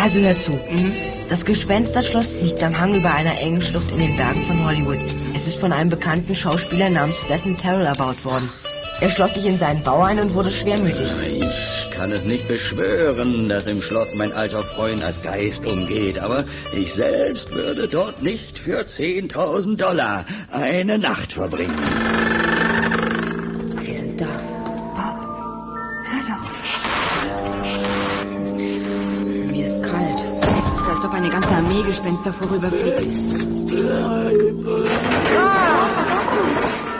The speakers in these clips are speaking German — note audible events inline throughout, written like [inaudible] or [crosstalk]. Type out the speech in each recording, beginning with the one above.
Also hör zu. Das Gespensterschloss liegt am Hang über einer engen Schlucht in den Bergen von Hollywood. Es ist von einem bekannten Schauspieler namens Stephen Terrell erbaut worden. Er schloss sich in seinen Bau ein und wurde schwermütig. Ich kann es nicht beschwören, dass im Schloss mein alter Freund als Geist umgeht, aber ich selbst würde dort nicht für 10.000 Dollar eine Nacht verbringen. Gespenster vorüberfliegt.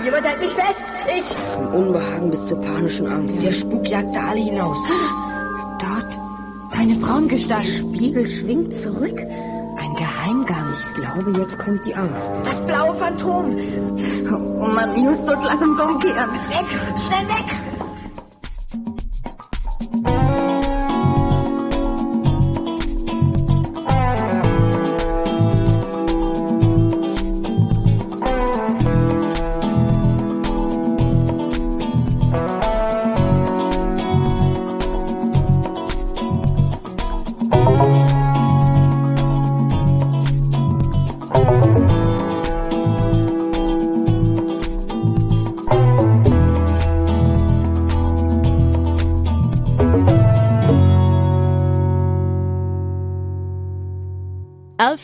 Jemand hält mich fest! Ich! Vom Unbehagen bis zur panischen Angst. Der Spuk jagte alle hinaus. Dort. Deine Frauengestalt. Spiegel schwingt zurück. Ein Geheimgang. Ich glaube, jetzt kommt die Angst. Das blaue Phantom! Oh Mann, Justus, lass uns umkehren. Weg! Schnell weg!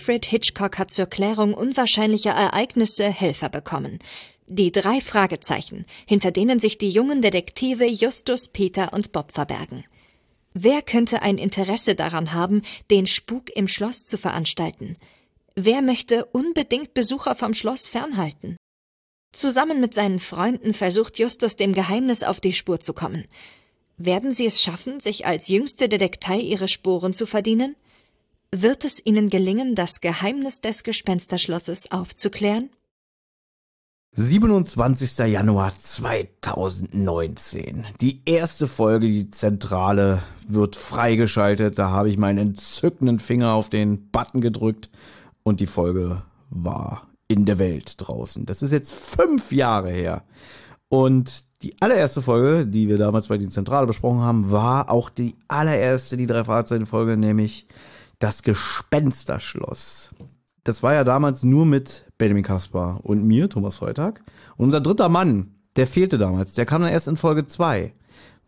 Alfred Hitchcock hat zur Klärung unwahrscheinlicher Ereignisse Helfer bekommen. Die drei Fragezeichen, hinter denen sich die jungen Detektive Justus, Peter und Bob verbergen. Wer könnte ein Interesse daran haben, den Spuk im Schloss zu veranstalten? Wer möchte unbedingt Besucher vom Schloss fernhalten? Zusammen mit seinen Freunden versucht Justus dem Geheimnis auf die Spur zu kommen. Werden sie es schaffen, sich als jüngste Detektei ihre Sporen zu verdienen? Wird es ihnen gelingen, das Geheimnis des Gespensterschlosses aufzuklären? 27. Januar 2019. Die erste Folge, die Zentrale, wird freigeschaltet. Da habe ich meinen entzückenden Finger auf den Button gedrückt und die Folge war in der Welt draußen. Das ist jetzt fünf Jahre her. Und die allererste Folge, die wir damals bei die Zentrale besprochen haben, war auch die allererste, die drei Fahrzeugen-Folge, nämlich das Gespensterschloss. Das war ja damals nur mit Benjamin Kaspar und mir, Thomas Freitag. Und unser dritter Mann, der fehlte damals. Der kam dann erst in Folge 2.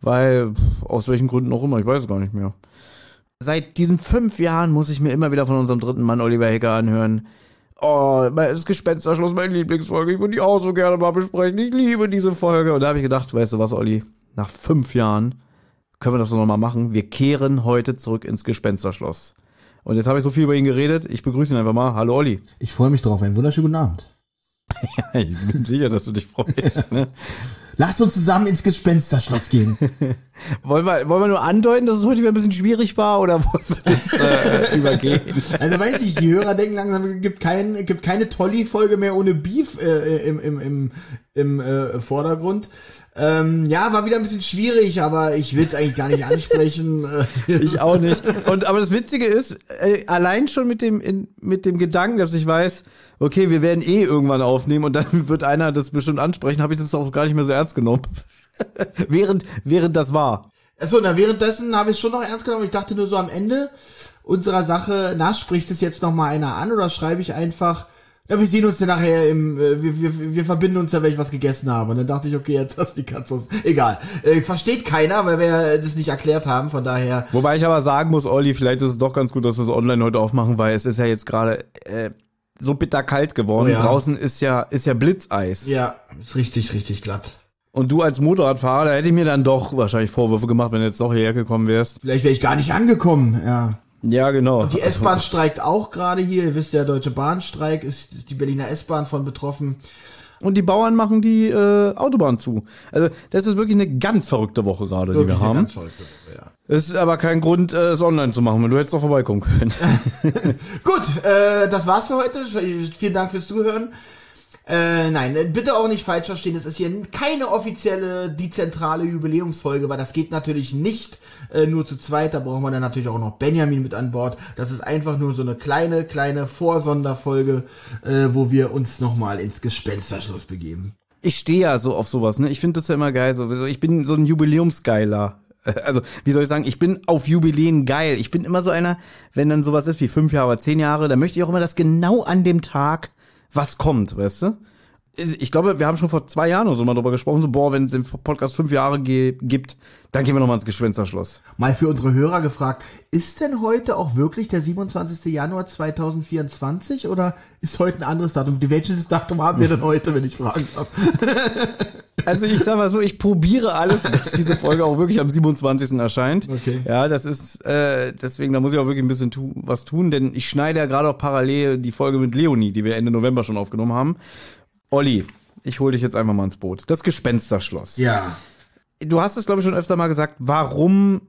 Weil, aus welchen Gründen auch immer, ich weiß es gar nicht mehr. Seit diesen fünf Jahren muss ich mir immer wieder von unserem dritten Mann Oliver Hecker anhören. Oh, das Gespensterschloss, meine Lieblingsfolge. Ich würde die auch so gerne mal besprechen. Ich liebe diese Folge. Und da habe ich gedacht, weißt du was, Olli? Nach fünf Jahren können wir das nochmal machen. Wir kehren heute zurück ins Gespensterschloss. Und jetzt habe ich so viel über ihn geredet. Ich begrüße ihn einfach mal. Hallo Olli. Ich freue mich drauf. Einen wunderschönen guten Abend. Ja, [laughs] ich bin sicher, dass du dich freust. Ne? Lasst uns zusammen ins Gespensterschloss gehen. [laughs] wollen, wir, wollen wir nur andeuten, dass es heute wieder ein bisschen schwierig war oder wollen wir das äh, [laughs] übergehen? Also weiß ich, die Hörer denken langsam, es gibt, kein, gibt keine Tolli-Folge mehr ohne Beef äh, im, im, im, im äh, Vordergrund. Ähm, ja, war wieder ein bisschen schwierig, aber ich will es eigentlich gar nicht ansprechen. [laughs] ich auch nicht. Und aber das Witzige ist, äh, allein schon mit dem in, mit dem Gedanken, dass ich weiß, okay, wir werden eh irgendwann aufnehmen und dann [laughs] wird einer das bestimmt ansprechen, habe ich das auch gar nicht mehr so ernst genommen. [laughs] während während das war. Achso, na währenddessen habe ich es schon noch ernst genommen. Ich dachte nur so am Ende unserer Sache, na spricht es jetzt noch mal einer an oder schreibe ich einfach ja, wir sehen uns ja nachher im, äh, wir, wir, wir verbinden uns ja, wenn ich was gegessen habe. Und dann dachte ich, okay, jetzt hast du die Katze aus. Egal. Äh, versteht keiner, weil wir das nicht erklärt haben, von daher. Wobei ich aber sagen muss, Olli, vielleicht ist es doch ganz gut, dass wir es online heute aufmachen, weil es ist ja jetzt gerade äh, so bitterkalt geworden. Oh ja. Draußen ist ja, ist ja Blitzeis. Ja, ist richtig, richtig glatt. Und du als Motorradfahrer, da hätte ich mir dann doch wahrscheinlich Vorwürfe gemacht, wenn du jetzt doch hierher gekommen wärst. Vielleicht wäre ich gar nicht angekommen, ja. Ja, genau. Und die S-Bahn streikt auch gerade hier. Ihr wisst ja, Deutsche Bahnstreik ist, ist die Berliner S-Bahn von betroffen. Und die Bauern machen die äh, Autobahn zu. Also das ist wirklich eine ganz verrückte Woche gerade, die wir haben. Ganz verrückte Woche, ja. Es ist aber kein Grund, äh, es online zu machen, wenn du hättest doch vorbeikommen können. [laughs] Gut, äh, das war's für heute. Vielen Dank fürs Zuhören. Äh, nein, bitte auch nicht falsch verstehen. Es ist hier keine offizielle, dezentrale Jubiläumsfolge, weil das geht natürlich nicht äh, nur zu zweit. Da brauchen wir dann natürlich auch noch Benjamin mit an Bord. Das ist einfach nur so eine kleine, kleine Vorsonderfolge, äh, wo wir uns nochmal ins Gespensterschloss begeben. Ich stehe ja so auf sowas, ne? Ich finde das ja immer geil. So, ich bin so ein Jubiläumsgeiler. Also, wie soll ich sagen, ich bin auf Jubiläen geil. Ich bin immer so einer, wenn dann sowas ist wie fünf Jahre oder zehn Jahre, dann möchte ich auch immer, dass genau an dem Tag was kommt, weißt du? Ich glaube, wir haben schon vor zwei Jahren oder so mal drüber gesprochen, so, boah, wenn es im Podcast fünf Jahre gibt, dann gehen wir nochmal ins Geschwänzerschloss. Mal für unsere Hörer gefragt, ist denn heute auch wirklich der 27. Januar 2024 oder ist heute ein anderes Datum? Welches Datum haben wir denn heute, wenn ich fragen darf? [laughs] [laughs] Also ich sag mal so, ich probiere alles, dass diese Folge auch wirklich am 27. erscheint. Okay. Ja, das ist, äh, deswegen, da muss ich auch wirklich ein bisschen tu was tun, denn ich schneide ja gerade auch parallel die Folge mit Leonie, die wir Ende November schon aufgenommen haben. Olli, ich hole dich jetzt einfach mal ins Boot. Das Gespensterschloss. Ja. Du hast es, glaube ich, schon öfter mal gesagt. Warum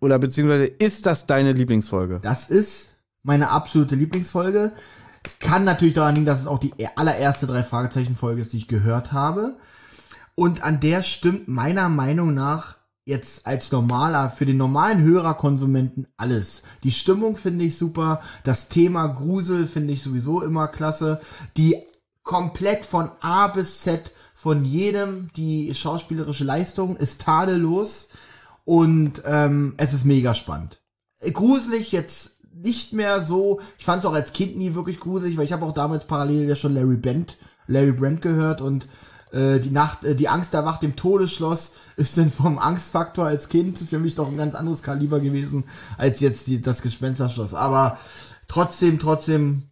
oder beziehungsweise ist das deine Lieblingsfolge? Das ist meine absolute Lieblingsfolge. Kann natürlich daran liegen, dass es auch die allererste drei Fragezeichen Folge ist, die ich gehört habe. Und an der stimmt meiner Meinung nach jetzt als normaler, für den normalen Hörerkonsumenten alles. Die Stimmung finde ich super. Das Thema Grusel finde ich sowieso immer klasse. Die komplett von A bis Z von jedem die schauspielerische Leistung ist tadellos und ähm, es ist mega spannend. Gruselig jetzt nicht mehr so. Ich fand es auch als Kind nie wirklich gruselig, weil ich habe auch damals parallel ja schon Larry Brent, Larry Brent gehört und äh, die Nacht, äh, die Angst erwacht im Todesschloss [laughs] ist denn vom Angstfaktor als Kind für mich doch ein ganz anderes Kaliber gewesen als jetzt die, das Gespensterschloss. Aber trotzdem, trotzdem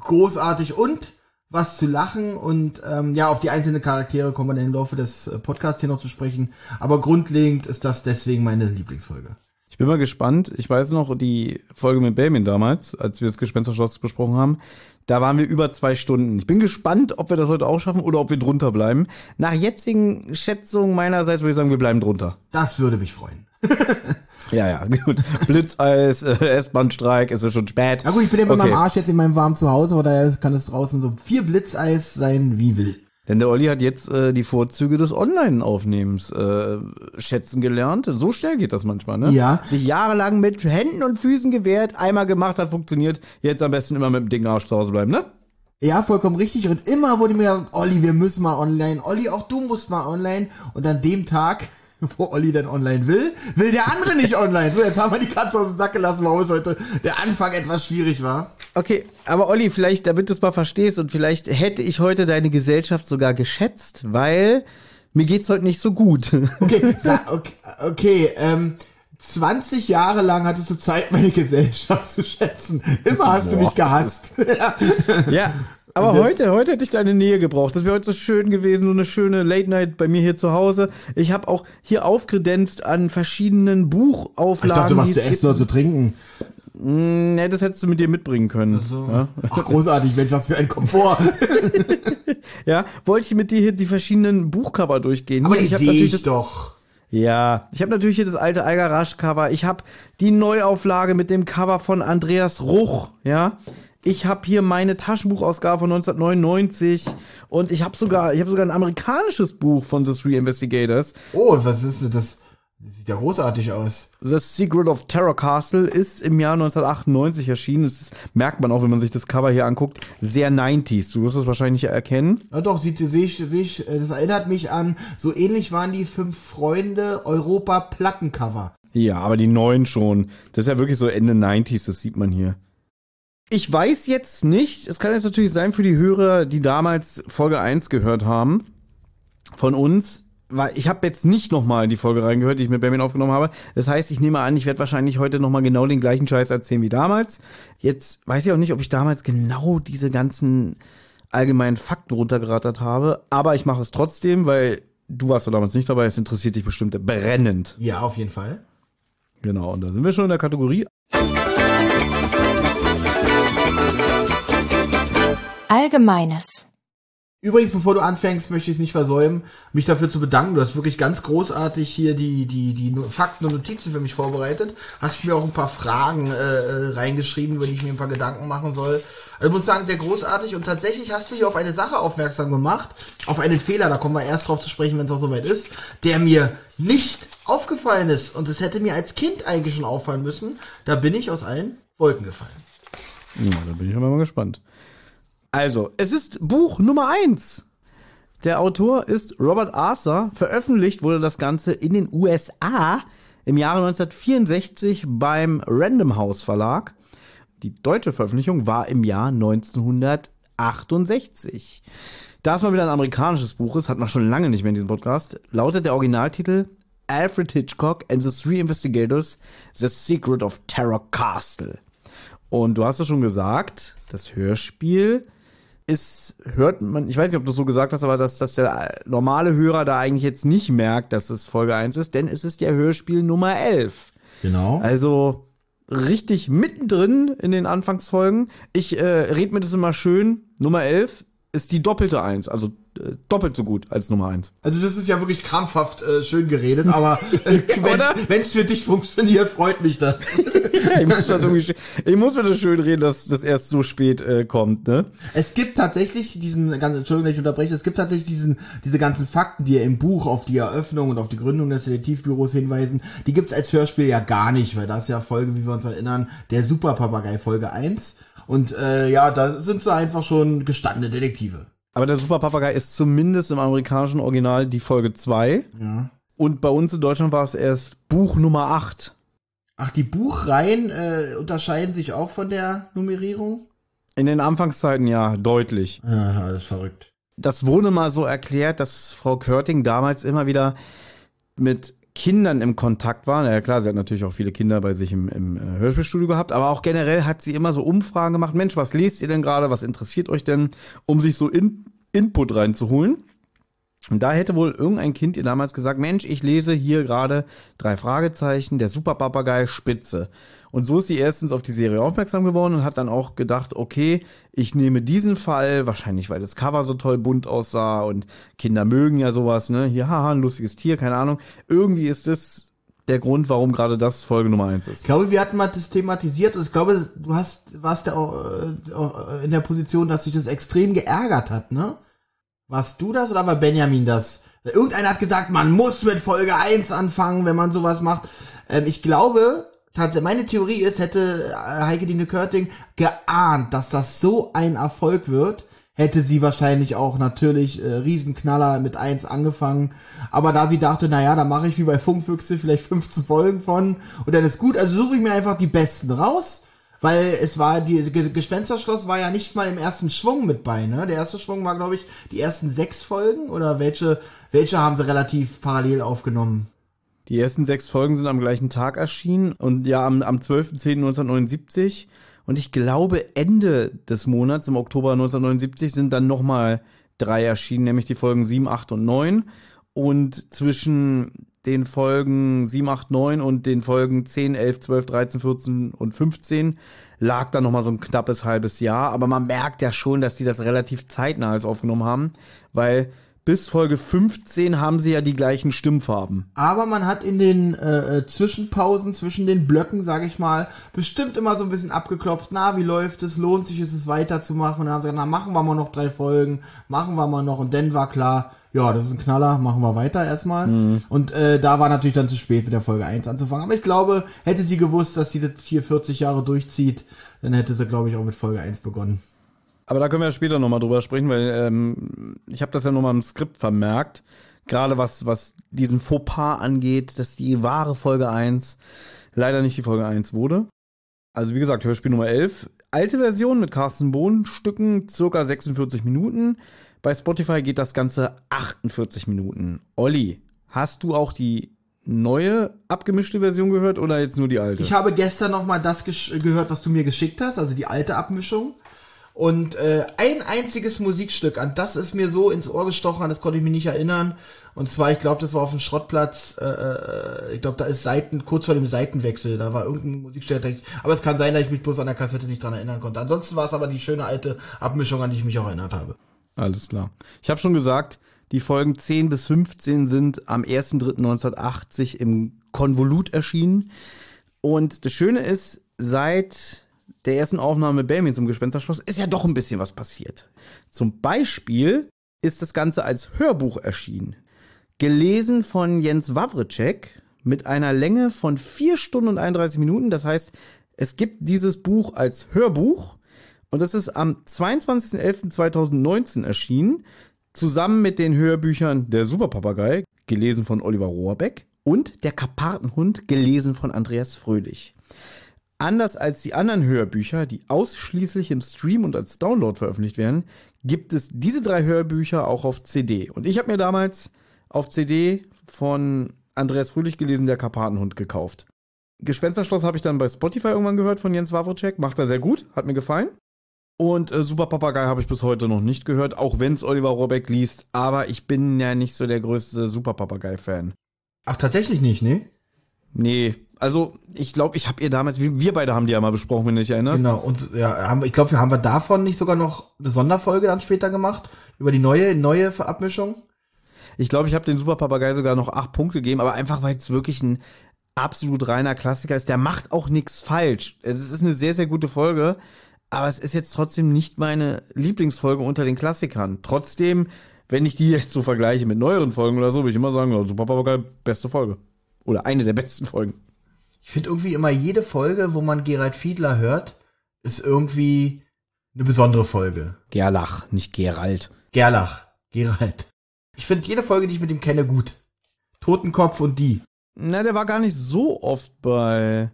großartig und was zu lachen und ähm, ja, auf die einzelnen Charaktere kommen wir dann im Laufe des äh, Podcasts hier noch zu sprechen. Aber grundlegend ist das deswegen meine Lieblingsfolge. Ich bin mal gespannt. Ich weiß noch, die Folge mit Belmin damals, als wir das Gespensterschloss besprochen haben, da waren wir über zwei Stunden. Ich bin gespannt, ob wir das heute auch schaffen oder ob wir drunter bleiben. Nach jetzigen Schätzungen meinerseits würde ich sagen, wir bleiben drunter. Das würde mich freuen. [laughs] ja, ja, [laughs] gut. Blitzeis, äh, S-Bahn-Streik, es ist schon spät. Na gut, ich bin ja mit Okay. meinem Arsch jetzt in meinem warmen Zuhause, oder kann es draußen so vier Blitzeis sein, wie will. Denn der Olli hat jetzt äh, die Vorzüge des Online-Aufnehmens äh, schätzen gelernt. So schnell geht das manchmal, ne? Ja. Sich jahrelang mit Händen und Füßen gewehrt, einmal gemacht hat, funktioniert. Jetzt am besten immer mit dem dicken Arsch zu Hause bleiben, ne? Ja, vollkommen richtig. Und immer wurde mir gesagt, Olli, wir müssen mal online. Olli, auch du musst mal online. Und an dem Tag, [laughs] wo Olli dann online will, will der andere nicht online. So, jetzt haben wir die Katze aus dem Sack gelassen, warum es heute der Anfang etwas schwierig war. Okay, aber Olli, vielleicht, damit du es mal verstehst und vielleicht hätte ich heute deine Gesellschaft sogar geschätzt, weil mir geht's heute nicht so gut. [laughs] Okay, okay, okay ähm, 20 Jahre lang hattest du Zeit, meine Gesellschaft zu schätzen. Immer hast du mich gehasst. [laughs] ja. Aber heute, heute hätte ich deine Nähe gebraucht. Das wäre heute so schön gewesen, so eine schöne Late Night bei mir hier zu Hause. Ich habe auch hier aufkredenzt an verschiedenen Ich Buchauflagen. dachte, was die zu es essen oder zu trinken. Nee, das hättest du mit dir mitbringen können. Ja? Ach, großartig, Mensch, was für ein Komfort. [laughs] ja, wollte ich mit dir hier die verschiedenen Buchcover durchgehen. Aber Hier, die natürlich ich das- doch. Ja, ich habe natürlich hier das alte Algarasch-Cover. Ich habe die Neuauflage mit dem Cover von Andreas Ruch, ja. Ich habe hier meine Taschenbuchausgabe von 1999 und ich habe sogar, ich habe sogar ein amerikanisches Buch von The Three Investigators. Oh, was ist denn das? Das sieht ja großartig aus. The Secret of Terror Castle ist im Jahr 1998 erschienen. Das ist, merkt man auch, wenn man sich das Cover hier anguckt, sehr 90s. Du wirst es wahrscheinlich erkennen. Ja doch, sieht, sehe ich, sehe ich, äh, das erinnert mich an, so ähnlich waren die fünf Freunde Europa Plattencover. Ja, aber die neuen schon. Das ist ja wirklich so Ende 90s, das sieht man hier. Ich weiß jetzt nicht, es kann jetzt natürlich sein für die Hörer, die damals Folge 1 gehört haben, von uns, weil ich habe jetzt nicht nochmal in die Folge reingehört, die ich mit Benjamin aufgenommen habe. Das heißt, ich nehme an, ich werde wahrscheinlich heute nochmal genau den gleichen Scheiß erzählen wie damals. Jetzt weiß ich auch nicht, ob ich damals genau diese ganzen allgemeinen Fakten runtergerattert habe, aber ich mache es trotzdem, weil du warst ja damals nicht dabei, es interessiert dich bestimmt brennend. Ja, auf jeden Fall. Genau, und da sind wir schon in der Kategorie. Allgemeines. Übrigens, bevor du anfängst, möchte ich es nicht versäumen, mich dafür zu bedanken. Du hast wirklich ganz großartig hier die, die, die Fakten und Notizen für mich vorbereitet. Hast mir auch ein paar Fragen äh, äh, reingeschrieben, über die ich mir ein paar Gedanken machen soll. Also ich muss sagen, sehr großartig. Und tatsächlich hast du hier auf eine Sache aufmerksam gemacht, auf einen Fehler, da kommen wir erst drauf zu sprechen, wenn es auch soweit ist, der mir nicht aufgefallen ist. Und es hätte mir als Kind eigentlich schon auffallen müssen. Da bin ich aus allen Wolken gefallen. Ja, da bin ich aber mal gespannt. Also, es ist Buch Nummer eins. Der Autor ist Robert Arthur. Veröffentlicht wurde das Ganze in den USA im Jahre 1964 beim Random House Verlag. Die deutsche Veröffentlichung war im Jahr 1968. Da es mal wieder ein amerikanisches Buch ist, hat man schon lange nicht mehr in diesem Podcast, lautet der Originaltitel Alfred Hitchcock and the Three Investigators, The Secret of Terror Castle. Und du hast ja schon gesagt, das Hörspiel ist, hört man, ich weiß nicht, ob du es so gesagt hast, aber dass, dass der normale Hörer da eigentlich jetzt nicht merkt, dass es Folge 1 ist, denn es ist ja Hörspiel Nummer 11. Genau. Also richtig mittendrin in den Anfangsfolgen. Ich äh, red mir das immer schön. Nummer 11 ist die doppelte 1, also doppelt so gut als Nummer 1. Also das ist ja wirklich krampfhaft äh, schön geredet, aber äh, [laughs] wenn es für dich funktioniert, freut mich das. [laughs] ich, muss das irgendwie, ich muss mir das schön reden, dass das erst so spät äh, kommt, ne? Es gibt tatsächlich diesen, ganz, Entschuldigung, dass ich unterbreche, es gibt tatsächlich diesen, diese ganzen Fakten, die ja im Buch auf die Eröffnung und auf die Gründung des Detektivbüros hinweisen, die gibt's als Hörspiel ja gar nicht, weil das ist ja Folge, wie wir uns erinnern, der Superpapagei Folge 1. Und äh, ja, da sind sie einfach schon gestandene Detektive. Aber der Superpapagei ist zumindest im amerikanischen Original die Folge 2. Ja. Und bei uns in Deutschland war es erst Buch Nummer 8. Ach, die Buchreihen äh, unterscheiden sich auch von der Nummerierung? In den Anfangszeiten ja, deutlich. Ja, das ist verrückt. Das wurde mal so erklärt, dass Frau Körting damals immer wieder mit Kindern im Kontakt war. Ja klar, sie hat natürlich auch viele Kinder bei sich im, im äh, Hörspielstudio gehabt, aber auch generell hat sie immer so Umfragen gemacht. Mensch, was lest ihr denn gerade? Was interessiert euch denn? Um sich so in, Input reinzuholen. Und da hätte wohl irgendein Kind ihr damals gesagt, Mensch, ich lese hier gerade drei Fragezeichen, der Superpapagei Spitze. Und so ist sie erstens auf die Serie aufmerksam geworden und hat dann auch gedacht, okay, ich nehme diesen Fall, wahrscheinlich weil das Cover so toll bunt aussah und Kinder mögen ja sowas, ne? Hier, haha, ein lustiges Tier, keine Ahnung. Irgendwie ist das der Grund, warum gerade das Folge Nummer eins ist. Ich glaube, wir hatten mal das thematisiert und ich glaube, du hast, warst ja auch äh, in der Position, dass sich das extrem geärgert hat, ne? Warst du das oder war Benjamin das? Irgendeiner hat gesagt, man muss mit Folge 1 anfangen, wenn man sowas macht. Ähm, ich glaube, tatsächlich, meine Theorie ist, hätte äh, Heike Dine Körting geahnt, dass das so ein Erfolg wird, hätte sie wahrscheinlich auch natürlich äh, Riesenknaller mit 1 angefangen. Aber da sie dachte, naja, da mache ich wie bei Funkfüchse vielleicht 15 Folgen von und dann ist gut, also suche ich mir einfach die besten raus weil es war, die Ge Gespensterschloss war ja nicht mal im ersten Schwung mit bei, ne? Der erste Schwung war, glaube ich, die ersten sechs Folgen oder welche, welche haben sie relativ parallel aufgenommen? Die ersten sechs Folgen sind am gleichen Tag erschienen und ja, am, am 12.10.1979. Und ich glaube, Ende des Monats, im Oktober 1979, sind dann nochmal drei erschienen, nämlich die Folgen 7, 8 und 9. Und zwischen den Folgen 7, 8, 9 und den Folgen 10, 11, 12, 13, 14 und 15 lag da nochmal so ein knappes halbes Jahr. Aber man merkt ja schon, dass die das relativ zeitnah alles aufgenommen haben, weil bis Folge 15 haben sie ja die gleichen Stimmfarben. Aber man hat in den äh, äh, Zwischenpausen, zwischen den Blöcken, sage ich mal, bestimmt immer so ein bisschen abgeklopft, na, wie läuft es, lohnt sich es, weiterzumachen? Und dann haben sie gesagt, na, machen wir mal noch drei Folgen, machen wir mal noch. Und dann war klar, ja, das ist ein Knaller, machen wir weiter erstmal. Mhm. Und äh, da war natürlich dann zu spät mit der Folge 1 anzufangen. Aber ich glaube, hätte sie gewusst, dass sie das hier 40 Jahre durchzieht, dann hätte sie, glaube ich, auch mit Folge 1 begonnen. Aber da können wir später nochmal drüber sprechen, weil ähm, ich habe das ja nochmal im Skript vermerkt. Gerade was, was diesen Fauxpas angeht, dass die wahre Folge 1 leider nicht die Folge 1 wurde. Also wie gesagt, Hörspiel Nummer 11. Alte Version mit Carsten Bohn, Stücken, circa 46 Minuten. Bei Spotify geht das Ganze 48 Minuten. Olli, hast du auch die neue abgemischte Version gehört oder jetzt nur die alte? Ich habe gestern noch mal das gehört, was du mir geschickt hast, also die alte Abmischung. Und äh, ein einziges Musikstück, an das ist mir so ins Ohr gestochen, das konnte ich mich nicht erinnern. Und zwar, ich glaube, das war auf dem Schrottplatz, äh, äh ich glaube, da ist Seiten, kurz vor dem Seitenwechsel, da war irgendein Musikstück, aber es kann sein, dass ich mich bloß an der Kassette nicht dran erinnern konnte. Ansonsten war es aber die schöne alte Abmischung, an die ich mich auch erinnert habe. Alles klar. Ich habe schon gesagt, die Folgen 10 bis 15 sind am 1.3.1980 im Konvolut erschienen. Und das Schöne ist, seit der ersten Aufnahme Belmin zum Gespensterschloss ist ja doch ein bisschen was passiert. Zum Beispiel ist das Ganze als Hörbuch erschienen. Gelesen von Jens Wawritschek mit einer Länge von 4 Stunden und 31 Minuten. Das heißt, es gibt dieses Buch als Hörbuch und das ist am 22.11.2019 erschienen, zusammen mit den Hörbüchern Der Superpapagei, gelesen von Oliver Rohrbeck, und Der Karpatenhund, gelesen von Andreas Fröhlich. Anders als die anderen Hörbücher, die ausschließlich im Stream und als Download veröffentlicht werden, gibt es diese drei Hörbücher auch auf CD. Und ich habe mir damals auf CD von Andreas Fröhlich gelesen, Der Karpatenhund gekauft. Gespensterschloss habe ich dann bei Spotify irgendwann gehört von Jens Wawrczyk. Macht er sehr gut, hat mir gefallen. Und äh, Super Papagei habe ich bis heute noch nicht gehört, auch wenn es Oliver Rohrbeck liest. Aber ich bin ja nicht so der größte Super Papagei-Fan. Ach, tatsächlich nicht, ne? Nee, also ich glaube, ich habe ihr damals, wir beide haben die ja mal besprochen, wenn du dich erinnerst. Genau, und ja, haben, ich glaube, wir haben wir davon nicht sogar noch eine Sonderfolge dann später gemacht, über die neue, neue Abmischung. Ich glaube, ich habe den Super Papagei sogar noch acht Punkte gegeben, aber einfach, weil es wirklich ein absolut reiner Klassiker ist. Der macht auch nichts falsch. Es ist eine sehr, sehr gute Folge, aber es ist jetzt trotzdem nicht meine Lieblingsfolge unter den Klassikern. Trotzdem, wenn ich die jetzt so vergleiche mit neueren Folgen oder so, würde ich immer sagen, Super Papagei, beste Folge. Oder eine der besten Folgen. Ich finde irgendwie immer jede Folge, wo man Gerald Fiedler hört, ist irgendwie eine besondere Folge. Gerlach, nicht Gerald. Gerlach, Gerald. Ich finde jede Folge, die ich mit ihm kenne, gut. Totenkopf und die. Na, der war gar nicht so oft bei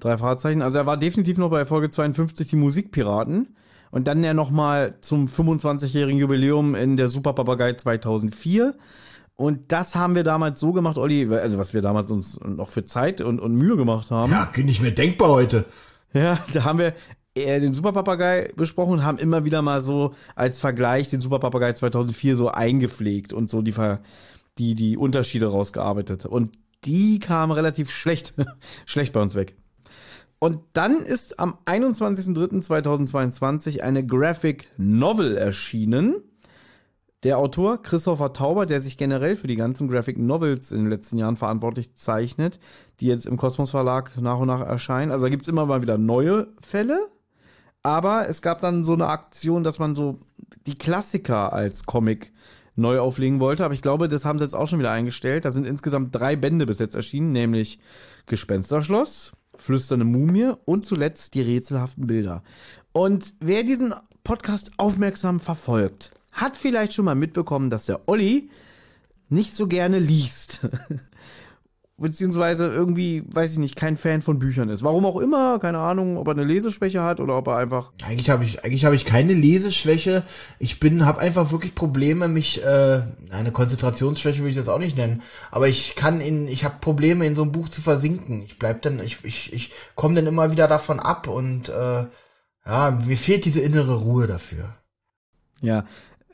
drei Fahrzeichen. Also er war definitiv noch bei Folge 52 die Musikpiraten. Und dann ja nochmal zum 25-jährigen Jubiläum in der Super Papagei 2004. Und das haben wir damals so gemacht, Olli, also was wir damals uns noch für Zeit und, und Mühe gemacht haben. Ja, nicht mehr denkbar heute. Ja, da haben wir äh, den Super Papagei besprochen und haben immer wieder mal so als Vergleich den Super Papagei 2004 so eingepflegt und so die, die, die Unterschiede rausgearbeitet. Und die kam relativ schlecht, [laughs] schlecht bei uns weg. Und dann ist am 21.03.2022 eine Graphic Novel erschienen. Der Autor Christopher Tauber, der sich generell für die ganzen Graphic Novels in den letzten Jahren verantwortlich zeichnet, die jetzt im Kosmos Verlag nach und nach erscheinen. Also da gibt es immer mal wieder neue Fälle. Aber es gab dann so eine Aktion, dass man so die Klassiker als Comic neu auflegen wollte. Aber ich glaube, das haben sie jetzt auch schon wieder eingestellt. Da sind insgesamt drei Bände bis jetzt erschienen, nämlich Gespensterschloss, Flüsternde Mumie und zuletzt die rätselhaften Bilder. Und wer diesen Podcast aufmerksam verfolgt, hat vielleicht schon mal mitbekommen, dass der Olli nicht so gerne liest. [laughs] beziehungsweise irgendwie, weiß ich nicht, kein Fan von Büchern ist. Warum auch immer, keine Ahnung, ob er eine Leseschwäche hat oder ob er einfach. Eigentlich habe ich, eigentlich habe ich keine Leseschwäche. Ich bin, habe einfach wirklich Probleme, mich, äh, eine Konzentrationsschwäche würde ich das auch nicht nennen. Aber ich kann in, ich habe Probleme in so ein Buch zu versinken. Ich bleib dann, ich, ich, ich komme dann immer wieder davon ab und äh, ja, mir fehlt diese innere Ruhe dafür. Ja,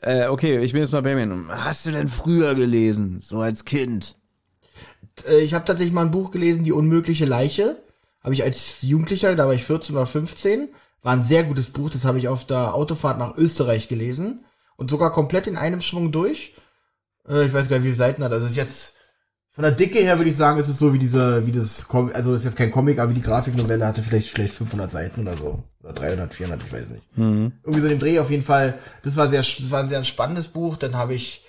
äh, okay, ich bin jetzt mal bei mir. Hast du denn früher gelesen, so als Kind? Äh, ich habe tatsächlich mal ein Buch gelesen, Die unmögliche Leiche. Habe ich als Jugendlicher, da war ich 14 oder 15. War ein sehr gutes Buch, das habe ich auf der Autofahrt nach Österreich gelesen. Und sogar komplett in einem Schwung durch. Äh, ich weiß gar nicht, wie viele Seiten hat. Also ist jetzt von der Dicke her würde ich sagen, ist es so wie diese, wie das, Com also ist jetzt kein Comic, aber wie die Grafiknovelle hatte vielleicht vielleicht 500 Seiten oder so. Oder 300, 400, ich weiß nicht. Mhm. Irgendwie so in dem Dreh auf jeden Fall. Das war sehr, das war ein sehr spannendes Buch. Dann habe ich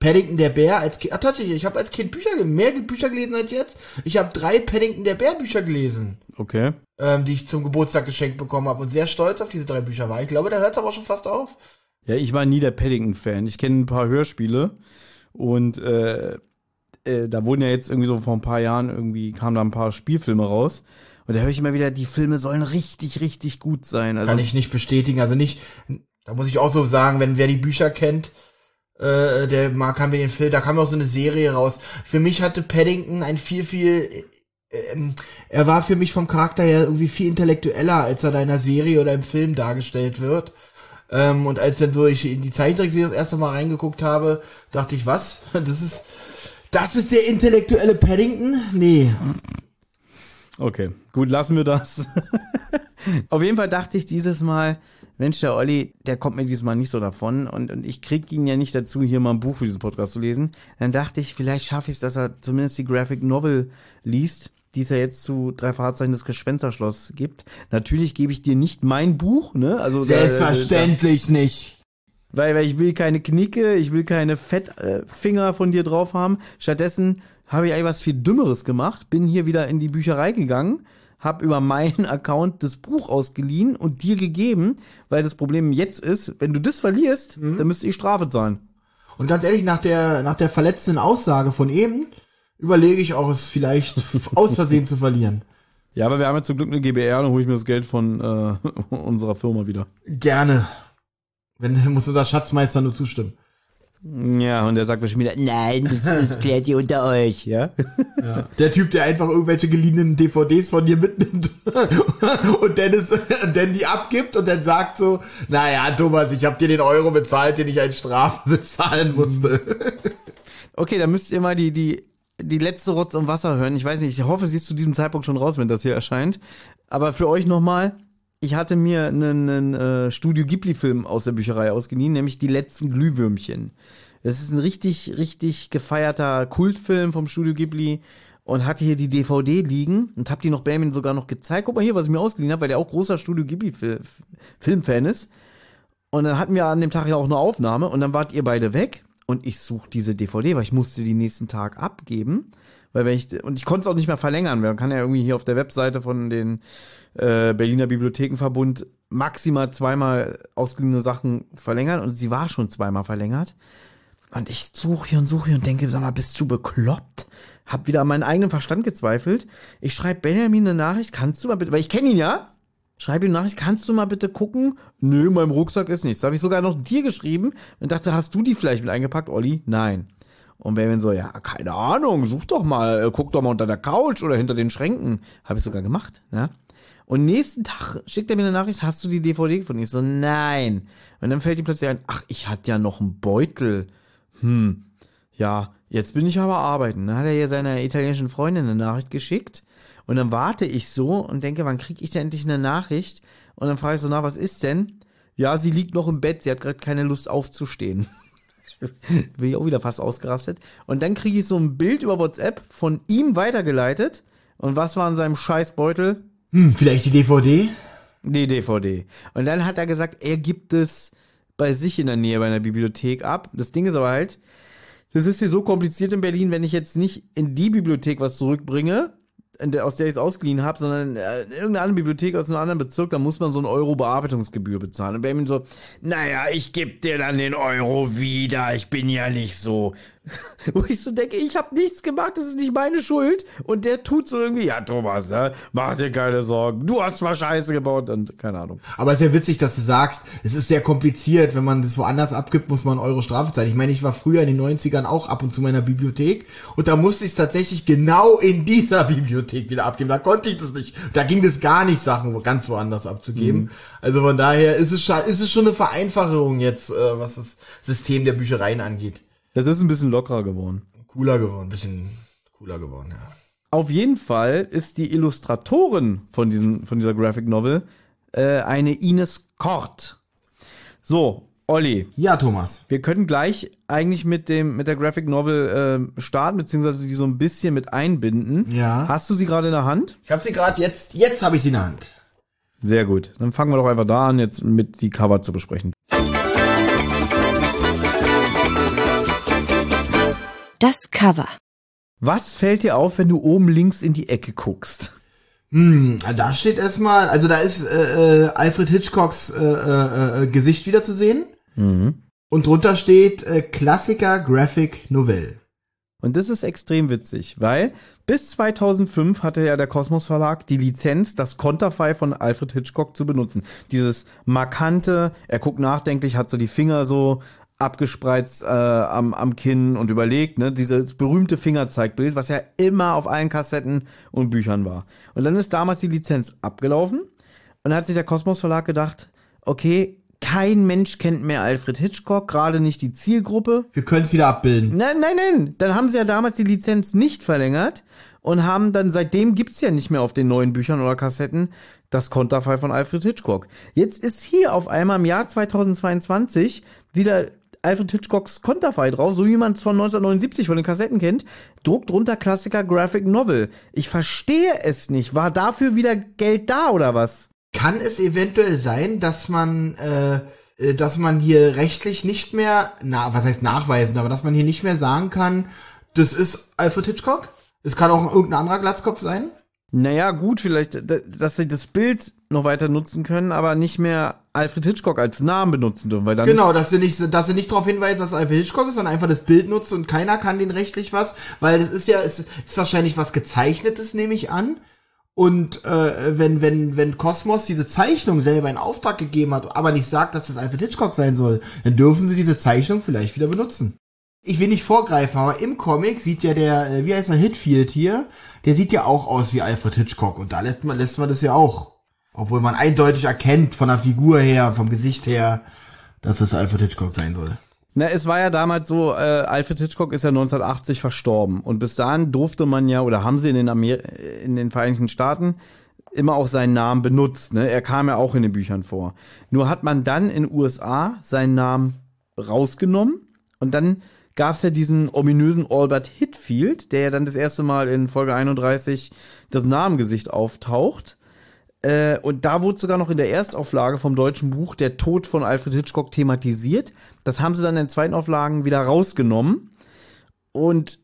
Paddington der Bär als Kind. Ah, tatsächlich, ich habe als Kind Bücher, mehr Bücher gelesen als jetzt. Ich habe drei Paddington der Bär Bücher gelesen. Okay. Ähm, die ich zum Geburtstag geschenkt bekommen habe und sehr stolz auf diese drei Bücher war. Ich glaube, da hört es aber schon fast auf. Ja, ich war nie der Paddington-Fan. Ich kenne ein paar Hörspiele und äh, äh, da wurden ja jetzt irgendwie so vor ein paar Jahren irgendwie kamen da ein paar Spielfilme raus. Und da höre ich immer wieder, die Filme sollen richtig, richtig gut sein. Also Kann ich nicht bestätigen. Also nicht, da muss ich auch so sagen, wenn wer die Bücher kennt, äh, der mag haben wir den Film, da kam auch so eine Serie raus. Für mich hatte Paddington ein viel, viel, ähm, er war für mich vom Charakter her irgendwie viel intellektueller, als er in einer Serie oder im Film dargestellt wird. Ähm, und als dann so ich in die Zeichentrickserie das erste Mal reingeguckt habe, dachte ich, was? [laughs] Das ist, das ist der intellektuelle Paddington? Nee. Okay, gut, lassen wir das. [laughs] Auf jeden Fall dachte ich dieses Mal, Mensch, der Olli, der kommt mir diesmal nicht so davon und, und ich krieg ihn ja nicht dazu, hier mal ein Buch für diesen Podcast zu lesen. Dann dachte ich, vielleicht schaffe ich es, dass er zumindest die Graphic Novel liest, die es ja jetzt zu drei Fahrzeichen des Gespensterschloss gibt. Natürlich gebe ich dir nicht mein Buch, ne? Also selbstverständlich da, da, nicht. Weil, weil ich will keine Knicke, ich will keine Fettfinger äh, von dir drauf haben. Stattdessen habe ich eigentlich was viel Dümmeres gemacht, bin hier wieder in die Bücherei gegangen habe über meinen [laughs] Account das Buch ausgeliehen und dir gegeben, weil das Problem jetzt ist, wenn du das verlierst, mhm. dann müsste ich Strafe zahlen. Und ganz ehrlich, nach der, nach der verletzenden Aussage von eben, überlege ich auch, es vielleicht [laughs] aus Versehen zu verlieren. Ja, aber wir haben ja zum Glück eine GBR, dann hole ich mir das Geld von äh, [laughs] unserer Firma wieder. Gerne. Wenn muss unser Schatzmeister nur zustimmen. Ja, und der sagt bestimmt wieder, nein, das, das klärt ihr unter euch, ja? ja? Der Typ, der einfach irgendwelche geliehenen DVDs von dir mitnimmt [laughs] und dann, ist, dann die abgibt und dann sagt so, naja, Thomas, ich habe dir den Euro bezahlt, den ich als Strafe [laughs] bezahlen musste. Okay, dann müsst ihr mal die, die, die letzte Rotz und Wasser hören. Ich weiß nicht, ich hoffe, sie ist zu diesem Zeitpunkt schon raus, wenn das hier erscheint. Aber für euch nochmal, ich hatte mir einen, einen äh, Studio Ghibli-Film aus der Bücherei ausgeliehen, nämlich Die letzten Glühwürmchen. Das ist ein richtig, richtig gefeierter Kultfilm vom Studio Ghibli und hatte hier die DVD liegen und hab die noch Benjamin sogar noch gezeigt. Guck mal hier, was ich mir ausgeliehen habe, weil der auch großer Studio Ghibli-Filmfan ist. Und dann hatten wir an dem Tag ja auch eine Aufnahme und dann wart ihr beide weg und ich suche diese DVD, weil ich musste die nächsten Tag abgeben. Weil wenn ich, und ich konnte es auch nicht mehr verlängern. Man kann ja irgendwie hier auf der Webseite von den äh, Berliner Bibliothekenverbund maximal zweimal ausgeliehene Sachen verlängern und sie war schon zweimal verlängert. Und ich suche hier und suche hier und denke, sag mal, bist du bekloppt? Hab wieder an meinen eigenen Verstand gezweifelt. Ich schreibe Benjamin eine Nachricht, kannst du mal bitte, weil ich kenne ihn ja, schreibe ihm eine Nachricht, kannst du mal bitte gucken? Nö, in meinem Rucksack ist nichts. Da habe ich sogar noch dir geschrieben und dachte, hast du die vielleicht mit eingepackt, Olli? Nein. Und Benjamin so, ja, keine Ahnung, such doch mal, äh, guck doch mal unter der Couch oder hinter den Schränken. Habe ich sogar gemacht, ja. Und nächsten Tag schickt er mir eine Nachricht, hast du die DVD gefunden? Ich so, nein. Und dann fällt ihm plötzlich ein, ach, ich hatte ja noch einen Beutel. Hm, ja, jetzt bin ich aber arbeiten. Dann hat er hier seiner italienischen Freundin eine Nachricht geschickt. Und dann warte ich so und denke, wann kriege ich denn endlich eine Nachricht? Und dann frage ich so, na, was ist denn? Ja, sie liegt noch im Bett, sie hat gerade keine Lust aufzustehen. [laughs] [laughs] bin ich auch wieder fast ausgerastet. Und dann kriege ich so ein Bild über WhatsApp von ihm weitergeleitet. Und was war in seinem Scheißbeutel? Hm, vielleicht die DVD? Die DVD. Und dann hat er gesagt, er gibt es bei sich in der Nähe bei einer Bibliothek ab. Das Ding ist aber halt, das ist hier so kompliziert in Berlin, wenn ich jetzt nicht in die Bibliothek was zurückbringe, aus der ich es ausgeliehen habe, sondern äh, in irgendeine andere Bibliothek aus einem anderen Bezirk, da muss man so einen Euro Bearbeitungsgebühr bezahlen. Und Benjamin so, naja, ich geb dir dann den Euro wieder, ich bin ja nicht so. [laughs] Wo ich so denke, ich habe nichts gemacht, das ist nicht meine Schuld. Und der tut so irgendwie, ja Thomas, ne, mach dir keine Sorgen, du hast zwar Scheiße gebaut und keine Ahnung. Aber es ist ja witzig, dass du sagst, es ist sehr kompliziert, wenn man das woanders abgibt, muss man Euro Strafe zahlen. Ich meine, ich war früher in den 90ern auch ab und zu meiner Bibliothek und da musste ich es tatsächlich genau in dieser [laughs] Bibliothek wieder abgeben. Da konnte ich das nicht, da ging es gar nicht, Sachen ganz woanders abzugeben. Mhm. Also von daher ist es, ist es schon eine Vereinfachung jetzt, äh, was das System der Büchereien angeht. Das ist ein bisschen lockerer geworden. Cooler geworden, ein bisschen cooler geworden, ja. Auf jeden Fall ist die Illustratorin von, diesen, von dieser Graphic Novel äh, eine Ines Kort. So, Olli. Ja, Thomas. Wir können gleich eigentlich mit dem mit der Graphic Novel äh, starten, beziehungsweise die so ein bisschen mit einbinden. Ja. Hast du sie gerade in der Hand? Ich habe sie gerade jetzt, jetzt habe ich sie in der Hand. Sehr gut. Dann fangen wir doch einfach da an, jetzt mit die Cover zu besprechen. Das Cover. Was fällt dir auf, wenn du oben links in die Ecke guckst? Hm, da steht erstmal, also da ist äh, äh, Alfred Hitchcocks äh, äh, äh, Gesicht wieder zu sehen. Mhm. Und drunter steht äh, Klassiker Graphic Novelle. Und das ist extrem witzig, weil bis 2005 hatte ja der Kosmos Verlag die Lizenz, das Konterfei von Alfred Hitchcock zu benutzen. Dieses markante, er guckt nachdenklich, hat so die Finger so abgespreizt äh, am, am Kinn und überlegt, ne, dieses berühmte Fingerzeigbild, was ja immer auf allen Kassetten und Büchern war. Und dann ist damals die Lizenz abgelaufen und dann hat sich der Kosmos Verlag gedacht, okay, kein Mensch kennt mehr Alfred Hitchcock, gerade nicht die Zielgruppe. Wir können es wieder abbilden. Nein, nein, nein. Dann haben sie ja damals die Lizenz nicht verlängert und haben dann, seitdem gibt's ja nicht mehr auf den neuen Büchern oder Kassetten das Konterfei von Alfred Hitchcock. Jetzt ist hier auf einmal im Jahr 2022 wieder Alfred Hitchcocks Konterfei drauf, so wie man es von 1979 von den Kassetten kennt. Druck drunter Klassiker Graphic Novel. Ich verstehe es nicht. War dafür wieder Geld da oder was? Kann es eventuell sein, dass man, äh, äh, dass man hier rechtlich nicht mehr, na, was heißt nachweisen, aber dass man hier nicht mehr sagen kann, das ist Alfred Hitchcock? Es kann auch irgendein anderer Glatzkopf sein? Naja, gut, vielleicht, dass sie das Bild noch weiter nutzen können, aber nicht mehr Alfred Hitchcock als Namen benutzen dürfen, weil dann. Genau, dass sie nicht, dass sie nicht darauf hinweisen, dass Alfred Hitchcock ist, sondern einfach das Bild nutzen und keiner kann den rechtlich was, weil das ist ja, es ist wahrscheinlich was gezeichnetes, nehme ich an. Und äh, wenn, wenn, wenn Cosmos diese Zeichnung selber in Auftrag gegeben hat, aber nicht sagt, dass das Alfred Hitchcock sein soll, dann dürfen sie diese Zeichnung vielleicht wieder benutzen. Ich will nicht vorgreifen, aber im Comic sieht ja der, äh, wie heißt er, Hitfield hier, der sieht ja auch aus wie Alfred Hitchcock und da lässt man, lässt man das ja auch. Obwohl man eindeutig erkennt von der Figur her, vom Gesicht her, dass es Alfred Hitchcock sein soll. Na, es war ja damals so, äh, Alfred Hitchcock ist ja 1980 verstorben und bis dahin durfte man ja, oder haben sie in den, Amer in den Vereinigten Staaten immer auch seinen Namen benutzt. Ne? Er kam ja auch in den Büchern vor. Nur hat man dann in USA seinen Namen rausgenommen und dann gab es ja diesen ominösen Albert Hitfield, der ja dann das erste Mal in Folge 31 das Namengesicht auftaucht. Äh, und da wurde sogar noch in der Erstauflage vom deutschen Buch der Tod von Alfred Hitchcock thematisiert. Das haben sie dann in den zweiten Auflagen wieder rausgenommen. Und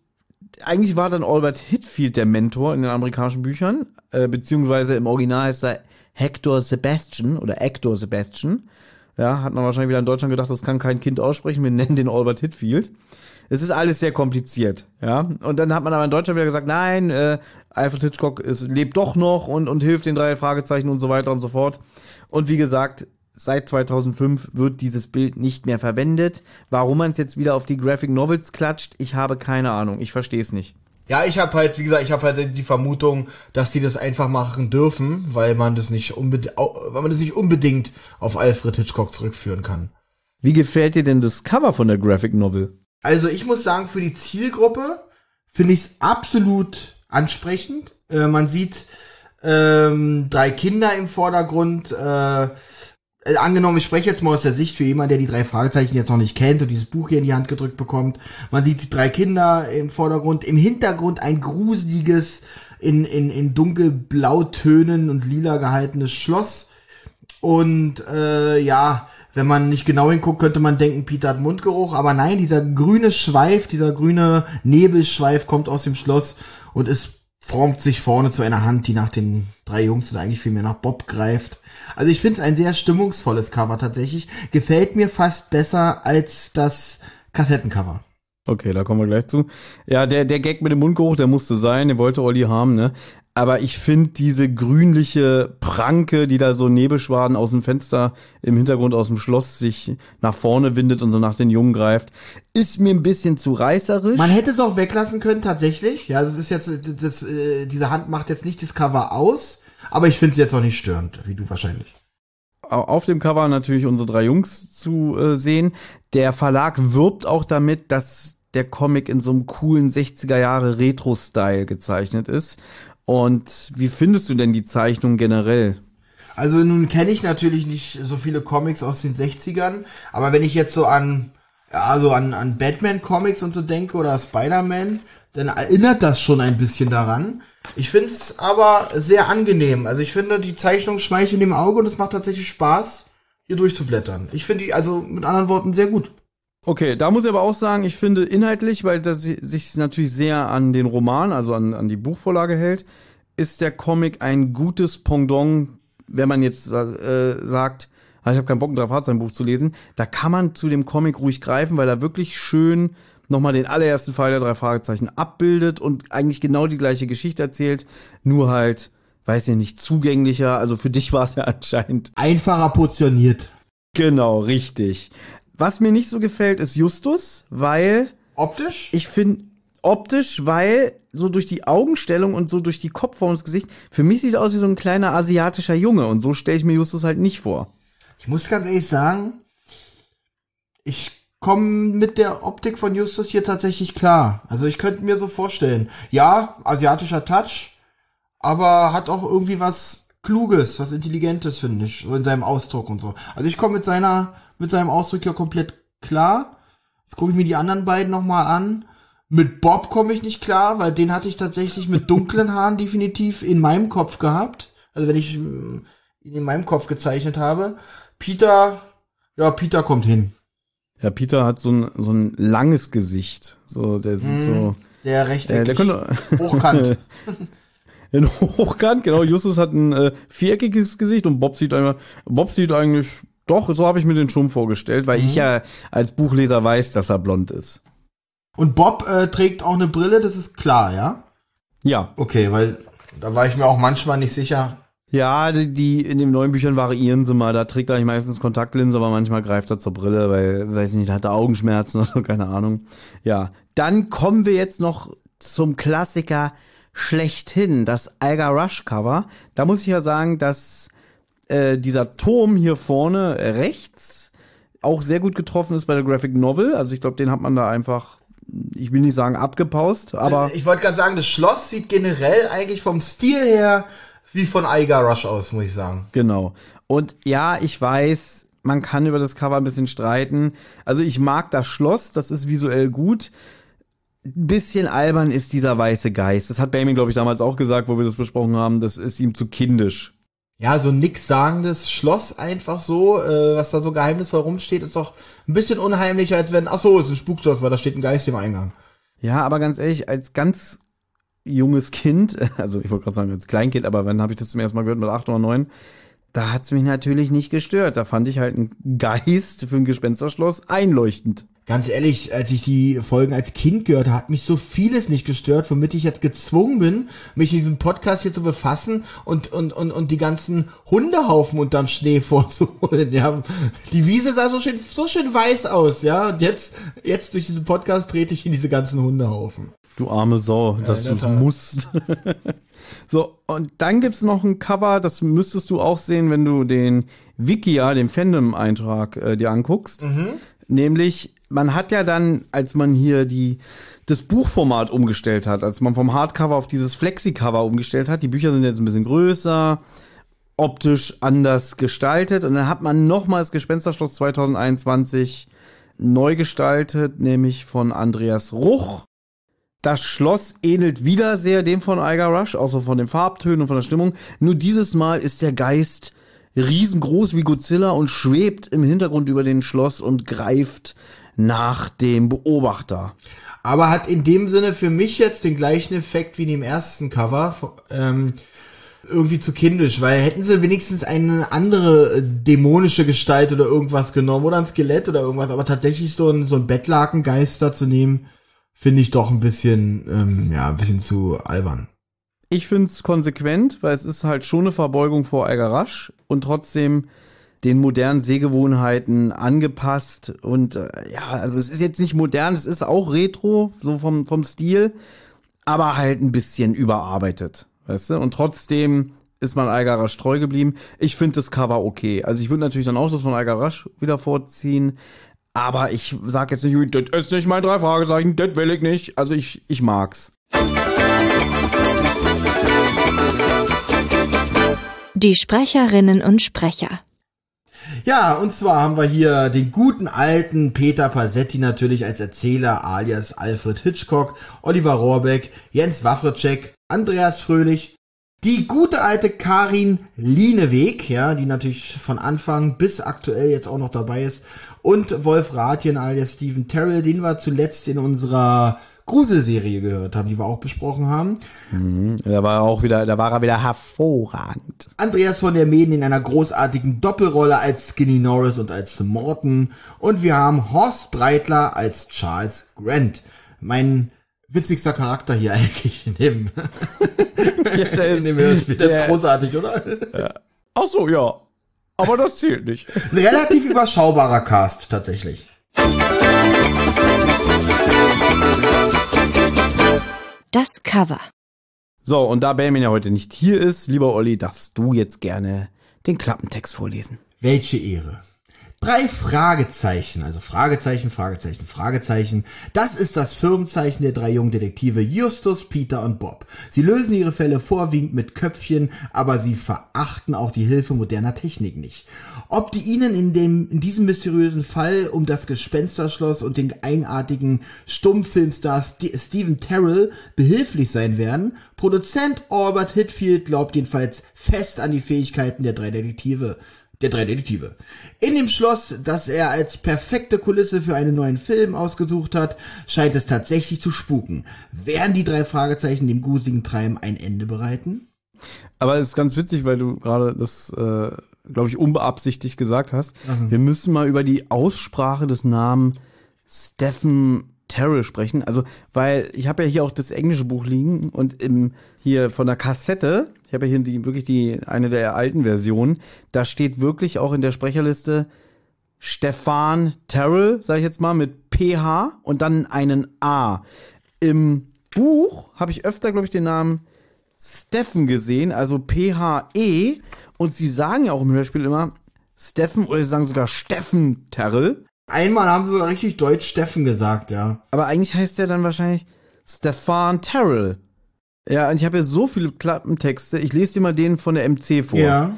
eigentlich war dann Albert Hitfield der Mentor in den amerikanischen Büchern, äh, beziehungsweise im Original heißt er Hector Sebastian oder Hector Sebastian. Ja, hat man wahrscheinlich wieder in Deutschland gedacht, das kann kein Kind aussprechen, wir nennen den Albert Hitfield. Es ist alles sehr kompliziert, ja. Und dann hat man aber in Deutschland wieder gesagt, nein, äh, Alfred Hitchcock ist, lebt doch noch und, und hilft den drei Fragezeichen und so weiter und so fort. Und wie gesagt, seit 2005 wird dieses Bild nicht mehr verwendet. Warum man es jetzt wieder auf die Graphic Novels klatscht, ich habe keine Ahnung. Ich verstehe es nicht. Ja, ich habe halt, wie gesagt, ich habe halt die Vermutung, dass die das einfach machen dürfen, weil man das nicht unbedingt, weil man das nicht unbedingt auf Alfred Hitchcock zurückführen kann. Wie gefällt dir denn das Cover von der Graphic Novel? Also ich muss sagen, für die Zielgruppe finde ich es absolut ansprechend. Äh, man sieht ähm, drei Kinder im Vordergrund. Äh, äh, angenommen, ich spreche jetzt mal aus der Sicht für jemanden, der die drei Fragezeichen jetzt noch nicht kennt und dieses Buch hier in die Hand gedrückt bekommt. Man sieht die drei Kinder im Vordergrund, im Hintergrund ein gruseliges, in, in, in dunkelblautönen und lila gehaltenes Schloss. Und äh, ja, wenn man nicht genau hinguckt, könnte man denken, Peter hat Mundgeruch, aber nein, dieser grüne Schweif, dieser grüne Nebelschweif kommt aus dem Schloss und es formt sich vorne zu einer Hand, die nach den drei Jungs oder eigentlich vielmehr nach Bob greift. Also ich finde es ein sehr stimmungsvolles Cover tatsächlich. Gefällt mir fast besser als das Kassettencover. Okay, da kommen wir gleich zu. Ja, der, der Gag mit dem Mundgeruch, der musste sein, den wollte Olli haben, ne? Aber ich finde diese grünliche Pranke, die da so Nebelschwaden aus dem Fenster im Hintergrund aus dem Schloss sich nach vorne windet und so nach den Jungen greift, ist mir ein bisschen zu reißerisch. Man hätte es auch weglassen können, tatsächlich. Ja, es ist jetzt, das, äh, diese Hand macht jetzt nicht das Cover aus, aber ich finde es jetzt auch nicht störend, wie du wahrscheinlich auf dem Cover natürlich unsere drei Jungs zu äh, sehen. Der Verlag wirbt auch damit, dass der Comic in so einem coolen 60er Jahre Retro-Style gezeichnet ist. Und wie findest du denn die Zeichnung generell? Also nun kenne ich natürlich nicht so viele Comics aus den 60ern, aber wenn ich jetzt so an, ja, so an, an Batman-Comics und so denke oder Spider-Man, dann erinnert das schon ein bisschen daran. Ich finde es aber sehr angenehm. Also ich finde, die Zeichnung schmeichelt dem Auge und es macht tatsächlich Spaß, hier durchzublättern. Ich finde die also mit anderen Worten sehr gut. Okay, da muss ich aber auch sagen, ich finde inhaltlich, weil das sich natürlich sehr an den Roman, also an, an die Buchvorlage hält, ist der Comic ein gutes Pendant, wenn man jetzt äh, sagt, ah, ich habe keinen Bock, ein Drei-Fahrzeugen-Buch zu lesen, da kann man zu dem Comic ruhig greifen, weil er wirklich schön nochmal den allerersten Fall der drei Fragezeichen abbildet und eigentlich genau die gleiche Geschichte erzählt, nur halt, weiß ich nicht, zugänglicher. Also für dich [laughs] war es ja anscheinend. Einfacher portioniert. Genau, richtig. Was mir nicht so gefällt, ist Justus, weil. Optisch? Ich finde, optisch, weil so durch die Augenstellung und so durch die Kopfform des Gesichts, für mich sieht er aus wie so ein kleiner asiatischer Junge und so stelle ich mir Justus halt nicht vor. Ich muss ganz ehrlich sagen, ich komme mit der Optik von Justus hier tatsächlich klar. Also ich könnte mir so vorstellen, ja, asiatischer Touch, aber hat auch irgendwie was Kluges, was Intelligentes, finde ich, so in seinem Ausdruck und so. Also ich komme mit seiner mit seinem Ausdruck ja komplett klar. Jetzt gucke ich mir die anderen beiden nochmal an. Mit Bob komme ich nicht klar, weil den hatte ich tatsächlich mit dunklen Haaren definitiv in meinem Kopf gehabt. Also wenn ich ihn in meinem Kopf gezeichnet habe. Peter, ja, Peter kommt hin. Ja, Peter hat so ein, so ein langes Gesicht. So, der sieht mm, so. Der recht äh, der könnte, hochkant. [laughs] in Hochkant, genau. Justus hat ein äh, viereckiges Gesicht und Bob sieht einmal, Bob sieht eigentlich, doch, so habe ich mir den schon vorgestellt, weil ich ja als Buchleser weiß, dass er blond ist. Und Bob äh, trägt auch eine Brille, das ist klar, ja? Ja. Okay, weil da war ich mir auch manchmal nicht sicher. Ja, die, die in den neuen Büchern variieren sie mal. Da trägt er eigentlich meistens Kontaktlinse, aber manchmal greift er zur Brille, weil, weiß nicht, hat er Augenschmerzen [laughs] oder so, keine Ahnung. Ja. Dann kommen wir jetzt noch zum Klassiker schlechthin, das Alga Rush Cover. Da muss ich ja sagen, dass äh, dieser Turm hier vorne rechts auch sehr gut getroffen ist bei der Graphic Novel. Also ich glaube, den hat man da einfach, ich will nicht sagen abgepaust, aber ich wollte gerade sagen, das Schloss sieht generell eigentlich vom Stil her wie von Aiga Rush aus, muss ich sagen. Genau. Und ja, ich weiß, man kann über das Cover ein bisschen streiten. Also ich mag das Schloss, das ist visuell gut. Ein bisschen albern ist dieser weiße Geist. Das hat Bamin, glaube ich, damals auch gesagt, wo wir das besprochen haben. Das ist ihm zu kindisch. Ja, so nix sagendes Schloss einfach so, äh, was da so geheimnisvoll rumsteht, ist doch ein bisschen unheimlicher, als wenn, ach so, ist ein Spukschloss, weil da steht ein Geist im Eingang. Ja, aber ganz ehrlich, als ganz junges Kind, [laughs] also ich wollte gerade sagen als Kleinkind, aber wann habe ich das zum ersten Mal gehört, mit acht oder neun, da hat's mich natürlich nicht gestört. Da fand ich halt einen Geist für ein Gespensterschloss einleuchtend. Ganz ehrlich, als ich die Folgen als Kind gehört habe, hat mich so vieles nicht gestört, womit ich jetzt gezwungen bin, mich in diesem Podcast hier zu befassen und, und, und, und die ganzen Hundehaufen unterm Schnee [laughs] vorzuholen. Ja, die Wiese sah so schön, so schön weiß aus, ja. Und jetzt, jetzt durch diesen Podcast trete ich in diese ganzen Hundehaufen. Du arme Sau, dass in du musst. [laughs] so, und dann gibt's noch ein Cover, das müsstest du auch sehen, wenn du den Wikia, den Fandom-Eintrag, äh, dir anguckst. Nämlich, man hat ja dann, als man hier die das Buchformat umgestellt hat, als man vom Hardcover auf dieses Flexi-Cover umgestellt hat, die Bücher sind jetzt ein bisschen größer, optisch anders gestaltet und dann hat man nochmals Gespensterschloss 2021 neu gestaltet, nämlich von Andreas Ruch. Das Schloss ähnelt wieder sehr dem von Iger Rush, außer von den Farbtönen und von der Stimmung. Nur dieses Mal ist der Geist riesengroß wie Godzilla und schwebt im Hintergrund über den Schloss und greift nach dem Beobachter. Aber hat in dem Sinne für mich jetzt den gleichen Effekt wie in dem ersten Cover. Ähm, irgendwie zu kindisch, weil hätten sie wenigstens eine andere äh, dämonische Gestalt oder irgendwas genommen oder ein Skelett oder irgendwas, aber tatsächlich so ein, so ein Bettlakengeister zu nehmen, finde ich doch ein bisschen, ähm, ja, ein bisschen zu albern. Ich find's konsequent, weil es ist halt schon eine Verbeugung vor Algarasch und trotzdem den modernen Sehgewohnheiten angepasst und äh, ja, also es ist jetzt nicht modern, es ist auch retro, so vom, vom Stil, aber halt ein bisschen überarbeitet, weißt du? Und trotzdem ist man Algarasch treu geblieben. Ich finde das Cover okay. Also ich würde natürlich dann auch das von Algarasch wieder vorziehen, aber ich sag jetzt nicht, das ist nicht mein drei Fragezeichen, das will ich nicht. Also ich, ich mag's. Die Sprecherinnen und Sprecher. Ja, und zwar haben wir hier den guten alten Peter Pasetti natürlich als Erzähler alias Alfred Hitchcock, Oliver Rohrbeck, Jens Wawritschek, Andreas Fröhlich, die gute alte Karin Lieneweg, ja, die natürlich von Anfang bis aktuell jetzt auch noch dabei ist, und Wolf Rathjen alias Stephen Terrell, den wir zuletzt in unserer Gruselserie gehört haben, die wir auch besprochen haben. Da war er auch wieder, da war er wieder hervorragend. Andreas von der Meden in einer großartigen Doppelrolle als Skinny Norris und als Morton. Und wir haben Horst Breitler als Charles Grant. Mein witzigster Charakter hier [laughs] eigentlich in dem, [laughs] Ja, der in dem Hörspiel. Das ist der- großartig, oder? Ach so, ja. Aber das zählt nicht. Ein relativ überschaubarer Cast, tatsächlich. Das Cover. So, und da Benjamin ja heute nicht hier ist, lieber Olli, darfst du jetzt gerne den Klappentext vorlesen. Welche Ehre. Drei Fragezeichen, also Fragezeichen, Fragezeichen, Fragezeichen. Das ist das Firmenzeichen der drei jungen Detektive Justus, Peter und Bob. Sie lösen ihre Fälle vorwiegend mit Köpfchen, aber sie verachten auch die Hilfe moderner Technik nicht. Ob die ihnen in dem, in diesem mysteriösen Fall um das Gespensterschloss und den eigenartigen Stummfilmstar St Stephen Terrell behilflich sein werden, Produzent Albert Hitfield glaubt jedenfalls fest an die Fähigkeiten der drei Detektive. Der drei Detektive. In dem Schloss, das er als perfekte Kulisse für einen neuen Film ausgesucht hat, scheint es tatsächlich zu spuken. Werden die drei Fragezeichen dem grusigen Treiben ein Ende bereiten? Aber es ist ganz witzig, weil du gerade das, äh, glaube ich, unbeabsichtigt gesagt hast. Wir müssen mal über die Aussprache des Namen Stephen Terrell sprechen. Also, weil ich habe ja hier auch das englische Buch liegen und im hier von der Kassette, ich habe ja hier die, wirklich die eine der alten Versionen, da steht wirklich auch in der Sprecherliste Stefan Terrell, sage ich jetzt mal, mit PH und dann einen A. Im Buch habe ich öfter, glaube ich, den Namen Steffen gesehen, also P-H-E. Und sie sagen ja auch im Hörspiel immer Steffen oder sie sagen sogar Steffen Terrell. Einmal haben sie sogar richtig deutsch Steffen gesagt, ja. Aber eigentlich heißt der dann wahrscheinlich Stefan Terrell. Ja, und ich habe ja so viele Klappentexte. Ich lese dir mal den von der MC vor. Ja.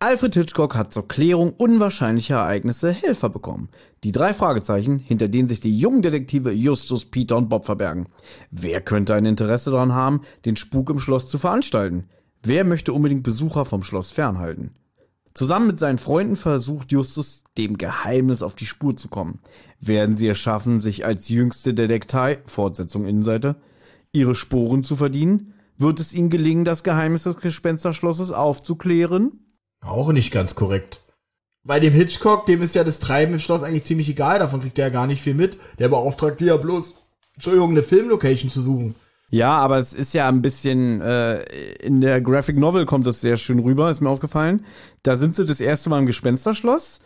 Alfred Hitchcock hat zur Klärung unwahrscheinlicher Ereignisse Helfer bekommen. Die drei Fragezeichen, hinter denen sich die jungen Detektive Justus, Peter und Bob verbergen. Wer könnte ein Interesse daran haben, den Spuk im Schloss zu veranstalten? Wer möchte unbedingt Besucher vom Schloss fernhalten? Zusammen mit seinen Freunden versucht Justus, dem Geheimnis auf die Spur zu kommen. Werden sie es schaffen, sich als jüngste Detektei, Fortsetzung Innenseite, ihre Sporen zu verdienen? Wird es ihnen gelingen, das Geheimnis des Gespensterschlosses aufzuklären? Auch nicht ganz korrekt. Bei dem Hitchcock, dem ist ja das Treiben im Schloss eigentlich ziemlich egal, davon kriegt er ja gar nicht viel mit. Der beauftragt die ja bloß, Entschuldigung, eine Filmlocation zu suchen. Ja, aber es ist ja ein bisschen, äh, in der Graphic Novel kommt das sehr schön rüber, ist mir aufgefallen. Da sind sie das erste Mal im Gespensterschloss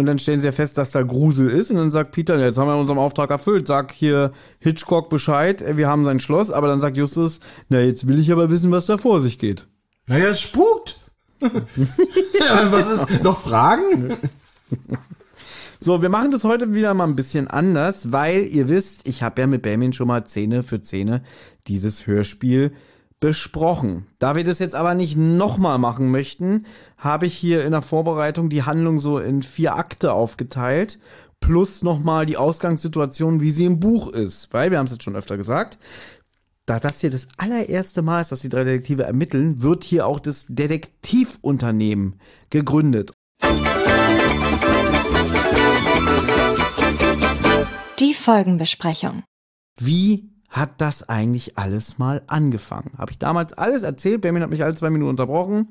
und dann stellen sie ja fest, dass da Grusel ist und dann sagt Peter, jetzt haben wir unseren Auftrag erfüllt, sag hier Hitchcock Bescheid, wir haben sein Schloss, aber dann sagt Justus, na jetzt will ich aber wissen, was da vor sich geht. Naja, es spukt. [laughs] Was ist, noch Fragen? So, wir machen das heute wieder mal ein bisschen anders, weil ihr wisst, ich habe ja mit Benjamin schon mal Szene für Szene dieses Hörspiel besprochen. Da wir das jetzt aber nicht nochmal machen möchten, habe ich hier in der Vorbereitung die Handlung so in vier Akte aufgeteilt, plus nochmal die Ausgangssituation, wie sie im Buch ist. Weil, wir haben es jetzt schon öfter gesagt, da das hier das allererste Mal ist, dass die drei Detektive ermitteln, wird hier auch das Detektivunternehmen gegründet. Die Folgenbesprechung. Wie hat das eigentlich alles mal angefangen? Habe ich damals alles erzählt? Benjamin hat mich alle zwei Minuten unterbrochen.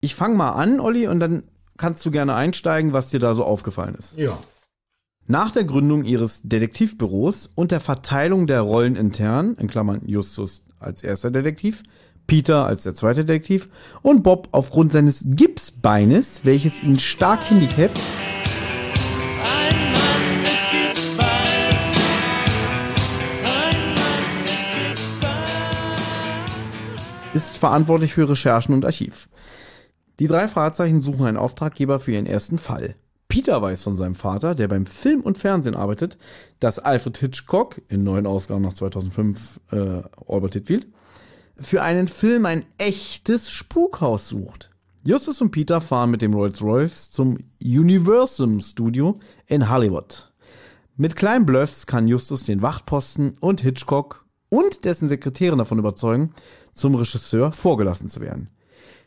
Ich fange mal an, Olli, und dann kannst du gerne einsteigen, was dir da so aufgefallen ist. Ja. Nach der Gründung ihres Detektivbüros und der Verteilung der Rollen intern, in Klammern Justus als erster Detektiv, Peter als der zweite Detektiv und Bob aufgrund seines Gipsbeines, welches ihn stark handicapt, ist verantwortlich für Recherchen und Archiv. Die drei Fragezeichen suchen einen Auftraggeber für ihren ersten Fall. Peter weiß von seinem Vater, der beim Film und Fernsehen arbeitet, dass Alfred Hitchcock, in neuen Ausgaben nach 2005 äh, Albert Hitfield, für einen Film ein echtes Spukhaus sucht. Justus und Peter fahren mit dem Rolls-Royce zum Universum Studio in Hollywood. Mit kleinen Bluffs kann Justus den Wachtposten und Hitchcock und dessen Sekretärin davon überzeugen, zum Regisseur vorgelassen zu werden.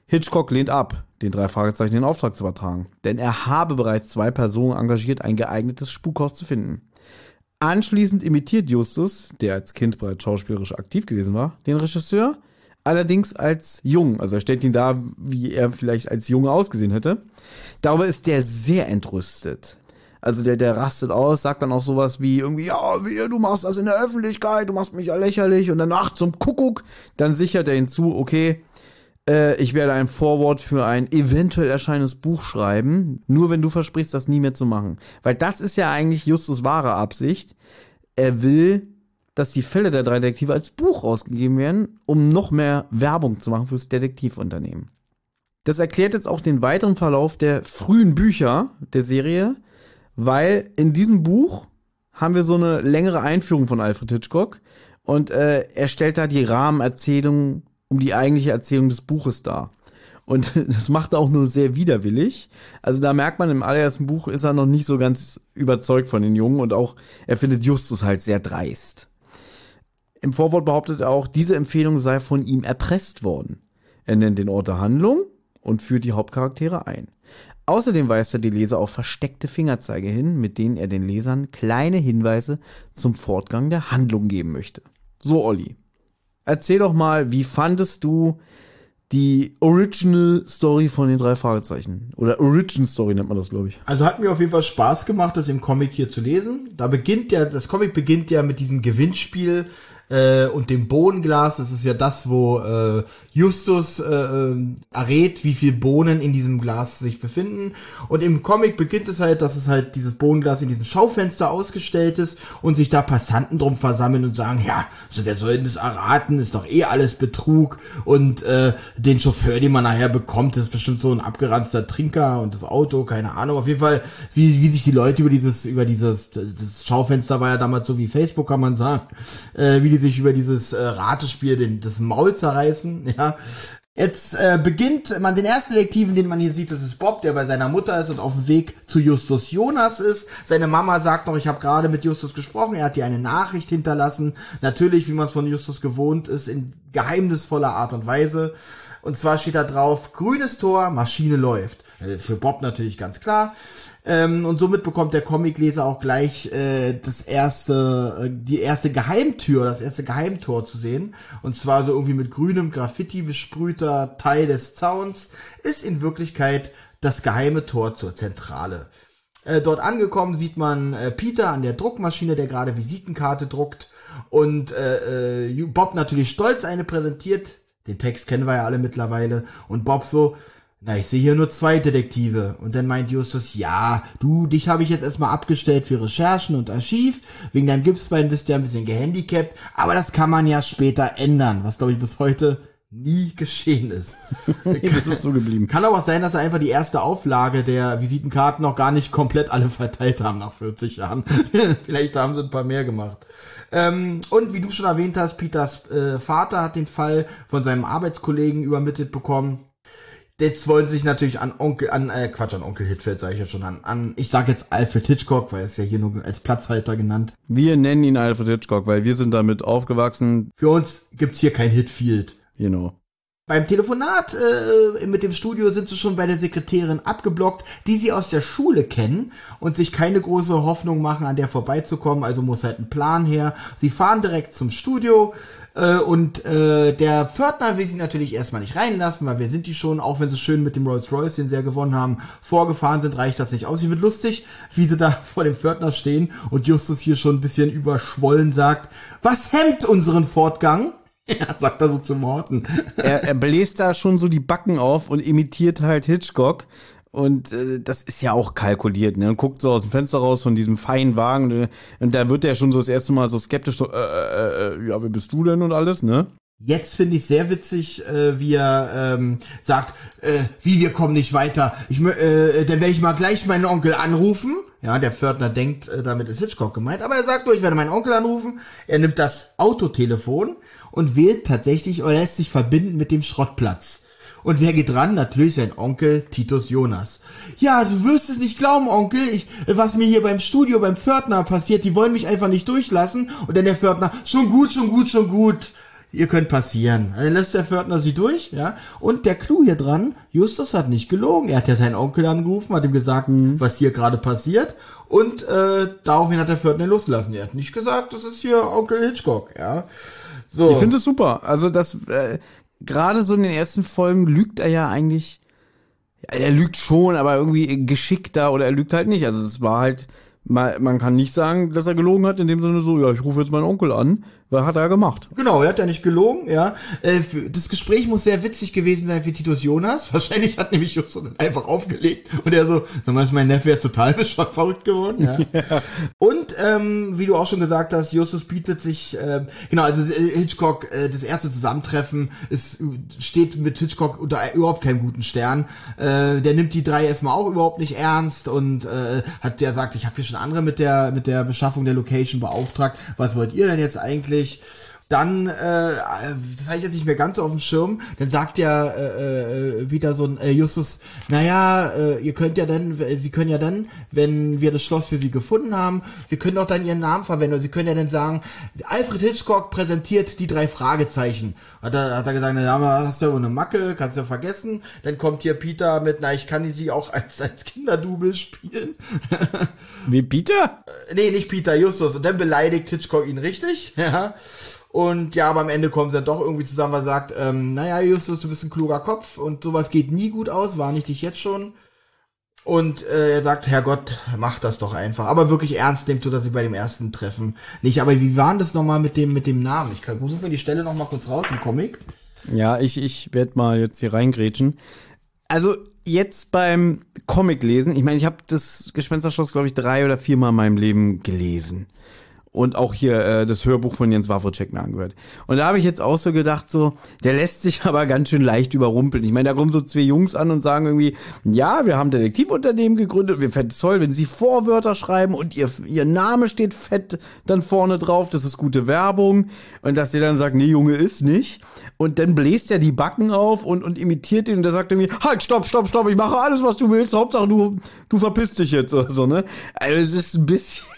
Hitchcock lehnt ab, den drei Fragezeichen den Auftrag zu übertragen, denn er habe bereits zwei Personen engagiert, ein geeignetes Spukhaus zu finden. Anschließend imitiert Justus, der als Kind bereits schauspielerisch aktiv gewesen war, den Regisseur, allerdings als jung. Also er stellt ihn da, wie er vielleicht als Junge ausgesehen hätte. Darüber ist der sehr entrüstet. Also der, der rastet aus, sagt dann auch sowas wie irgendwie, ja, wie, du machst das in der Öffentlichkeit, du machst mich ja lächerlich und danach zum Kuckuck. Dann sichert er hinzu, okay, äh, ich werde ein Vorwort für ein eventuell erscheinendes Buch schreiben, nur wenn du versprichst, das nie mehr zu machen. Weil das ist ja eigentlich Justus wahre Absicht. Er will, dass die Fälle der drei Detektive als Buch rausgegeben werden, um noch mehr Werbung zu machen fürs Detektivunternehmen. Das erklärt jetzt auch den weiteren Verlauf der frühen Bücher der Serie, weil in diesem Buch haben wir so eine längere Einführung von Alfred Hitchcock und äh, er stellt da die Rahmenerzählung um die eigentliche Erzählung des Buches dar. Und [laughs] das macht er auch nur sehr widerwillig. Also da merkt man, im allerersten Buch ist er noch nicht so ganz überzeugt von den Jungen und auch er findet Justus halt sehr dreist. Im Vorwort behauptet er auch, diese Empfehlung sei von ihm erpresst worden. Er nennt den Ort der Handlung und führt die Hauptcharaktere ein. Außerdem weist er die Leser auf versteckte Fingerzeige hin, mit denen er den Lesern kleine Hinweise zum Fortgang der Handlung geben möchte. So, Olli, erzähl doch mal, wie fandest du die Original Story von den drei Fragezeichen? Oder Origin Story nennt man das, glaube ich. Also hat mir auf jeden Fall Spaß gemacht, das im Comic hier zu lesen. Da beginnt ja, das Comic beginnt ja mit diesem Gewinnspiel äh, und dem Bohnenglas. Das ist ja das, wo äh, Justus äh, äh, errät, wie viel Bohnen in diesem Glas sich befinden. Und im Comic beginnt es halt, dass es halt dieses Bohnenglas in diesem Schaufenster ausgestellt ist und sich da Passanten drum versammeln und sagen, ja, also wer soll denn das erraten? Ist doch eh alles Betrug. Und äh, den Chauffeur, den man nachher bekommt, ist bestimmt so ein abgeranzter Trinker und das Auto, keine Ahnung. Auf jeden Fall, wie, wie sich die Leute über dieses, über dieses, das Schaufenster war ja damals so wie Facebook, kann man sagen, äh, wie die sich über dieses äh, Ratespiel den, das Maul zerreißen, [laughs] ja. Jetzt äh, beginnt man den ersten Detektiven, den man hier sieht, das ist Bob, der bei seiner Mutter ist und auf dem Weg zu Justus Jonas ist. Seine Mama sagt noch, ich habe gerade mit Justus gesprochen, er hat ihr eine Nachricht hinterlassen. Natürlich, wie man es von Justus gewohnt ist, in geheimnisvoller Art und Weise. Und zwar steht da drauf, grünes Tor, Maschine läuft. Äh, für Bob natürlich ganz klar. Ähm, und somit bekommt der Comicleser auch gleich äh, das erste, äh, die erste Geheimtür, das erste Geheimtor zu sehen. Und zwar so irgendwie mit grünem Graffiti besprühter Teil des Zauns, ist in Wirklichkeit das geheime Tor zur Zentrale. Äh, dort angekommen sieht man äh, Peter an der Druckmaschine, der gerade Visitenkarte druckt. Und äh, äh, Bob natürlich stolz eine präsentiert. Den Text kennen wir ja alle mittlerweile. Und Bob so, na, ich sehe hier nur zwei Detektive. Und dann meint Justus, ja, du, dich habe ich jetzt erstmal abgestellt für Recherchen und Archiv. Wegen deinem Gipsbein bist du ja ein bisschen gehandicapt. Aber das kann man ja später ändern, was glaube ich bis heute nie geschehen ist. [laughs] das ist so geblieben. Kann aber auch sein, dass er einfach die erste Auflage der Visitenkarten noch gar nicht komplett alle verteilt haben nach 40 Jahren. [laughs] Vielleicht haben sie ein paar mehr gemacht. Ähm, und wie du schon erwähnt hast, Peters äh, Vater hat den Fall von seinem Arbeitskollegen übermittelt bekommen. Jetzt wollen sie sich natürlich an Onkel, an, äh, Quatsch, an Onkel Hitfeld sage ich ja schon an, an, ich sage jetzt Alfred Hitchcock, weil er ist ja hier nur als Platzhalter genannt. Wir nennen ihn Alfred Hitchcock, weil wir sind damit aufgewachsen. Für uns gibt's hier kein Hitfield. Genau. Beim Telefonat äh, mit dem Studio sind sie schon bei der Sekretärin abgeblockt, die sie aus der Schule kennen und sich keine große Hoffnung machen, an der vorbeizukommen. Also muss halt ein Plan her. Sie fahren direkt zum Studio äh, und äh, der Pförtner will sie natürlich erstmal nicht reinlassen, weil wir sind die schon, auch wenn sie schön mit dem Rolls Royce, den sie ja gewonnen haben, vorgefahren sind, reicht das nicht aus. Sie wird lustig, wie sie da [laughs] vor dem Pförtner stehen und Justus hier schon ein bisschen überschwollen sagt, was hemmt unseren Fortgang? [laughs] Ja, sagt er so zu Morten. Er, er bläst da schon so die Backen auf und imitiert halt Hitchcock. Und äh, das ist ja auch kalkuliert, ne? Und guckt so aus dem Fenster raus von diesem feinen Wagen. Ne? Und da wird er schon so das erste Mal so skeptisch, so, äh, äh, äh, ja, wer bist du denn und alles, ne? Jetzt finde ich sehr witzig, äh, wie er ähm, sagt, äh, wie wir kommen nicht weiter. Ich, äh, dann werde ich mal gleich meinen Onkel anrufen. Ja, der Pförtner denkt, äh, damit ist Hitchcock gemeint. Aber er sagt nur, ich werde meinen Onkel anrufen. Er nimmt das Autotelefon und wählt tatsächlich oder lässt sich verbinden mit dem Schrottplatz. Und wer geht ran? Natürlich sein Onkel Titus Jonas. Ja, du wirst es nicht glauben, Onkel, ich, was mir hier beim Studio beim Pförtner passiert. Die wollen mich einfach nicht durchlassen. Und dann der Pförtner, schon gut, schon gut, schon gut. Ihr könnt passieren. Dann lässt der Pförtner sie durch, ja. Und der Clou hier dran, Justus hat nicht gelogen. Er hat ja seinen Onkel angerufen, hat ihm gesagt, mhm. was hier gerade passiert. Und äh, daraufhin hat der Pförtner losgelassen. Er hat nicht gesagt, das ist hier Onkel Hitchcock, ja. So. Ich finde es super. Also das äh, gerade so in den ersten Folgen lügt er ja eigentlich. Er lügt schon, aber irgendwie geschickter oder er lügt halt nicht. Also es war halt, man kann nicht sagen, dass er gelogen hat, in dem Sinne so, ja, ich rufe jetzt meinen Onkel an, was hat er gemacht? Genau, er hat ja nicht gelogen, ja. Äh, das Gespräch muss sehr witzig gewesen sein für Titus Jonas. [laughs] Wahrscheinlich hat nämlich Justus einfach aufgelegt und er so, sag mal, ist mein Neffe jetzt total [laughs] bescheuert verrückt geworden, ja. ja. Und ähm, wie du auch schon gesagt hast, Justus bietet sich, äh, genau, also äh, Hitchcock, äh, das erste Zusammentreffen ist, steht mit Hitchcock unter überhaupt keinem guten Stern. Äh, der nimmt die drei erstmal auch überhaupt nicht ernst und äh, hat der sagt, ich habe hier schon andere mit der mit der Beschaffung der Location beauftragt. Was wollt ihr denn jetzt eigentlich? wirklich dann, äh, das habe ich jetzt nicht mehr ganz auf dem Schirm, dann sagt ja äh, äh, wieder so ein äh, Justus, naja, äh, ihr könnt ja dann, sie können ja dann, wenn wir das Schloss für sie gefunden haben, wir können auch dann ihren Namen verwenden, oder sie können ja dann sagen, Alfred Hitchcock präsentiert die drei Fragezeichen. Hat er, hat er gesagt, na ja, hast du ja wohl eine Macke, kannst du ja vergessen. Dann kommt hier Peter mit, na, ich kann sie auch als, als Kinderdubel spielen. [laughs] Wie Peter? nee, nicht Peter, Justus. Und dann beleidigt Hitchcock ihn richtig, [laughs] ja. Und ja, aber am Ende kommen sie dann doch irgendwie zusammen, weil er sagt, ähm, naja, Justus, du bist ein kluger Kopf und sowas geht nie gut aus, warne ich dich jetzt schon. Und äh, er sagt, Herrgott, mach das doch einfach. Aber wirklich ernst nimmt, so dass sie bei dem ersten Treffen nicht. Aber wie war denn das nochmal mit dem, mit dem Namen? Ich kann, suche mir die Stelle nochmal kurz raus im Comic. Ja, ich, ich werde mal jetzt hier reingrätschen. Also jetzt beim Comic lesen, ich meine, ich habe das Gespensterschloss, glaube ich, drei oder viermal in meinem Leben gelesen und auch hier äh, das Hörbuch von Jens Wawrczyk mir angehört. Und da habe ich jetzt auch so gedacht, so, der lässt sich [laughs] aber ganz schön leicht überrumpeln. Ich meine, da kommen so zwei Jungs an und sagen irgendwie, ja, wir haben Detektivunternehmen gegründet, wir fänden es toll, wenn sie Vorwörter schreiben und ihr, ihr Name steht fett dann vorne drauf, das ist gute Werbung. Und dass der dann sagt, nee, Junge, ist nicht. Und dann bläst er die Backen auf und, und imitiert ihn und der sagt irgendwie, halt, stopp, stopp, stopp, ich mache alles, was du willst, Hauptsache du, du verpisst dich jetzt oder so, ne? Also es ist ein bisschen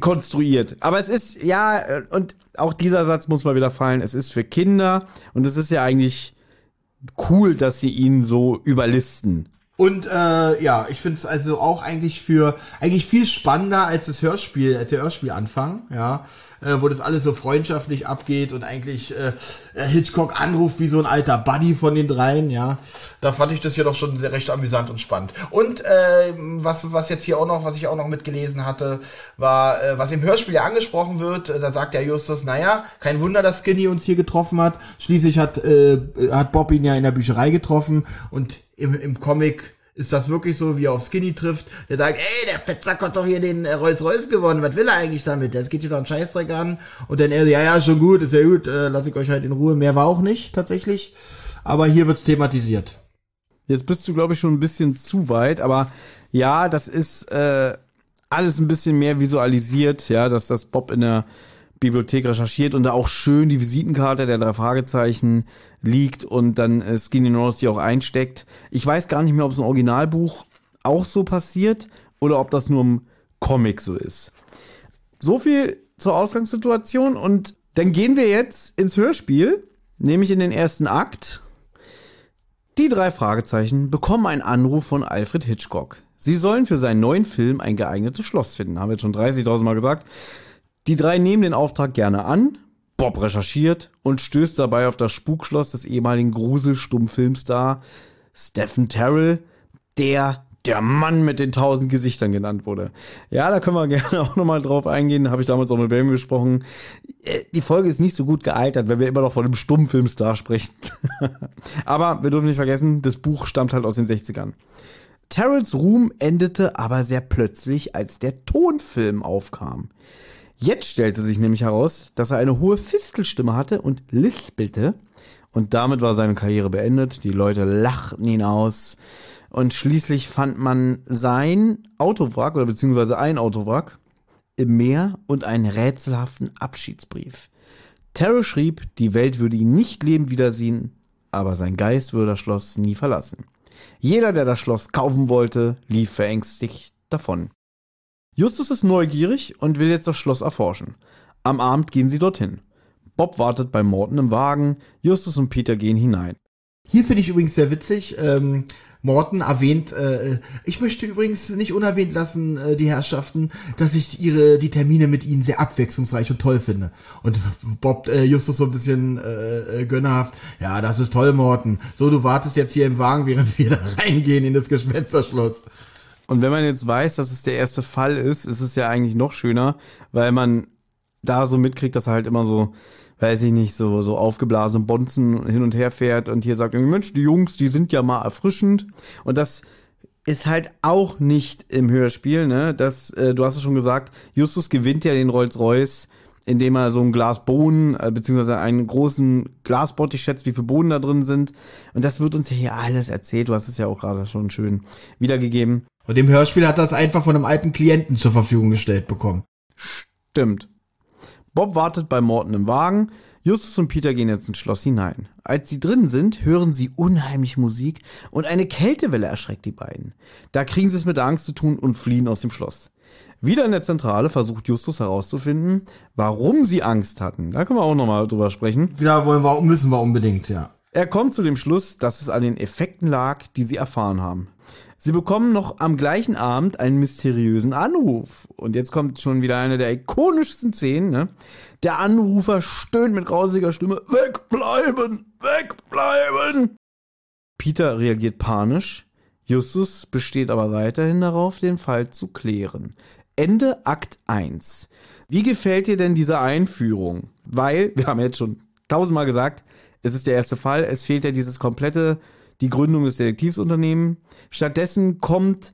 konstruiert. Aber es ist, ja, und auch dieser Satz muss mal wieder fallen, es ist für Kinder und es ist ja eigentlich cool, dass sie ihn so überlisten. Und äh, ja, ich finde es also auch eigentlich für eigentlich viel spannender als das Hörspiel, als der Hörspielanfang, ja äh, wo das alles so freundschaftlich abgeht und eigentlich äh, Hitchcock anruft wie so ein alter Buddy von den dreien, ja. Da fand ich das hier doch schon sehr recht amüsant und spannend. Und äh, was, was jetzt hier auch noch, was ich auch noch mitgelesen hatte, war, äh, was im Hörspiel ja angesprochen wird, äh, da sagt der Justus, naja, kein Wunder, dass Skinny uns hier getroffen hat. Schließlich hat, äh, hat Bob ihn ja in der Bücherei getroffen und im, im Comic ist das wirklich so, wie er auf Skinny trifft? Der sagt, ey, der Fettsack hat doch hier den äh, Rolls-Royce gewonnen. Was will er eigentlich damit? Das geht hier doch einen Scheißdreck an. Und dann er, ja, ja, schon gut, ist ja gut, äh, lass ich euch halt in Ruhe. Mehr war auch nicht, tatsächlich. Aber hier wird's thematisiert. Jetzt bist du, glaube ich, schon ein bisschen zu weit, aber ja, das ist äh, alles ein bisschen mehr visualisiert, ja, dass das Bob in der Bibliothek recherchiert und da auch schön die Visitenkarte der drei Fragezeichen liegt und dann äh, Skinny Norris die auch einsteckt. Ich weiß gar nicht mehr, ob es im Originalbuch auch so passiert oder ob das nur im Comic so ist. So viel zur Ausgangssituation und dann gehen wir jetzt ins Hörspiel, nämlich in den ersten Akt. Die drei Fragezeichen bekommen einen Anruf von Alfred Hitchcock. Sie sollen für seinen neuen Film ein geeignetes Schloss finden. Haben wir jetzt schon 30.000 Mal gesagt. Die drei nehmen den Auftrag gerne an. Bob recherchiert und stößt dabei auf das Spukschloss des ehemaligen Grusel-Stummfilmstar Stephen Terrell, der der Mann mit den tausend Gesichtern genannt wurde. Ja, da können wir [laughs] gerne auch nochmal drauf eingehen. Habe ich damals auch mit Bam gesprochen. Äh, die Folge ist nicht so gut gealtert, wenn wir immer noch von einem Stummfilmstar sprechen. [laughs] aber wir dürfen nicht vergessen, das Buch stammt halt aus den 60ern. Terrells Ruhm endete aber sehr plötzlich, als der Tonfilm aufkam. Jetzt stellte sich nämlich heraus, dass er eine hohe Fistelstimme hatte und lispelte. Und damit war seine Karriere beendet. Die Leute lachten ihn aus. Und schließlich fand man sein Autowrack oder beziehungsweise ein Autowrack im Meer und einen rätselhaften Abschiedsbrief. Terrell schrieb, die Welt würde ihn nicht lebend wiedersehen, aber sein Geist würde das Schloss nie verlassen. Jeder, der das Schloss kaufen wollte, lief verängstigt davon. Justus ist neugierig und will jetzt das Schloss erforschen. Am Abend gehen sie dorthin. Bob wartet bei Morton im Wagen, Justus und Peter gehen hinein. Hier finde ich übrigens sehr witzig, ähm, Morton erwähnt, äh, ich möchte übrigens nicht unerwähnt lassen, äh, die Herrschaften, dass ich ihre die Termine mit ihnen sehr abwechslungsreich und toll finde. Und Bob äh, Justus so ein bisschen äh, äh, gönnerhaft, ja, das ist toll, Morton. So, du wartest jetzt hier im Wagen, während wir da reingehen in das Gespensterschloss. Und wenn man jetzt weiß, dass es der erste Fall ist, ist es ja eigentlich noch schöner, weil man da so mitkriegt, dass er halt immer so, weiß ich nicht, so, so aufgeblasen Bonzen hin und her fährt und hier sagt, Mensch, die Jungs, die sind ja mal erfrischend. Und das ist halt auch nicht im Hörspiel, ne? Das, äh, du hast es schon gesagt, Justus gewinnt ja den Rolls-Royce, indem er so ein Glas Bohnen, äh, beziehungsweise einen großen Glasbottich schätzt, wie viele Bohnen da drin sind. Und das wird uns ja hier alles erzählt. Du hast es ja auch gerade schon schön wiedergegeben. Und im Hörspiel hat er es einfach von einem alten Klienten zur Verfügung gestellt bekommen. Stimmt. Bob wartet bei Morton im Wagen. Justus und Peter gehen jetzt ins Schloss hinein. Als sie drin sind, hören sie unheimlich Musik und eine Kältewelle erschreckt die beiden. Da kriegen sie es mit der Angst zu tun und fliehen aus dem Schloss. Wieder in der Zentrale versucht Justus herauszufinden, warum sie Angst hatten. Da können wir auch nochmal drüber sprechen. Ja, wollen wir, müssen wir unbedingt, ja. Er kommt zu dem Schluss, dass es an den Effekten lag, die sie erfahren haben. Sie bekommen noch am gleichen Abend einen mysteriösen Anruf. Und jetzt kommt schon wieder eine der ikonischsten Szenen. Ne? Der Anrufer stöhnt mit grausiger Stimme, wegbleiben, wegbleiben. Peter reagiert panisch. Justus besteht aber weiterhin darauf, den Fall zu klären. Ende Akt 1. Wie gefällt dir denn diese Einführung? Weil, wir haben jetzt schon tausendmal gesagt, es ist der erste Fall, es fehlt ja dieses komplette, die Gründung des Detektivsunternehmens. Stattdessen kommt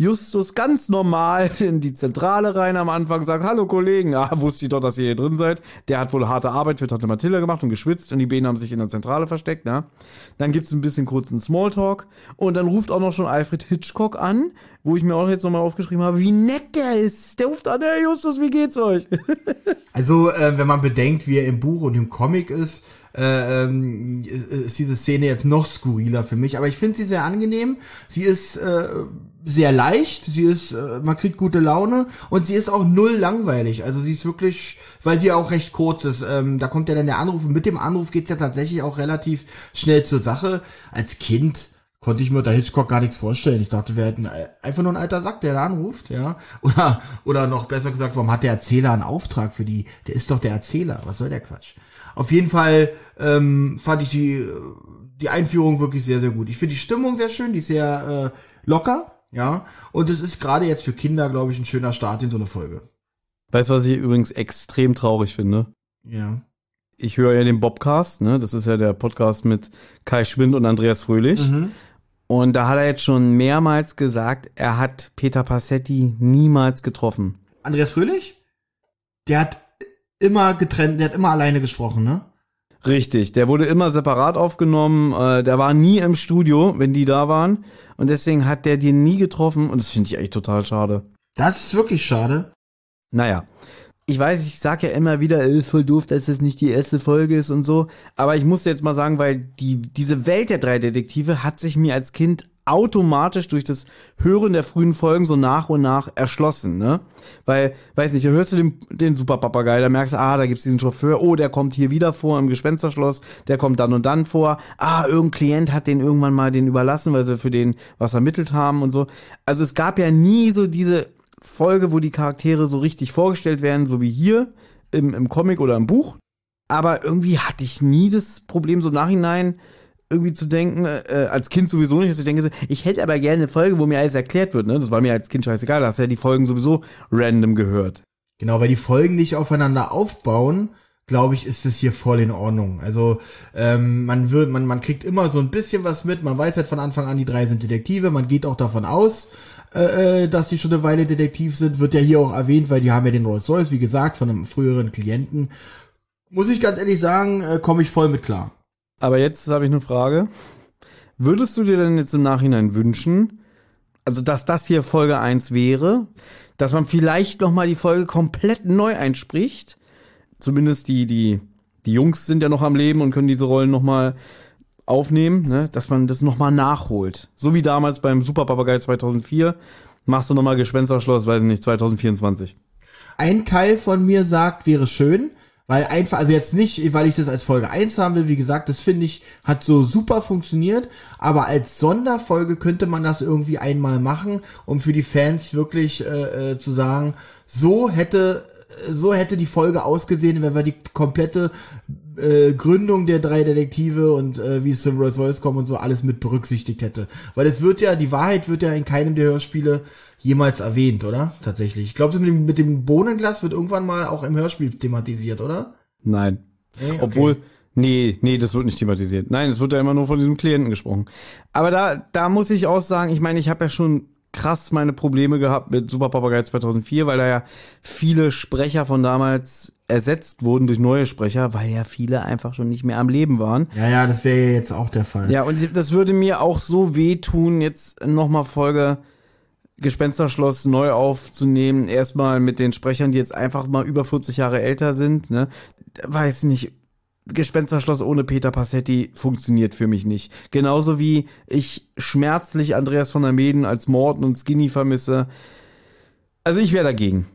Justus ganz normal [laughs] in die Zentrale rein am Anfang, sagt, hallo Kollegen, ah, wusste ich doch, dass ihr hier drin seid. Der hat wohl harte Arbeit für Tante Mathilda gemacht und geschwitzt und die Bienen haben sich in der Zentrale versteckt, ne? Dann gibt's ein bisschen kurzen Smalltalk und dann ruft auch noch schon Alfred Hitchcock an, wo ich mir auch jetzt nochmal aufgeschrieben habe, wie nett der ist. Der ruft an, hey Justus, wie geht's euch? [laughs] also, äh, wenn man bedenkt, wie er im Buch und im Comic ist, äh, ähm, ist diese Szene jetzt noch skurriler für mich. Aber ich finde sie sehr angenehm. Sie ist äh, sehr leicht, sie ist, äh, man kriegt gute Laune und sie ist auch null langweilig. Also sie ist wirklich, weil sie auch recht kurz ist. Ähm, da kommt ja dann der Anruf und mit dem Anruf geht's ja tatsächlich auch relativ schnell zur Sache. Als Kind konnte ich mir da Hitchcock gar nichts vorstellen. Ich dachte, wir hätten einfach nur ein alter Sack, der da anruft, ja. [laughs] Oder, oder noch besser gesagt, warum hat der Erzähler einen Auftrag für die? Der ist doch der Erzähler. Was soll der Quatsch? Auf jeden Fall ähm, fand ich die, die Einführung wirklich sehr, sehr gut. Ich finde die Stimmung sehr schön, die ist sehr äh, locker, ja. Und es ist gerade jetzt für Kinder, glaube ich, ein schöner Start in so eine Folge. Weißt du, was ich übrigens extrem traurig finde? Ja. Ich höre ja den Bobcast, ne? Das ist ja der Podcast mit Kai Schwind und Andreas Fröhlich. Mhm. Und da hat er jetzt schon mehrmals gesagt, er hat Peter Passetti niemals getroffen. Andreas Fröhlich? Der hat immer getrennt, der hat immer alleine gesprochen, ne? Richtig, der wurde immer separat aufgenommen, äh, der war nie im Studio, wenn die da waren. Und deswegen hat der dir nie getroffen und das finde ich echt total schade. Das ist wirklich schade. Naja, ich weiß, ich sag ja immer wieder, es ist voll doof, dass es nicht die erste Folge ist und so. Aber ich muss jetzt mal sagen, weil die, diese Welt der drei Detektive hat sich mir als Kind automatisch durch das Hören der frühen Folgen so nach und nach erschlossen, ne? Weil, weiß nicht, hörst du den, den Superpapagei, da merkst du, ah, da gibt's diesen Chauffeur, oh, der kommt hier wieder vor im Gespensterschloss, der kommt dann und dann vor, ah, irgendein Klient hat den irgendwann mal den überlassen, weil sie für den was ermittelt haben und so. Also es gab ja nie so diese Folge, wo die Charaktere so richtig vorgestellt werden, so wie hier im, im Comic oder im Buch. Aber irgendwie hatte ich nie das Problem so im Nachhinein, irgendwie zu denken, äh, als Kind sowieso nicht, dass ich denke ich hätte aber gerne eine Folge, wo mir alles erklärt wird, ne? Das war mir als Kind scheißegal, da hast ja die Folgen sowieso random gehört. Genau, weil die Folgen nicht aufeinander aufbauen, glaube ich, ist es hier voll in Ordnung. Also ähm, man wird, man, man kriegt immer so ein bisschen was mit, man weiß halt von Anfang an, die drei sind Detektive, man geht auch davon aus, äh, äh dass die schon eine Weile Detektiv sind, wird ja hier auch erwähnt, weil die haben ja den Rolls Royce, wie gesagt, von einem früheren Klienten. Muss ich ganz ehrlich sagen, äh, komme ich voll mit klar. Aber jetzt habe ich eine Frage. Würdest du dir denn jetzt im Nachhinein wünschen, also dass das hier Folge 1 wäre, dass man vielleicht noch mal die Folge komplett neu einspricht? Zumindest die die die Jungs sind ja noch am Leben und können diese Rollen noch mal aufnehmen, ne? dass man das noch mal nachholt. So wie damals beim Super Papagei 2004 machst du noch mal Gespensterschloss, weiß ich nicht, 2024. Ein Teil von mir sagt, wäre schön, weil einfach, also jetzt nicht, weil ich das als Folge 1 haben will, wie gesagt, das finde ich, hat so super funktioniert, aber als Sonderfolge könnte man das irgendwie einmal machen, um für die Fans wirklich äh, äh, zu sagen, so hätte so hätte die Folge ausgesehen, wenn wir die komplette äh, Gründung der drei Detektive und äh, wie es zum Rolls Royce kommt und so alles mit berücksichtigt hätte. Weil es wird ja, die Wahrheit wird ja in keinem der Hörspiele jemals erwähnt, oder? Tatsächlich. Ich glaube, mit dem, mit dem Bohnenglas wird irgendwann mal auch im Hörspiel thematisiert, oder? Nein. Nee, okay. Obwohl, nee, nee, das wird nicht thematisiert. Nein, es wird ja immer nur von diesem Klienten gesprochen. Aber da, da muss ich auch sagen, ich meine, ich habe ja schon krass meine Probleme gehabt mit Super Papagei 2004, weil da ja viele Sprecher von damals ersetzt wurden durch neue Sprecher, weil ja viele einfach schon nicht mehr am Leben waren. Ja, ja, das wäre ja jetzt auch der Fall. Ja, und das würde mir auch so wehtun, jetzt nochmal Folge Gespensterschloss neu aufzunehmen, erstmal mit den Sprechern, die jetzt einfach mal über 40 Jahre älter sind, ne? Weiß nicht. Gespensterschloss ohne Peter Passetti funktioniert für mich nicht. Genauso wie ich schmerzlich Andreas von der Meden als Morten und Skinny vermisse. Also ich wäre dagegen.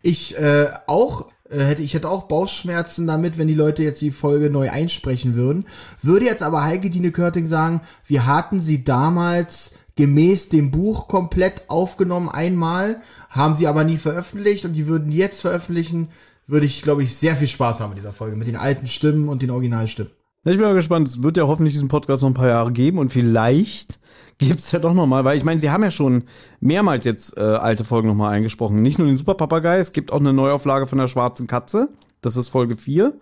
Ich äh, auch äh, hätte ich hätte auch Bauchschmerzen damit, wenn die Leute jetzt die Folge neu einsprechen würden. Würde jetzt aber Heike Dine Körting sagen, wir hatten sie damals gemäß dem Buch komplett aufgenommen einmal, haben sie aber nie veröffentlicht und die würden jetzt veröffentlichen, würde ich, glaube ich, sehr viel Spaß haben mit dieser Folge, mit den alten Stimmen und den Originalstimmen. Ich bin mal gespannt. Es wird ja hoffentlich diesen Podcast noch ein paar Jahre geben und vielleicht [laughs] gibt's ja doch noch mal, weil ich meine, sie haben ja schon mehrmals jetzt äh, alte Folgen noch mal eingesprochen. Nicht nur den Super Papagei, es gibt auch eine Neuauflage von der Schwarzen Katze. Das ist Folge 4.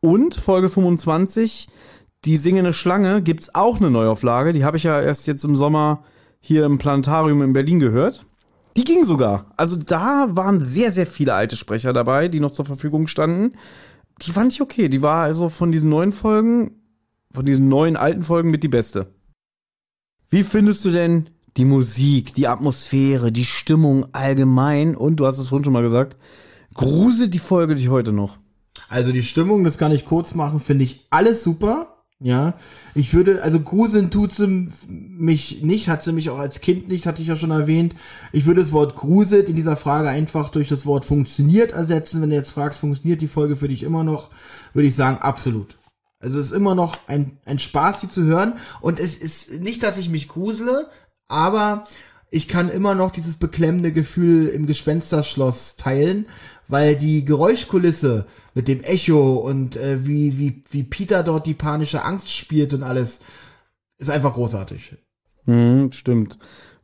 Und Folge 25, die singende Schlange, gibt's auch eine Neuauflage. Die habe ich ja erst jetzt im Sommer hier im Planetarium in Berlin gehört. Die ging sogar. Also da waren sehr, sehr viele alte Sprecher dabei, die noch zur Verfügung standen. Die fand ich okay. Die war also von diesen neuen Folgen, von diesen neuen alten Folgen mit die beste. Wie findest du denn die Musik, die Atmosphäre, die Stimmung allgemein und du hast es vorhin schon mal gesagt, gruselt die Folge dich heute noch? Also die Stimmung, das kann ich kurz machen, finde ich alles super. Ja, ich würde, also gruseln tut sie mich nicht, hat sie mich auch als Kind nicht, hatte ich ja schon erwähnt. Ich würde das Wort gruselt in dieser Frage einfach durch das Wort funktioniert ersetzen. Wenn du jetzt fragst, funktioniert die Folge für dich immer noch, würde ich sagen, absolut. Also es ist immer noch ein, ein Spaß, die zu hören. Und es ist nicht, dass ich mich grusele, aber ich kann immer noch dieses beklemmende Gefühl im Gespensterschloss teilen, weil die Geräuschkulisse mit dem Echo und äh, wie, wie, wie Peter dort die panische Angst spielt und alles, ist einfach großartig. Mhm, stimmt.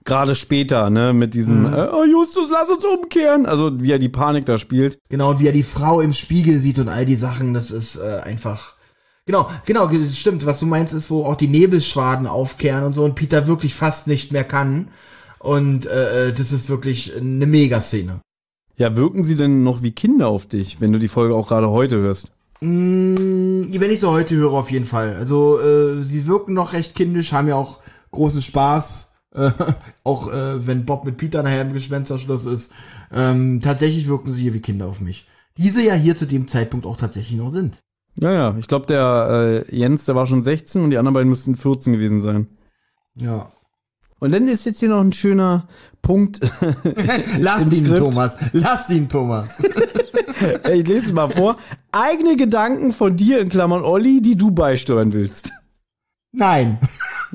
Gerade später, ne, mit diesem, mhm. äh, oh Justus, lass uns umkehren. Also wie er die Panik da spielt. Genau, und wie er die Frau im Spiegel sieht und all die Sachen, das ist äh, einfach Genau, genau, stimmt. Was du meinst, ist, wo auch die Nebelschwaden aufkehren und so und Peter wirklich fast nicht mehr kann. Und äh, äh, das ist wirklich eine Megaszene. Ja, wirken sie denn noch wie Kinder auf dich, wenn du die Folge auch gerade heute hörst? Mm, wenn ich so heute höre, auf jeden Fall. Also äh, sie wirken noch recht kindisch, haben ja auch großen Spaß. [laughs] Äh, auch äh, wenn Bob mit Peter nachher im Gespensterschluss ist. Ähm, tatsächlich wirken sie hier wie Kinder auf mich. Diese ja hier zu dem Zeitpunkt auch tatsächlich noch sind. Ja, ja. Ich glaube, der äh, Jens, der war schon 16 und die anderen beiden müssten 14 gewesen sein. Ja. Und dann ist jetzt hier noch ein schöner Punkt. [laughs] Lass ihn. Thomas. Lass ihn, Thomas. [laughs] ich lese es mal vor. Eigene Gedanken von dir in Klammern Olli, die du beisteuern willst. Nein.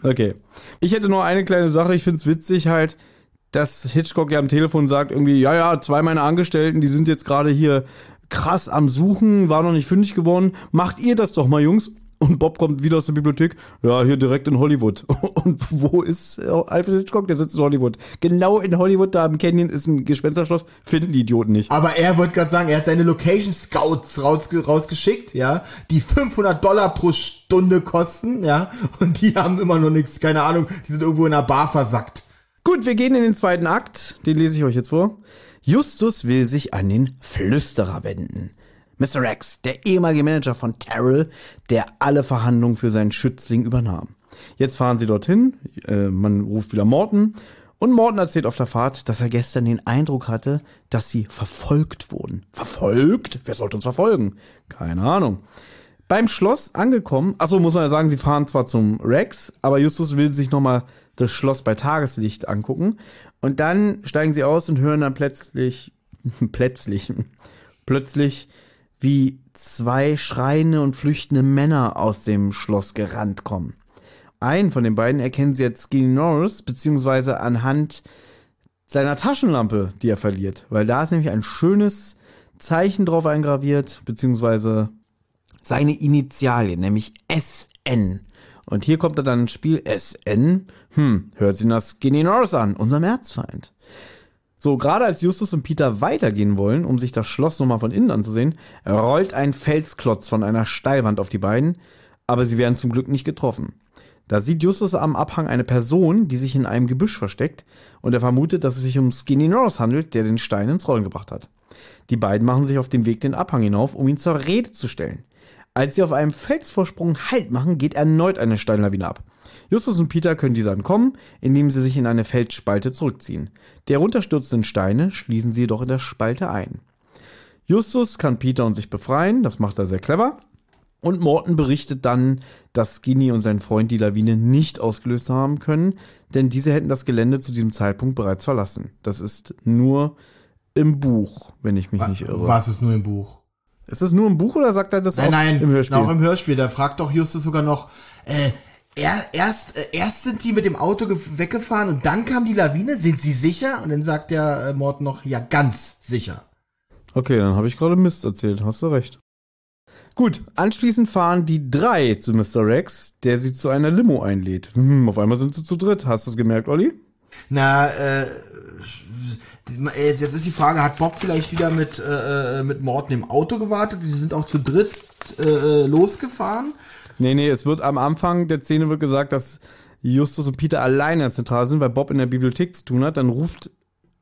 Okay. Ich hätte nur eine kleine Sache. Ich find's witzig halt, dass Hitchcock ja am Telefon sagt irgendwie, ja, ja, zwei meiner Angestellten, die sind jetzt gerade hier krass am Suchen, war noch nicht fündig geworden. Macht ihr das doch mal, Jungs. Und Bob kommt wieder aus der Bibliothek. Ja, hier direkt in Hollywood. [laughs] Und wo ist äh, Alfred Hitchcock? Der sitzt in Hollywood. Genau in Hollywood, da im Canyon ist ein Gespensterschloss. Finden die Idioten nicht. Aber er wollte gerade sagen, er hat seine Location Scouts rausge rausgeschickt, ja, die 500 Dollar pro Stunde kosten, ja. Und die haben immer noch nichts, keine Ahnung. Die sind irgendwo in einer Bar versackt. Gut, wir gehen in den zweiten Akt. Den lese ich euch jetzt vor. Justus will sich an den Flüsterer wenden. Mr. Rex, der ehemalige Manager von Terrell, der alle Verhandlungen für seinen Schützling übernahm. Jetzt fahren sie dorthin, äh, man ruft wieder Morton und Morton erzählt auf der Fahrt, dass er gestern den Eindruck hatte, dass sie verfolgt wurden. Verfolgt? Wer sollte uns verfolgen? Keine Ahnung. Beim Schloss angekommen, achso, muss man ja sagen, sie fahren zwar zum Rex, aber Justus will sich nochmal das Schloss bei Tageslicht angucken. Und dann steigen sie aus und hören dann plötzlich, [laughs] plötzlich, plötzlich, wie zwei schreiende und flüchtende Männer aus dem Schloss gerannt kommen. Einen von den beiden erkennen sie jetzt Skinny Norris, beziehungsweise anhand seiner Taschenlampe, die er verliert. Weil da ist nämlich ein schönes Zeichen drauf eingraviert, beziehungsweise seine Initialien, nämlich SN. Und hier kommt er dann ins Spiel SN. Hm, hört sich nach Skinny Norris an, unserem Erzfeind. So, gerade als Justus und Peter weitergehen wollen, um sich das Schloss nochmal von innen anzusehen, rollt ein Felsklotz von einer Steilwand auf die beiden, aber sie werden zum Glück nicht getroffen. Da sieht Justus am Abhang eine Person, die sich in einem Gebüsch versteckt, und er vermutet, dass es sich um Skinny Norris handelt, der den Stein ins Rollen gebracht hat. Die beiden machen sich auf den Weg den Abhang hinauf, um ihn zur Rede zu stellen. Als sie auf einem Felsvorsprung Halt machen, geht erneut eine Steinlawine ab. Justus und Peter können dieser entkommen, indem sie sich in eine Felsspalte zurückziehen. Die herunterstürzenden Steine schließen sie jedoch in der Spalte ein. Justus kann Peter und sich befreien, das macht er sehr clever. Und Morton berichtet dann, dass Skinny und sein Freund die Lawine nicht ausgelöst haben können, denn diese hätten das Gelände zu diesem Zeitpunkt bereits verlassen. Das ist nur im Buch, wenn ich mich nicht irre. Was ist nur im Buch? Ist das nur im Buch oder sagt er das Nein, auch nein, im Hörspiel? auch im Hörspiel. Da fragt doch Justus sogar noch, äh, erst, äh, erst sind die mit dem Auto ge- weggefahren und dann kam die Lawine. Sind sie sicher? Und dann sagt der äh, Morton noch, ja, ganz sicher. Okay, dann habe ich gerade Mist erzählt, hast du recht. Gut, anschließend fahren die drei zu Mr. Rex, der sie zu einer Limo einlädt. Hm, auf einmal sind sie zu dritt. Hast du es gemerkt, Olli? Na, äh, äh, jetzt ist die Frage, hat Bob vielleicht wieder mit, äh, äh, mit Morton im Auto gewartet? Die sind auch zu dritt äh, losgefahren. Nee, nee, es wird am Anfang der Szene wird gesagt, dass Justus und Peter alleine in der Zentrale sind, weil Bob in der Bibliothek zu tun hat. Dann ruft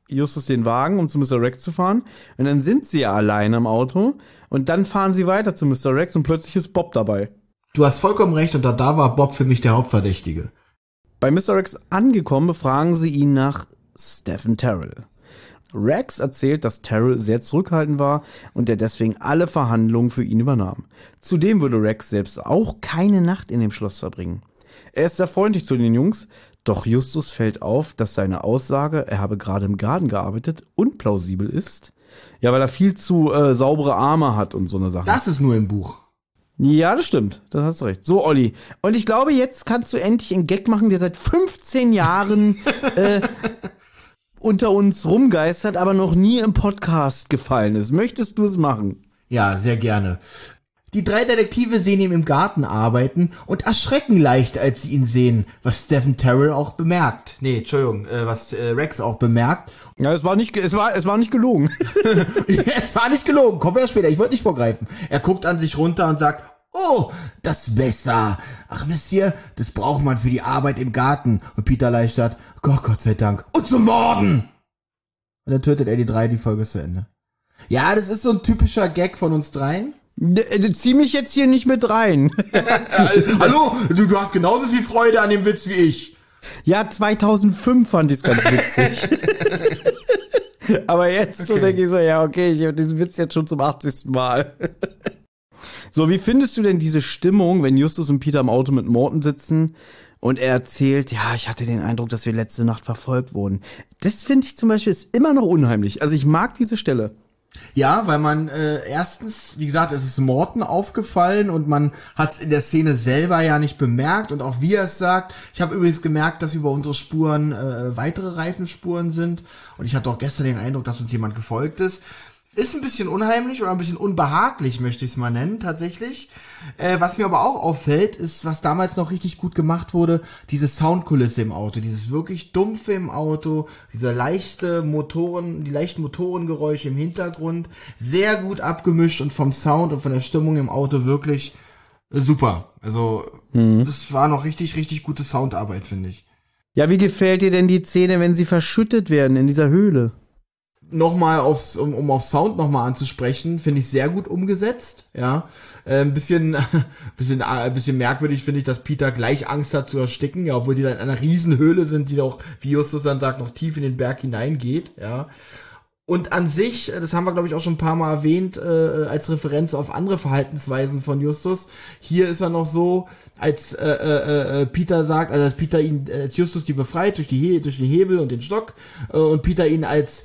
Justus den Wagen, um zu Mr. Rex zu fahren. Und dann sind sie ja alleine am Auto. Und dann fahren sie weiter zu Mr. Rex und plötzlich ist Bob dabei. Du hast vollkommen recht und da, da war Bob für mich der Hauptverdächtige. Bei Mr. Rex angekommen, befragen sie ihn nach Stephen Terrell. Rex erzählt, dass Terrell sehr zurückhaltend war und er deswegen alle Verhandlungen für ihn übernahm. Zudem würde Rex selbst auch keine Nacht in dem Schloss verbringen. Er ist sehr freundlich zu den Jungs, doch Justus fällt auf, dass seine Aussage, er habe gerade im Garten gearbeitet, unplausibel ist. Ja, weil er viel zu äh, saubere Arme hat und so eine Sache. Das ist nur im Buch. Ja, das stimmt. Das hast du recht. So, Olli. Und ich glaube, jetzt kannst du endlich einen Gag machen, der seit 15 Jahren [laughs] äh, unter uns rumgeistert, aber noch nie im Podcast gefallen ist. Möchtest du es machen? Ja, sehr gerne. Die drei Detektive sehen ihn im Garten arbeiten und erschrecken leicht, als sie ihn sehen, was Stephen Terrell auch bemerkt. Nee, Entschuldigung, äh, was äh, Rex auch bemerkt. Ja, es war nicht, es war, es war nicht gelogen. [laughs] es war nicht gelogen, kommen wir später, ich wollte nicht vorgreifen. Er guckt an sich runter und sagt, oh, das Messer. Ach, wisst ihr, das braucht man für die Arbeit im Garten. Und Peter Leichtert, Gott, Gott sei Dank. Und zum Morden! Und dann tötet er die drei, die Folge ist zu Ende. Ja, das ist so ein typischer Gag von uns dreien. Äh, Zieh mich jetzt hier nicht mit rein. Hallo, du, du hast genauso viel Freude an dem Witz wie ich. Ja, 2005 fand ich es ganz witzig. [laughs] Aber jetzt so denke ich so, ja, okay, ich habe diesen Witz jetzt schon zum 80. Mal. So, wie findest du denn diese Stimmung, wenn Justus und Peter im Auto mit Morten sitzen und er erzählt, ja, ich hatte den Eindruck, dass wir letzte Nacht verfolgt wurden. Das finde ich zum Beispiel ist immer noch unheimlich. Also ich mag diese Stelle. Ja, weil man äh, erstens, wie gesagt, es ist Morten aufgefallen und man hat es in der Szene selber ja nicht bemerkt und auch wie er es sagt. Ich habe übrigens gemerkt, dass über unsere Spuren äh, weitere Reifenspuren sind und ich hatte auch gestern den Eindruck, dass uns jemand gefolgt ist. Ist ein bisschen unheimlich oder ein bisschen unbehaglich, möchte ich es mal nennen, tatsächlich. Äh, was mir aber auch auffällt, ist, was damals noch richtig gut gemacht wurde, diese Soundkulisse im Auto, dieses wirklich dumpfe im Auto, diese leichte Motoren, die leichten Motorengeräusche im Hintergrund, sehr gut abgemischt und vom Sound und von der Stimmung im Auto wirklich super. Also, das war noch richtig, richtig gute Soundarbeit, finde ich. Ja, wie gefällt dir denn die Szene, wenn sie verschüttet werden in dieser Höhle? Nochmal aufs, um, um auf Sound nochmal anzusprechen, finde ich sehr gut umgesetzt, ja. Äh, ein bisschen, [laughs] bisschen, äh, bisschen merkwürdig finde ich, dass Peter gleich Angst hat zu ersticken, ja, obwohl die da in einer riesen Höhle sind, die auch, wie Justus dann sagt, noch tief in den Berg hineingeht, ja. Und an sich, äh, das haben wir glaube ich auch schon ein paar Mal erwähnt, äh, als Referenz auf andere Verhaltensweisen von Justus. Hier ist er noch so, als äh, äh, äh, Peter sagt, also als Peter ihn, äh, als Justus die befreit durch die durch den Hebel und den Stock äh, und Peter ihn als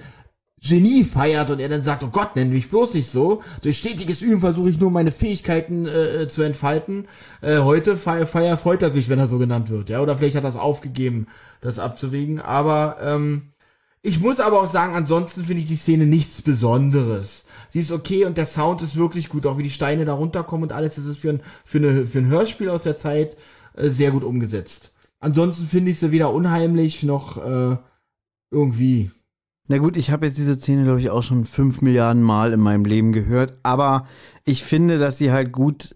Genie feiert und er dann sagt, oh Gott, nenn mich bloß nicht so. Durch stetiges Üben versuche ich nur meine Fähigkeiten äh, zu entfalten. Äh, heute feier, feier freut er sich, wenn er so genannt wird, ja. Oder vielleicht hat er es aufgegeben, das abzuwägen. Aber ähm, ich muss aber auch sagen, ansonsten finde ich die Szene nichts Besonderes. Sie ist okay und der Sound ist wirklich gut, auch wie die Steine da runterkommen und alles. Das ist für ein, für eine, für ein Hörspiel aus der Zeit äh, sehr gut umgesetzt. Ansonsten finde ich sie weder unheimlich noch äh, irgendwie. Na gut, ich habe jetzt diese Szene, glaube ich, auch schon fünf Milliarden Mal in meinem Leben gehört, aber ich finde, dass sie halt gut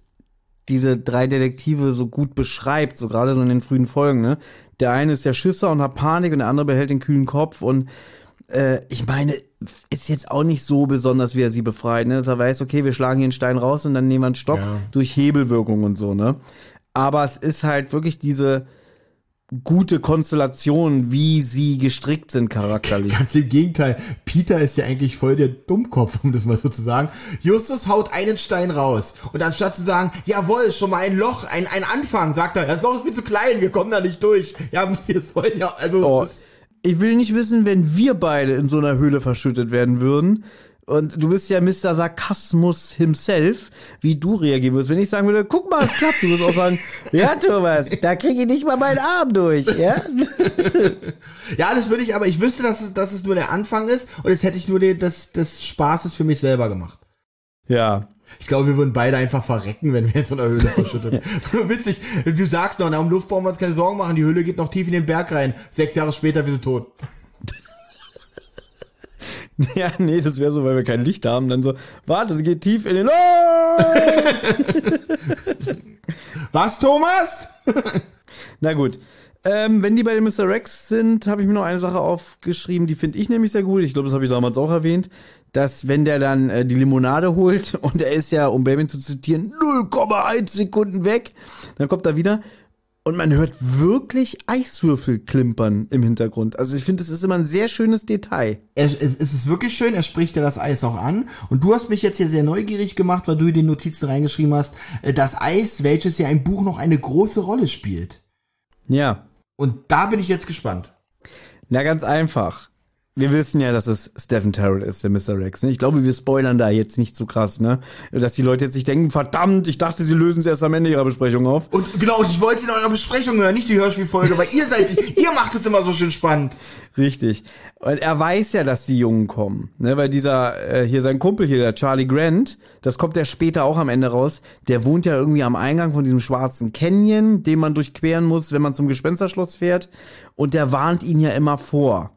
diese drei Detektive so gut beschreibt, so gerade so in den frühen Folgen, ne? Der eine ist der Schisser und hat Panik und der andere behält den kühlen Kopf und äh, ich meine, ist jetzt auch nicht so besonders, wie er sie befreit, ne? Dass er weiß, okay, wir schlagen hier einen Stein raus und dann nehmen wir einen Stock Ja. durch Hebelwirkung und so, ne? Aber es ist halt wirklich diese, gute Konstellation, wie sie gestrickt sind charakterlich. Ganz im Gegenteil. Peter ist ja eigentlich voll der Dummkopf, um das mal so zu sagen. Justus haut einen Stein raus. Und anstatt zu sagen, jawohl, schon mal ein Loch, ein, ein Anfang, sagt er, das Loch ist viel zu klein, wir kommen da nicht durch. Ja, wir wollen ja, also. Oh, ich will nicht wissen, wenn wir beide in so einer Höhle verschüttet werden würden. Und du bist ja Mr. Sarkasmus himself, wie du reagieren würdest. Wenn ich sagen würde, guck mal, es klappt, du würdest auch sagen, [laughs] ja, Thomas, da kriege ich nicht mal meinen Arm durch, ja? [laughs] ja, das würde ich, aber ich wüsste, dass es, dass es nur der Anfang ist und jetzt hätte ich nur den, des, des Spaßes für mich selber gemacht. Ja. Ich glaube, wir würden beide einfach verrecken, wenn wir in so einer Höhle verschüttet. [laughs] Witzig, du sagst noch, na, um Luft brauchen wir uns keine Sorgen machen, die Höhle geht noch tief in den Berg rein. Sechs Jahre später, wir sind tot. [laughs] Ja, nee, das wäre so, weil wir kein Licht haben. Dann so, warte, sie geht tief in den. [laughs] Was, Thomas? [laughs] Na gut. Ähm, wenn die bei den Mr. Rex sind, habe ich mir noch eine Sache aufgeschrieben, die finde ich nämlich sehr gut. Ich glaube, das habe ich damals auch erwähnt, dass wenn der dann äh, die Limonade holt und er ist ja, um Baby zu zitieren, 0,1 Sekunden weg, dann kommt er wieder und man hört wirklich Eiswürfel klimpern im Hintergrund. Also ich finde, das ist immer ein sehr schönes Detail. Es, es, es ist wirklich schön, er spricht ja das Eis auch an. Und du hast mich jetzt hier sehr neugierig gemacht, weil du in den Notizen reingeschrieben hast, äh, das Eis, welches ja im Buch noch eine große Rolle spielt. Ja. Und da bin ich jetzt gespannt. Na, ganz einfach. Wir wissen ja, dass es Stephen Terrell ist, der Mr. Rex. Ne? Ich glaube, wir spoilern da jetzt nicht zu so krass, ne? Dass die Leute jetzt nicht denken, verdammt, ich dachte, sie lösen es erst am Ende ihrer Besprechung auf. Und genau, ich wollte es in eurer Besprechung hören, nicht die Hörspielfolge, weil ihr seid, [laughs] ihr macht es immer so schön spannend. Richtig. Und er weiß ja, dass die Jungen kommen, ne? Weil dieser, äh, hier sein Kumpel hier, der Charlie Grant, das kommt ja später auch am Ende raus, der wohnt ja irgendwie am Eingang von diesem schwarzen Canyon, den man durchqueren muss, wenn man zum Gespensterschloss fährt. Und der warnt ihn ja immer vor.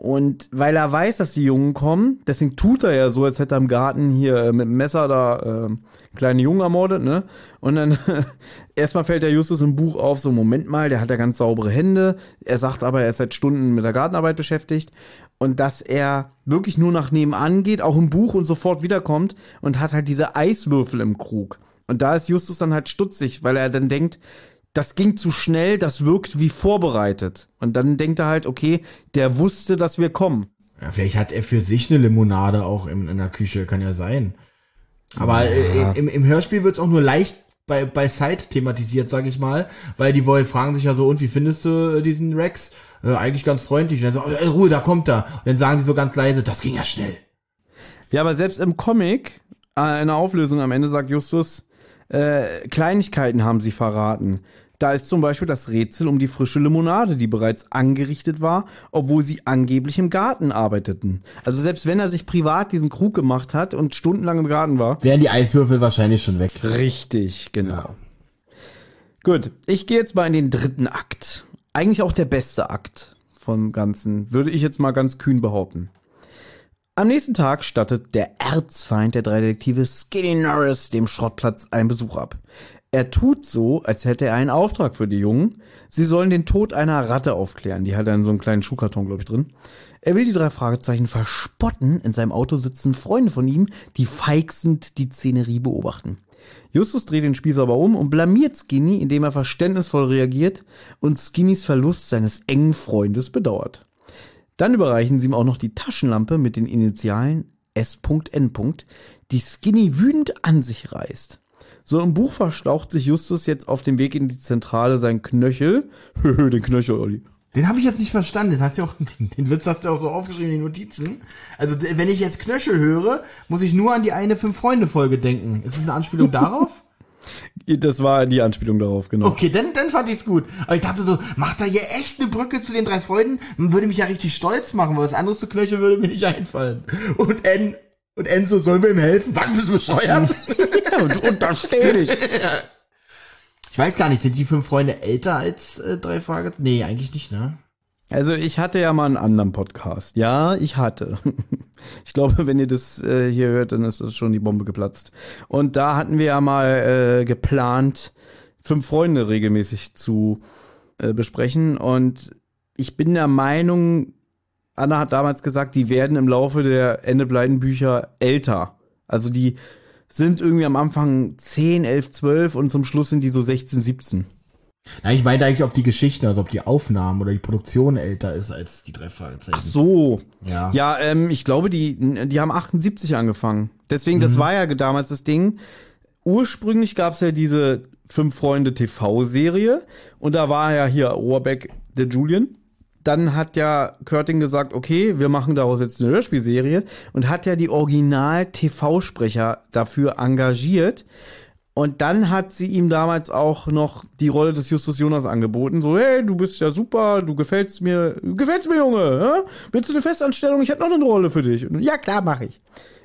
Und weil er weiß, dass die Jungen kommen, deswegen tut er ja so, als hätte er im Garten hier äh, mit dem Messer da äh, kleine Jungen ermordet, ne? Und dann [laughs] erstmal fällt der Justus im Buch auf, so Moment mal, der hat ja ganz saubere Hände. Er sagt aber, er ist seit Stunden mit der Gartenarbeit beschäftigt. Und dass er wirklich nur nach nebenan geht, auch im Buch und sofort wiederkommt und hat halt diese Eiswürfel im Krug. Und da ist Justus dann halt stutzig, weil er dann denkt, das ging zu schnell, das wirkt wie vorbereitet. Und dann denkt er halt, okay, der wusste, dass wir kommen. Ja, vielleicht hat er für sich eine Limonade auch in, in der Küche, kann ja sein. Aber ja. im, im Hörspiel wird's auch nur leicht bei, bei Side thematisiert, sag ich mal, weil die Wolf fragen sich ja so, und wie findest du diesen Rex? Äh, eigentlich ganz freundlich. Und dann so, äh, Ruhe, da kommt er. Und dann sagen sie so ganz leise, das ging ja schnell. Ja, aber selbst im Comic, äh, in der Auflösung am Ende sagt Justus, äh, Kleinigkeiten haben sie verraten. Da ist zum Beispiel das Rätsel um die frische Limonade, die bereits angerichtet war, obwohl sie angeblich im Garten arbeiteten. Also selbst wenn er sich privat diesen Krug gemacht hat und stundenlang im Garten war. Wären die Eiswürfel wahrscheinlich schon weg. Richtig, genau. Ja. Gut, ich gehe jetzt mal in den dritten Akt. Eigentlich auch der beste Akt vom Ganzen, würde ich jetzt mal ganz kühn behaupten. Am nächsten Tag stattet der Erzfeind der drei Detektive Skinny Norris dem Schrottplatz einen Besuch ab. Er tut so, als hätte er einen Auftrag für die Jungen. Sie sollen den Tod einer Ratte aufklären. Die hat er in so einem kleinen Schuhkarton, glaube ich, drin. Er will die drei Fragezeichen verspotten. In seinem Auto sitzen Freunde von ihm, die feixend die Szenerie beobachten. Justus dreht den Spieß aber um und blamiert Skinny, indem er verständnisvoll reagiert und Skinnys Verlust seines engen Freundes bedauert. Dann überreichen sie ihm auch noch die Taschenlampe mit den Initialen S.N. die Skinny wütend an sich reißt. So im Buch verstaucht sich Justus jetzt auf dem Weg in die Zentrale sein Knöchel. [laughs] den Knöchel, Olli. Den habe ich jetzt nicht verstanden. Das hast du auch, [laughs] den Witz hast du auch so aufgeschrieben in den Notizen. Also, wenn ich jetzt Knöchel höre, muss ich nur an die eine Fünf-Freunde-Folge denken. Ist das eine Anspielung darauf? [laughs] Das war die Anspielung darauf, genau. Okay, dann, dann fand ich's gut. Aber ich dachte so, macht er hier echt eine Brücke zu den drei Freunden? Würde mich ja richtig stolz machen, weil was anderes zu Knöchel würde mir nicht einfallen. Und N und Enzo, sollen wir ihm helfen? Wann bist du bescheuert? ja, und, und da steh ich. [laughs] Ich weiß gar nicht, sind die fünf Freunde älter als äh, drei Fragezeichen? Nee, eigentlich nicht, ne? Also ich hatte ja mal einen anderen Podcast. Ja, ich hatte. [laughs] Ich glaube, wenn ihr das äh, hier hört, dann ist das schon die Bombe geplatzt. Und da hatten wir ja mal äh, geplant, fünf Freunde regelmäßig zu äh, besprechen. Und ich bin der Meinung, Anna hat damals gesagt, die werden im Laufe der Ende-Bleiden-Bücher älter. Also die sind irgendwie am Anfang 10, 11, 12 und zum Schluss sind die so 16, 17. Na, ich meine eigentlich, ob die Geschichten, also ob die Aufnahmen oder die Produktion älter ist als die Fragezeichen. Ach so. Ja. Ja, ähm, ich glaube, die, die haben 78 angefangen. Deswegen, das war ja damals das Ding. Ursprünglich gab's ja diese Fünf Freunde TV-Serie und da war ja hier Rohrbeck der Julian. Dann hat ja Curtin gesagt, okay, wir machen daraus jetzt eine Hörspielserie und hat ja die Original-TV-Sprecher dafür engagiert. Und dann hat sie ihm damals auch noch die Rolle des Justus Jonas angeboten. So, hey, du bist ja super, du gefällst mir, gefällst mir, Junge. Ja? Willst du eine Festanstellung? Ich hätte noch eine Rolle für dich. Und, ja, klar, mache ich.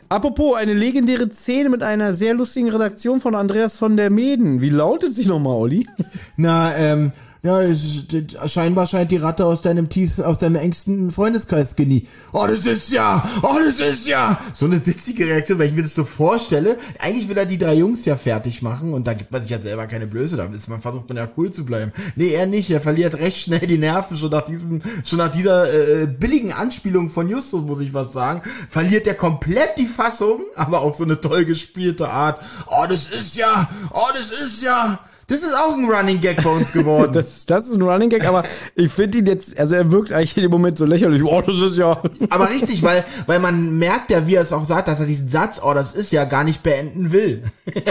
Apropos, eine legendäre Szene mit einer sehr lustigen Redaktion von Andreas von der Meden. Wie lautet sie nochmal, Olli? Na, ähm, ja, das- scheinbar scheint die Ratte aus deinem tiefsten, aus deinem engsten Freundeskreis Skinny. Oh, das ist ja, oh, das ist ja. So eine witzige Reaktion, weil ich mir das so vorstelle. Eigentlich will er die drei Jungs ja fertig machen und da gibt man sich ja selber keine Blöße. Da ist man versucht man ja cool zu bleiben. Nee, er nicht. Er verliert recht schnell die Nerven schon nach diesem, schon nach dieser äh, billigen Anspielung von Justus, muss ich was sagen. Verliert er komplett die Fassung, aber auf so eine toll gespielte Art. Oh, das ist ja, oh, das ist ja. Das ist auch ein Running Gag bei uns geworden. [laughs] Das, das ist ein Running Gag, aber ich finde ihn jetzt, also er wirkt eigentlich in dem Moment so lächerlich. Oh, das ist ja. [laughs] Aber richtig, weil, weil man merkt ja, wie er es auch sagt, dass er diesen Satz, oh, das ist ja gar nicht beenden will. [laughs]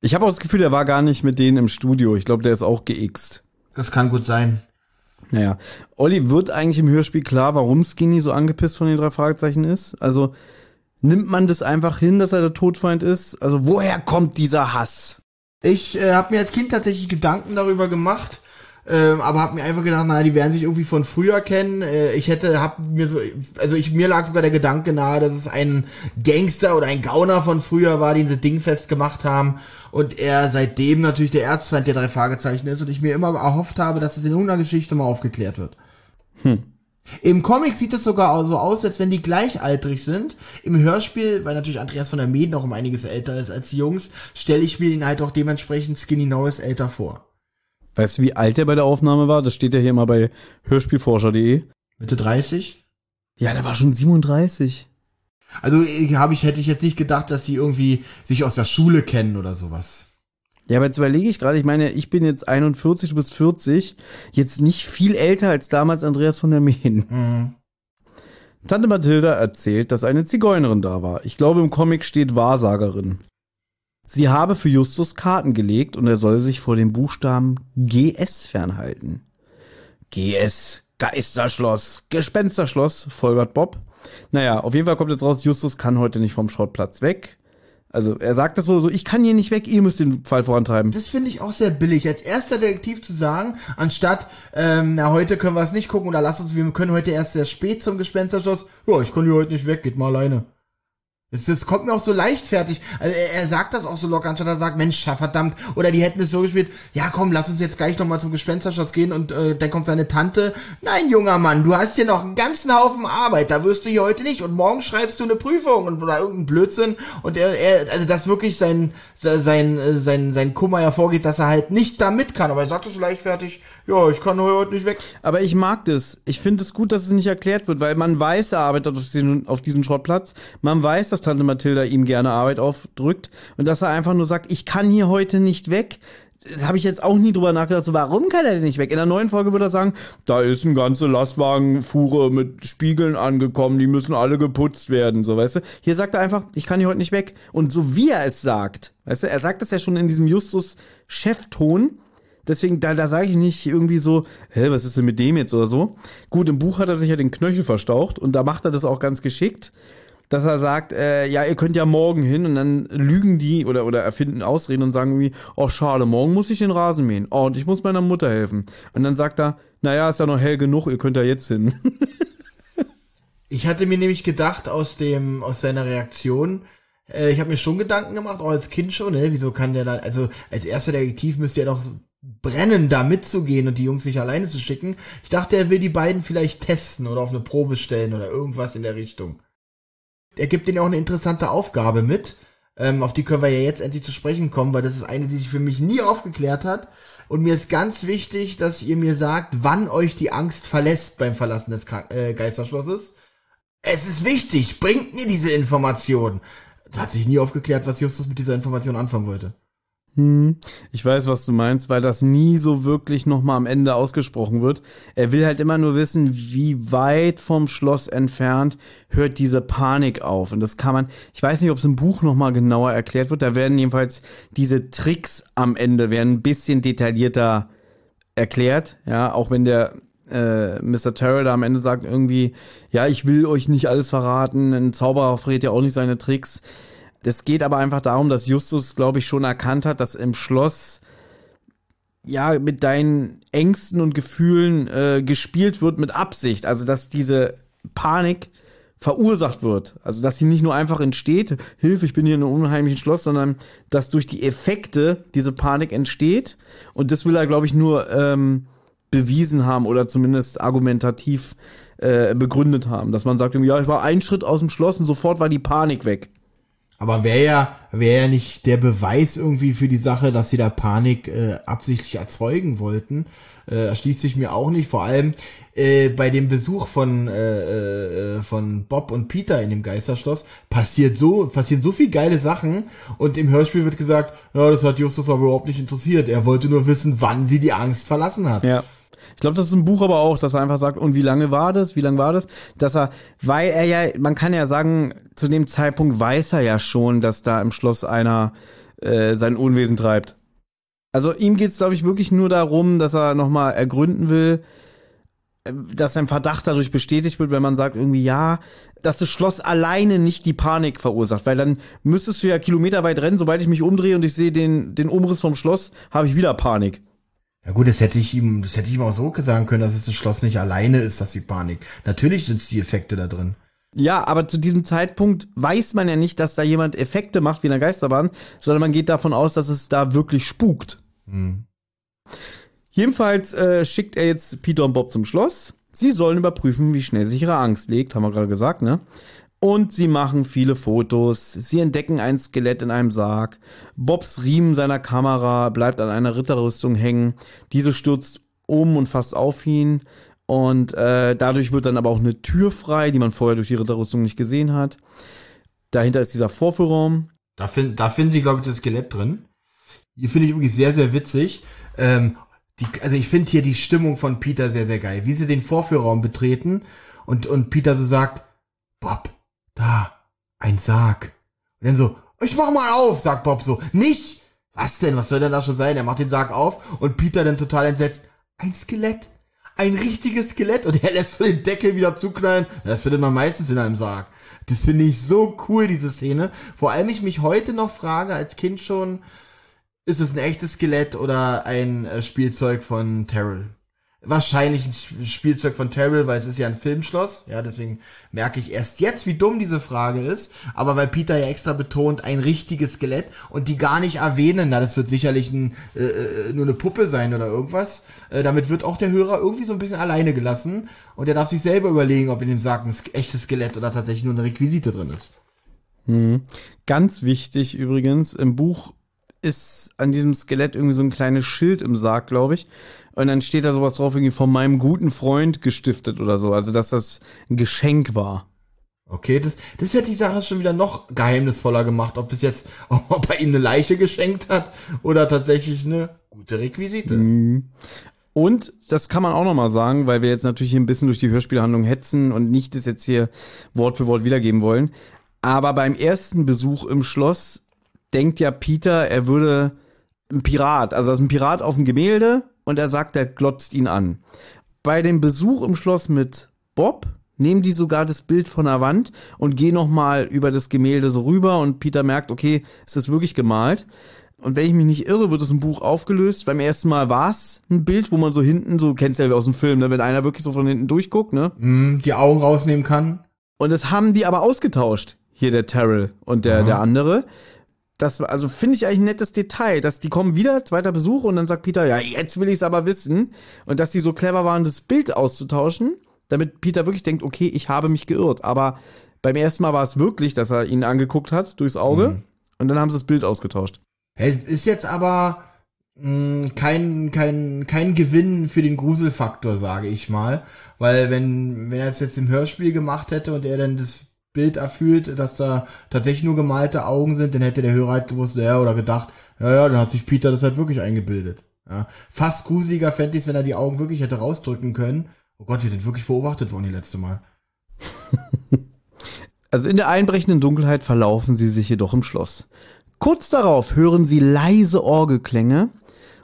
Ich habe auch das Gefühl, der war gar nicht mit denen im Studio. Ich glaube, der ist auch geixt. Das kann gut sein. Naja, Olli, wird eigentlich im Hörspiel klar, warum Skinny so angepisst von den drei Fragezeichen ist? Also, nimmt man das einfach hin, dass er der Todfeind ist? Also, woher kommt dieser Hass? Ich äh, habe mir als Kind tatsächlich Gedanken darüber gemacht, ähm, aber habe mir einfach gedacht, naja, die werden sich irgendwie von früher kennen. Äh, ich hätte, hab mir so, also ich mir lag sogar der Gedanke nahe, dass es ein Gangster oder ein Gauner von früher war, den sie dingfest gemacht haben und er seitdem natürlich der Erzfeind der drei Fragezeichen ist und ich mir immer erhofft habe, dass es in irgendeiner Geschichte mal aufgeklärt wird. Im Comic sieht es sogar so aus, als wenn die gleichaltrig sind. Im Hörspiel, weil natürlich Andreas von der Meden noch um einiges älter ist als die Jungs, stelle ich mir ihn halt auch dementsprechend Skinny Norris älter vor. Weißt du, wie alt er bei der Aufnahme war? Das steht ja hier mal bei hörspielforscher.de. Mitte 30? Ja, der war schon 37. Also ich, hab ich, hätte ich jetzt nicht gedacht, dass sie irgendwie sich aus der Schule kennen oder sowas. Ja, aber jetzt überlege ich gerade, ich meine, ich bin jetzt 41, du bist 40, jetzt nicht viel älter als damals Andreas von der Mehen. Tante Mathilda erzählt, dass eine Zigeunerin da war. Ich glaube, im Comic steht Wahrsagerin. Sie habe für Justus Karten gelegt und er soll sich vor dem Buchstaben GS fernhalten. GS, Geisterschloss, Gespensterschloss, folgert Bob. Naja, auf jeden Fall kommt jetzt raus, Justus kann heute nicht vom Schrottplatz weg. Also er sagt das so, so, ich kann hier nicht weg, ihr müsst den Fall vorantreiben. Das finde ich auch sehr billig, als erster Detektiv zu sagen, anstatt, ähm, na, heute können wir es nicht gucken oder lass uns, wir können heute erst sehr spät zum Gespensterschloss. Ja, ich kann hier heute nicht weg, geht mal alleine. Das, das kommt mir auch so leichtfertig. Also er, er sagt das auch so locker, anstatt er sagt, Mensch, verdammt. Oder die hätten es so gespielt, ja komm, lass uns jetzt gleich nochmal zum Gespensterschloss gehen und äh, dann kommt seine Tante. Nein, junger Mann, du hast hier noch einen ganzen Haufen Arbeit, da wirst du hier heute nicht. Und morgen schreibst du eine Prüfung und oder irgendeinen Blödsinn. Und er, er also dass wirklich sein, sein, äh, sein, sein Kummer hervorgeht, dass er halt nicht da mit kann. Aber er sagt es so leichtfertig, ja, ich kann heute nicht weg. Aber ich mag das. Ich finde es gut, dass es nicht erklärt wird, weil man weiß, er arbeitet auf diesen, auf diesen Schrottplatz. Man weiß, dass Tante Mathilda ihm gerne Arbeit aufdrückt und dass er einfach nur sagt, ich kann hier heute nicht weg. Das habe ich jetzt auch nie drüber nachgedacht. So, warum kann er denn nicht weg? In der neuen Folge würde er sagen, da ist eine ganze Lastwagenfuhre mit Spiegeln angekommen, die müssen alle geputzt werden, so, weißt du? Hier sagt er einfach, ich kann hier heute nicht weg. Und so wie er es sagt, weißt du, er sagt das ja schon in diesem Justus-Chefton, Deswegen, da, da sage ich nicht irgendwie so, hä, was ist denn mit dem jetzt oder so. Gut, im Buch hat er sich ja den Knöchel verstaucht und da macht er das auch ganz geschickt, dass er sagt, äh, ja, ihr könnt ja morgen hin und dann lügen die oder, oder erfinden Ausreden und sagen irgendwie, oh schade, morgen muss ich den Rasen mähen. Oh, und ich muss meiner Mutter helfen. Und dann sagt er, naja, ist ja noch hell genug, ihr könnt ja jetzt hin. [laughs] Ich hatte mir nämlich gedacht aus dem aus seiner Reaktion, äh, ich habe mir schon Gedanken gemacht, auch als Kind schon, ne, wieso kann der dann also als erster Detektiv müsste er doch brennen, da mitzugehen und die Jungs nicht alleine zu schicken. Ich dachte, er will die beiden vielleicht testen oder auf eine Probe stellen oder irgendwas in der Richtung. Er gibt denen auch eine interessante Aufgabe mit, ähm, auf die können wir ja jetzt endlich zu sprechen kommen, weil das ist eine, die sich für mich nie aufgeklärt hat. Und mir ist ganz wichtig, dass ihr mir sagt, wann euch die Angst verlässt beim Verlassen des Krank äh, Geisterschlosses. Es ist wichtig, bringt mir diese Information. Da hat sich nie aufgeklärt, was Justus mit dieser Information anfangen wollte. Hm, ich weiß, was du meinst, weil das nie so wirklich nochmal am Ende ausgesprochen wird. Er will halt immer nur wissen, wie weit vom Schloss entfernt hört diese Panik auf. Und das kann man, ich weiß nicht, ob es im Buch nochmal genauer erklärt wird. Da werden jedenfalls diese Tricks am Ende werden ein bisschen detaillierter erklärt. Ja, auch wenn der äh, Mr. Terrell da am Ende sagt irgendwie, ja, ich will euch nicht alles verraten. Ein Zauberer verrät ja auch nicht seine Tricks es geht aber einfach darum, dass Justus, glaube ich, schon erkannt hat, dass im Schloss ja mit deinen Ängsten und Gefühlen äh, gespielt wird mit Absicht. Also dass diese Panik verursacht wird. Also dass sie nicht nur einfach entsteht, Hilfe, ich bin hier in einem unheimlichen Schloss, sondern dass durch die Effekte diese Panik entsteht. Und das will er, glaube ich, nur ähm, bewiesen haben oder zumindest argumentativ äh, begründet haben. Dass man sagt, ja, ich war einen Schritt aus dem Schloss und sofort war die Panik weg. Aber wäre ja, wäre ja nicht der Beweis irgendwie für die Sache, dass sie da Panik äh, absichtlich erzeugen wollten. Äh, erschließt sich mir auch nicht. Vor allem äh, bei dem Besuch von äh, äh, von Bob und Peter in dem Geisterschloss passiert so passieren so viel geile Sachen und im Hörspiel wird gesagt, ja, das hat Justus aber überhaupt nicht interessiert. Er wollte nur wissen, wann sie die Angst verlassen hat. Ja. Ich glaube, das ist ein Buch aber auch, dass er einfach sagt, und wie lange war das? Wie lange war das? Dass er, weil er ja, man kann ja sagen, zu dem Zeitpunkt weiß er ja schon, dass da im Schloss einer äh, sein Unwesen treibt. Also ihm geht's, glaube ich, wirklich nur darum, dass er nochmal ergründen will, äh, dass sein Verdacht dadurch bestätigt wird, wenn man sagt irgendwie, ja, dass das Schloss alleine nicht die Panik verursacht, weil dann müsstest du ja kilometerweit rennen, sobald ich mich umdrehe und ich sehe den, den Umriss vom Schloss, habe ich wieder Panik. Ja gut, das hätte ich ihm, das hätte ich ihm auch so sagen können, dass es das Schloss nicht alleine ist, dass die Panik. Natürlich sind es die Effekte da drin. Ja, aber zu diesem Zeitpunkt weiß man ja nicht, dass da jemand Effekte macht wie in der Geisterbahn, sondern man geht davon aus, dass es da wirklich spukt. Hm. Jedenfalls äh, schickt er jetzt Peter und Bob zum Schloss. Sie sollen überprüfen, wie schnell sich ihre Angst legt, haben wir gerade gesagt, ne? Und sie machen viele Fotos. Sie entdecken ein Skelett in einem Sarg. Bobs Riemen seiner Kamera bleibt an einer Ritterrüstung hängen. Diese stürzt um und fast auf ihn. Und äh, dadurch wird dann aber auch eine Tür frei, die man vorher durch die Ritterrüstung nicht gesehen hat. Dahinter ist dieser Vorführraum. Da, find, da finden sie, glaube ich, das Skelett drin. Hier finde ich wirklich sehr, sehr witzig. Ähm, die, also ich finde hier die Stimmung von Peter sehr, sehr geil. Wie sie den Vorführraum betreten und, und Peter so sagt, Bob, da, ein Sarg. Und dann so, ich mach mal auf, sagt Bob so. Nicht! Was denn? Was soll denn da schon sein? Er macht den Sarg auf und Peter dann total entsetzt. Ein Skelett. Ein richtiges Skelett und er lässt so den Deckel wieder zuknallen. Das findet man meistens in einem Sarg. Das finde ich so cool, diese Szene. Vor allem ich mich heute noch frage, als Kind schon, ist es ein echtes Skelett oder ein äh, Spielzeug von Terrell? Wahrscheinlich ein Spielzeug von Terrell, weil es ist ja ein Filmschloss. Ja, deswegen merke ich erst jetzt, wie dumm diese Frage ist. Aber weil Peter ja extra betont, ein richtiges Skelett und die gar nicht erwähnen, na, das wird sicherlich ein, äh, äh, nur eine Puppe sein oder irgendwas. Äh, damit wird auch der Hörer irgendwie so ein bisschen alleine gelassen und er darf sich selber überlegen, ob in dem Sarg ein echtes Skelett oder tatsächlich nur eine Requisite drin ist. Hm. Ganz wichtig übrigens, im Buch ist an diesem Skelett irgendwie so ein kleines Schild im Sarg, glaube ich. Und dann steht da sowas drauf, irgendwie von meinem guten Freund gestiftet oder so. Also, dass das ein Geschenk war. Okay, das, das hätte die Sache schon wieder noch geheimnisvoller gemacht, ob das jetzt, [laughs] ob er ihm eine Leiche geschenkt hat oder tatsächlich eine gute Requisite. Mhm. Und das kann man auch nochmal sagen, weil wir jetzt natürlich hier ein bisschen durch die Hörspielhandlung hetzen und nicht das jetzt hier Wort für Wort wiedergeben wollen. Aber beim ersten Besuch im Schloss denkt ja Peter, er würde ein Pirat, also das ist ein Pirat auf dem Gemälde und er sagt, er glotzt ihn an. Bei dem Besuch im Schloss mit Bob nehmen die sogar das Bild von der Wand und gehen nochmal über das Gemälde so rüber und Peter merkt, okay, ist das wirklich gemalt? Und wenn ich mich nicht irre, wird es im Buch aufgelöst. Beim ersten Mal war es ein Bild, wo man so hinten, so kennst du ja aus dem Film, ne, wenn einer wirklich so von hinten durchguckt, ne? Mm, die Augen rausnehmen kann. Und das haben die aber ausgetauscht. Hier der Terrell und der, der andere das also finde ich eigentlich ein nettes Detail, dass die kommen wieder, zweiter Besuch und dann sagt Peter, ja, jetzt will ich es aber wissen und dass die so clever waren, das Bild auszutauschen, damit Peter wirklich denkt, okay, ich habe mich geirrt, aber beim ersten Mal war es wirklich, dass er ihn angeguckt hat durchs Auge mhm. und dann haben sie das Bild ausgetauscht. Hey, ist jetzt aber mh, hm, kein kein kein Gewinn für den Gruselfaktor, sage ich mal, weil wenn wenn er es jetzt im Hörspiel gemacht hätte und er dann das Bild erfüllt, dass da tatsächlich nur gemalte Augen sind, dann hätte der Hörer halt gewusst, ja, oder gedacht, ja, ja, dann hat sich Peter das halt wirklich eingebildet. Ja. Fast gruseliger fände ich wenn er die Augen wirklich hätte rausdrücken können. Oh Gott, wir sind wirklich beobachtet worden die letzte Mal. [laughs] Also in der einbrechenden Dunkelheit verlaufen sie sich jedoch im Schloss. Kurz darauf hören sie leise Orgelklänge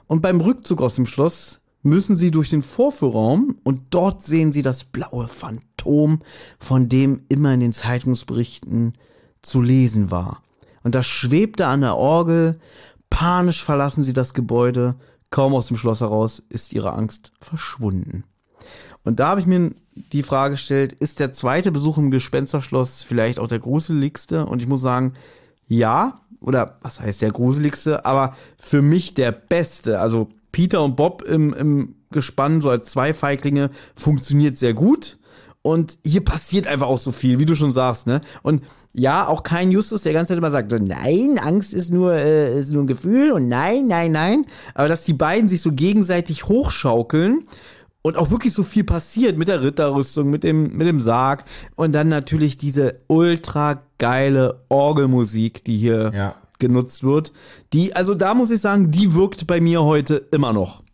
und beim Rückzug aus dem Schloss müssen sie durch den Vorführraum und dort sehen sie das blaue Phantom, von dem immer in den Zeitungsberichten zu lesen war. Und das schwebte an der Orgel. Panisch verlassen sie das Gebäude. Kaum aus dem Schloss heraus ist ihre Angst verschwunden. Und da habe ich mir die Frage gestellt, ist der zweite Besuch im Gespensterschloss vielleicht auch der gruseligste? Und ich muss sagen, ja, oder was heißt der gruseligste, aber für mich der beste. Also Peter und Bob im, im Gespann, so als zwei Feiglinge, funktioniert sehr gut. Und hier passiert einfach auch so viel, wie du schon sagst, ne? Und ja, auch kein Justus, der ganze Zeit immer sagt, so, nein, Angst ist nur, äh, ist nur ein Gefühl und nein, nein, nein. Aber dass die beiden sich so gegenseitig hochschaukeln und auch wirklich so viel passiert mit der Ritterrüstung, mit dem, mit dem Sarg und dann natürlich diese ultra geile Orgelmusik, die hier Ja. genutzt wird. Die, also da muss ich sagen, die wirkt bei mir heute immer noch.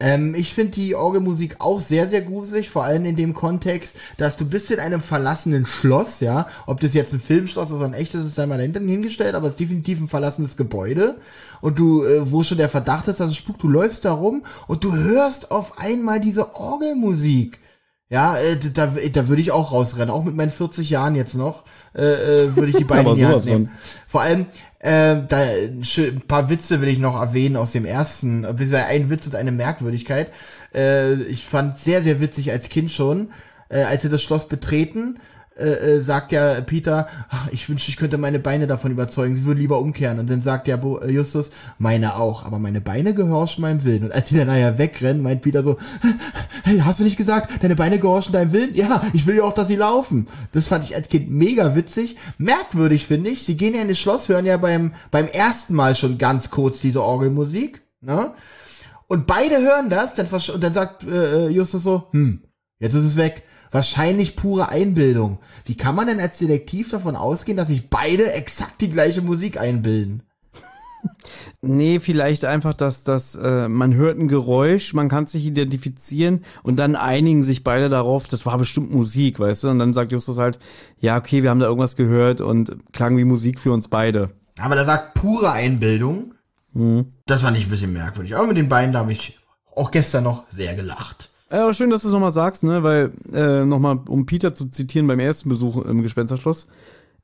Ähm, ich finde die Orgelmusik auch sehr, sehr gruselig, vor allem in dem Kontext, dass du bist in einem verlassenen Schloss, ja. Ob das jetzt ein Filmschloss ist oder ein echtes, ist einmal dahinter hingestellt, aber es ist definitiv ein verlassenes Gebäude. Und du, äh, wo schon der Verdacht ist, dass es spukt, du läufst da rum und du hörst auf einmal diese Orgelmusik. Ja, äh, da, da würde ich auch rausrennen, auch mit meinen 40 Jahren jetzt noch, äh, äh, würde ich die [laughs] beiden in die Hand nehmen. Vor allem, äh, da ein paar Witze will ich noch erwähnen aus dem ersten, beziehungsweise ein Witz und eine Merkwürdigkeit. Äh, ich fand sehr, sehr witzig als Kind schon, äh, als sie das Schloss betreten, äh, äh, sagt ja Peter, ach, ich wünschte, ich könnte meine Beine davon überzeugen, sie würden lieber umkehren. Und dann sagt ja Bo äh, Justus, meine auch, aber meine Beine gehorchen meinem Willen. Und als sie dann nachher wegrennen, meint Peter so, hey, hast du nicht gesagt, deine Beine gehorchen deinem Willen? Ja, ich will ja auch, dass sie laufen. Das fand ich als Kind mega witzig. Merkwürdig finde ich, sie gehen ja in das Schloss, hören ja beim, beim ersten Mal schon ganz kurz diese Orgelmusik, ne? Und beide hören das, dann, und dann sagt äh, Justus so, hm, jetzt ist es weg. Wahrscheinlich pure Einbildung. Wie kann man denn als Detektiv davon ausgehen, dass sich beide exakt die gleiche Musik einbilden? [laughs] Nee, vielleicht einfach, dass das, äh, man hört ein Geräusch, man kann sich identifizieren und dann einigen sich beide darauf, das war bestimmt Musik, weißt du? Und dann sagt Justus halt, ja, okay, wir haben da irgendwas gehört und klang wie Musik für uns beide. Aber da sagt pure Einbildung. Das fand ich ein bisschen merkwürdig. Aber mit den beiden da habe ich auch gestern noch sehr gelacht. Ja, aber schön, dass du es nochmal sagst, ne? Weil, äh, nochmal, um Peter zu zitieren beim ersten Besuch im Gespensterschloss,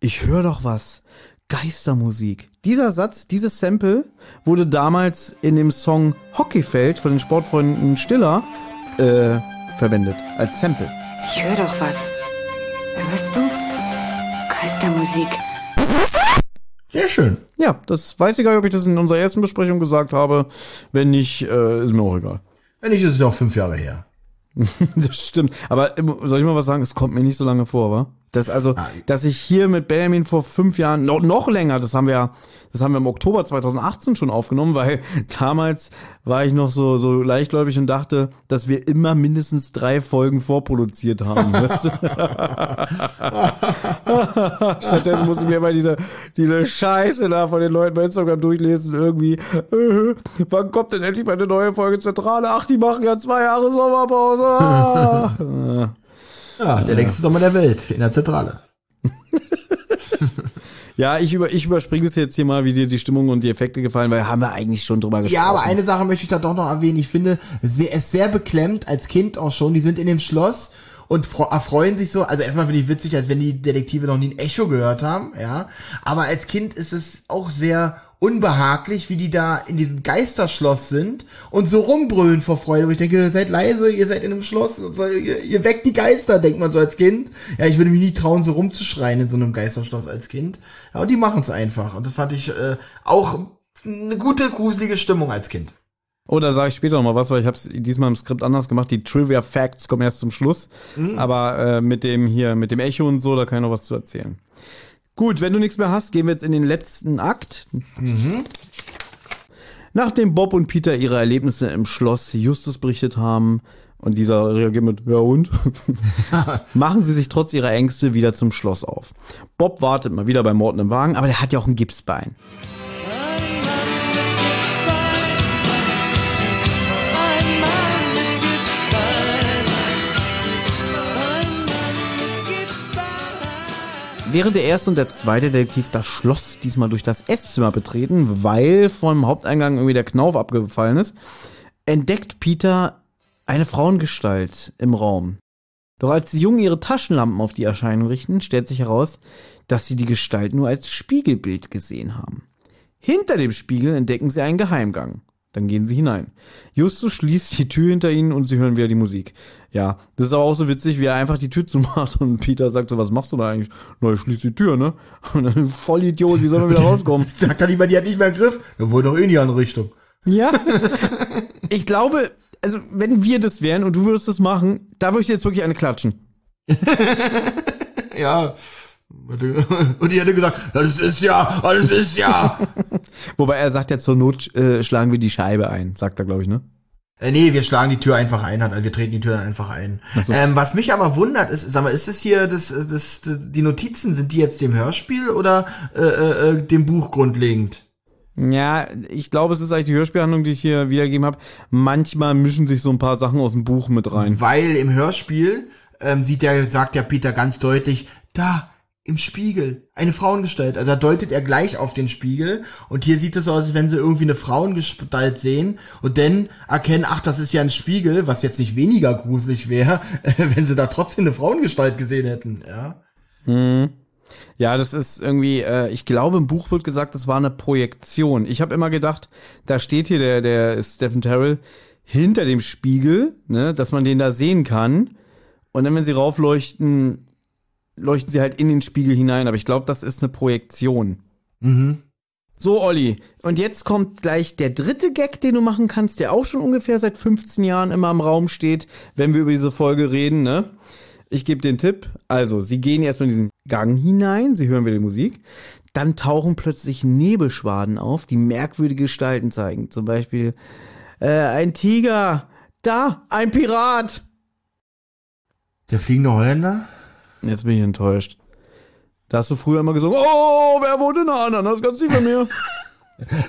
ich höre doch was. Geistermusik. Dieser Satz, dieses Sample wurde damals in dem Song Hockeyfeld von den Sportfreunden Stiller äh, verwendet. Als Sample. Ich höre doch was. Hörst du? Geistermusik. Sehr schön. Ja, das weiß ich gar nicht, ob ich das in unserer ersten Besprechung gesagt habe. Wenn nicht, äh, ist mir auch egal. Wenn nicht, ist es auch fünf Jahre her. [laughs] Das stimmt. Aber soll ich mal was sagen? Es kommt mir nicht so lange vor, wa? Das also, Ah. dass ich hier mit Benjamin vor fünf Jahren, noch, noch länger, das haben wir ja, das haben wir im Oktober 2018 schon aufgenommen, weil [laughs] damals war ich noch so, so leichtgläubig und dachte, dass wir immer mindestens drei Folgen vorproduziert haben. [laughs] weißt du? Stattdessen muss ich mir immer diese, diese Scheiße da von den Leuten bei Instagram durchlesen, irgendwie, äh, wann kommt denn endlich mal eine neue Folge Zentrale? Ach, die machen ja zwei Jahre Sommerpause. Ah. Ja, der längste Sommer der Welt in der Zentrale. [laughs] Ja, ich, über, ich überspringe es jetzt hier mal, wie dir die Stimmung und die Effekte gefallen, weil haben wir eigentlich schon drüber gesprochen. Ja, aber eine Sache möchte ich da doch noch erwähnen. Ich finde sehr, es sehr beklemmt, als Kind auch schon. Die sind in dem Schloss und erfreuen sich so. Also erstmal finde ich witzig, als wenn die Detektive noch nie ein Echo gehört haben, ja. Aber als Kind ist es auch sehr unbehaglich, wie die da in diesem Geisterschloss sind und so rumbrüllen vor Freude, wo ich denke, seid leise, ihr seid in einem Schloss, und so, ihr, ihr weckt die Geister, denkt man so als Kind. Ja, ich würde mich nie trauen, so rumzuschreien in so einem Geisterschloss als Kind. Ja, und die machen es einfach. Und das fand ich äh, auch eine gute, gruselige Stimmung als Kind. Oh, da sage ich später noch mal was, weil ich habe es diesmal im Skript anders gemacht. Die Trivia Facts kommen erst zum Schluss. Aber äh, mit dem hier, mit dem Echo und so, da kann ich noch was zu erzählen. Gut, wenn du nichts mehr hast, gehen wir jetzt in den letzten Akt. Nachdem Bob und Peter ihre Erlebnisse im Schloss Justus berichtet haben Und dieser reagiert mit, ja und? [laughs] Machen sie sich trotz ihrer Ängste wieder zum Schloss auf. Bob wartet mal wieder bei Morton im Wagen, aber der hat ja auch ein Gipsbein. Während der erste und der zweite Detektiv das Schloss diesmal durch das Esszimmer betreten, weil vom Haupteingang irgendwie der Knauf abgefallen ist, entdeckt Peter eine Frauengestalt im Raum. Doch als die Jungen ihre Taschenlampen auf die Erscheinung richten, stellt sich heraus, dass sie die Gestalt nur als Spiegelbild gesehen haben. Hinter dem Spiegel entdecken sie einen Geheimgang. Dann gehen sie hinein. Justus schließt die Tür hinter ihnen und sie hören wieder die Musik. Ja, das ist aber auch so witzig, wie er einfach die Tür zumacht [laughs] und Peter sagt so, was machst du da eigentlich? Na, ich schließ die Tür, ne? [laughs] Und dann, [laughs] voll Idiot, wie soll man wieder rauskommen? Sagt er lieber, die hat nicht mehr im Griff. Da wohl doch eh in die andere Richtung. Ja. Ich glaube, also wenn wir das wären und du würdest das machen, da würde ich dir jetzt wirklich eine klatschen. Ja. Und die hätte gesagt, das ist ja, das ist ja. Wobei er sagt ja zur Not äh, schlagen wir die Scheibe ein, sagt er, glaube ich, ne? Äh, nee, wir schlagen die Tür einfach ein, also wir treten die Tür dann einfach ein. Ähm, was mich aber wundert, ist, sag mal, ist das hier, das, das, die Notizen, sind die jetzt dem Hörspiel oder äh, äh, äh, dem Buch grundlegend? Ja, ich glaube, es ist eigentlich die Hörspielhandlung, die ich hier wiedergegeben habe. Manchmal mischen sich so ein paar Sachen aus dem Buch mit rein. Weil im Hörspiel ähm, sieht der, sagt der Peter ganz deutlich, da, im Spiegel, eine Frauengestalt. Also da deutet er gleich auf den Spiegel und hier sieht es so aus, als wenn sie irgendwie eine Frauengestalt sehen und dann erkennen, ach, das ist ja ein Spiegel, was jetzt nicht weniger gruselig wäre, [laughs] wenn sie da trotzdem eine Frauengestalt gesehen hätten, ja. Ja, das ist irgendwie, äh, ich glaube, im Buch wird gesagt, das war eine Projektion. Ich habe immer gedacht, da steht hier der, der Stephen Terrell hinter dem Spiegel, ne, dass man den da sehen kann. Und dann, wenn sie raufleuchten, leuchten sie halt in den Spiegel hinein. Aber ich glaube, das ist eine Projektion. So, Olli. Und jetzt kommt gleich der dritte Gag, den du machen kannst, der auch schon ungefähr seit 15 Jahren immer im Raum steht, wenn wir über diese Folge reden, ne? Ich gebe den Tipp. Also, sie gehen erstmal in diesen Gang hinein, sie hören wieder die Musik. Dann tauchen plötzlich Nebelschwaden auf, die merkwürdige Gestalten zeigen. Zum Beispiel äh, ein Tiger, da, ein Pirat. Der fliegende Holländer? Jetzt bin ich enttäuscht. Da hast du früher immer gesungen, oh, wer wohnt in der Ananas ganz tief bei mir? [laughs]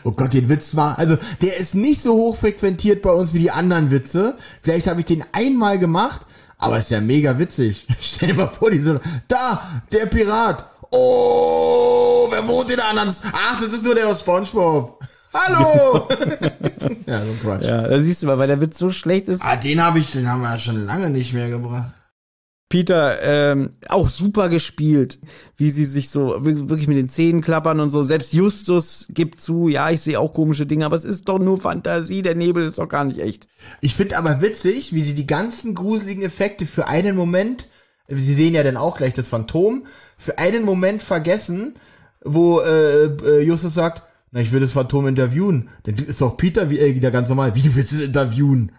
Oh Gott, den Witz war, also der ist nicht so hoch frequentiert bei uns wie die anderen Witze. Vielleicht habe ich den einmal gemacht, aber ist ja mega witzig. [laughs] Stell dir mal vor, die so, da, der Pirat. Oh, wer wohnt in der Ananas? Ach, das ist nur der aus Spongebob. Hallo! [laughs] ja, so ein Quatsch. ja, da siehst du mal, weil der Witz so schlecht ist. Ah, den habe ich, den haben wir ja schon lange nicht mehr gebracht. Peter, ähm, auch super gespielt, wie sie sich so wir- wirklich mit den Zähnen klappern und so. Selbst Justus gibt zu, ja, ich sehe auch komische Dinge, aber es ist doch nur Fantasie, der Nebel ist doch gar nicht echt. Ich finde aber witzig, wie sie die ganzen gruseligen Effekte für einen Moment, sie sehen ja dann auch gleich das Phantom, für einen Moment vergessen, wo äh, äh, Justus sagt, na, ich will das Phantom interviewen. Dann ist doch Peter wie, äh, wieder ganz normal. Wie, du willst es interviewen?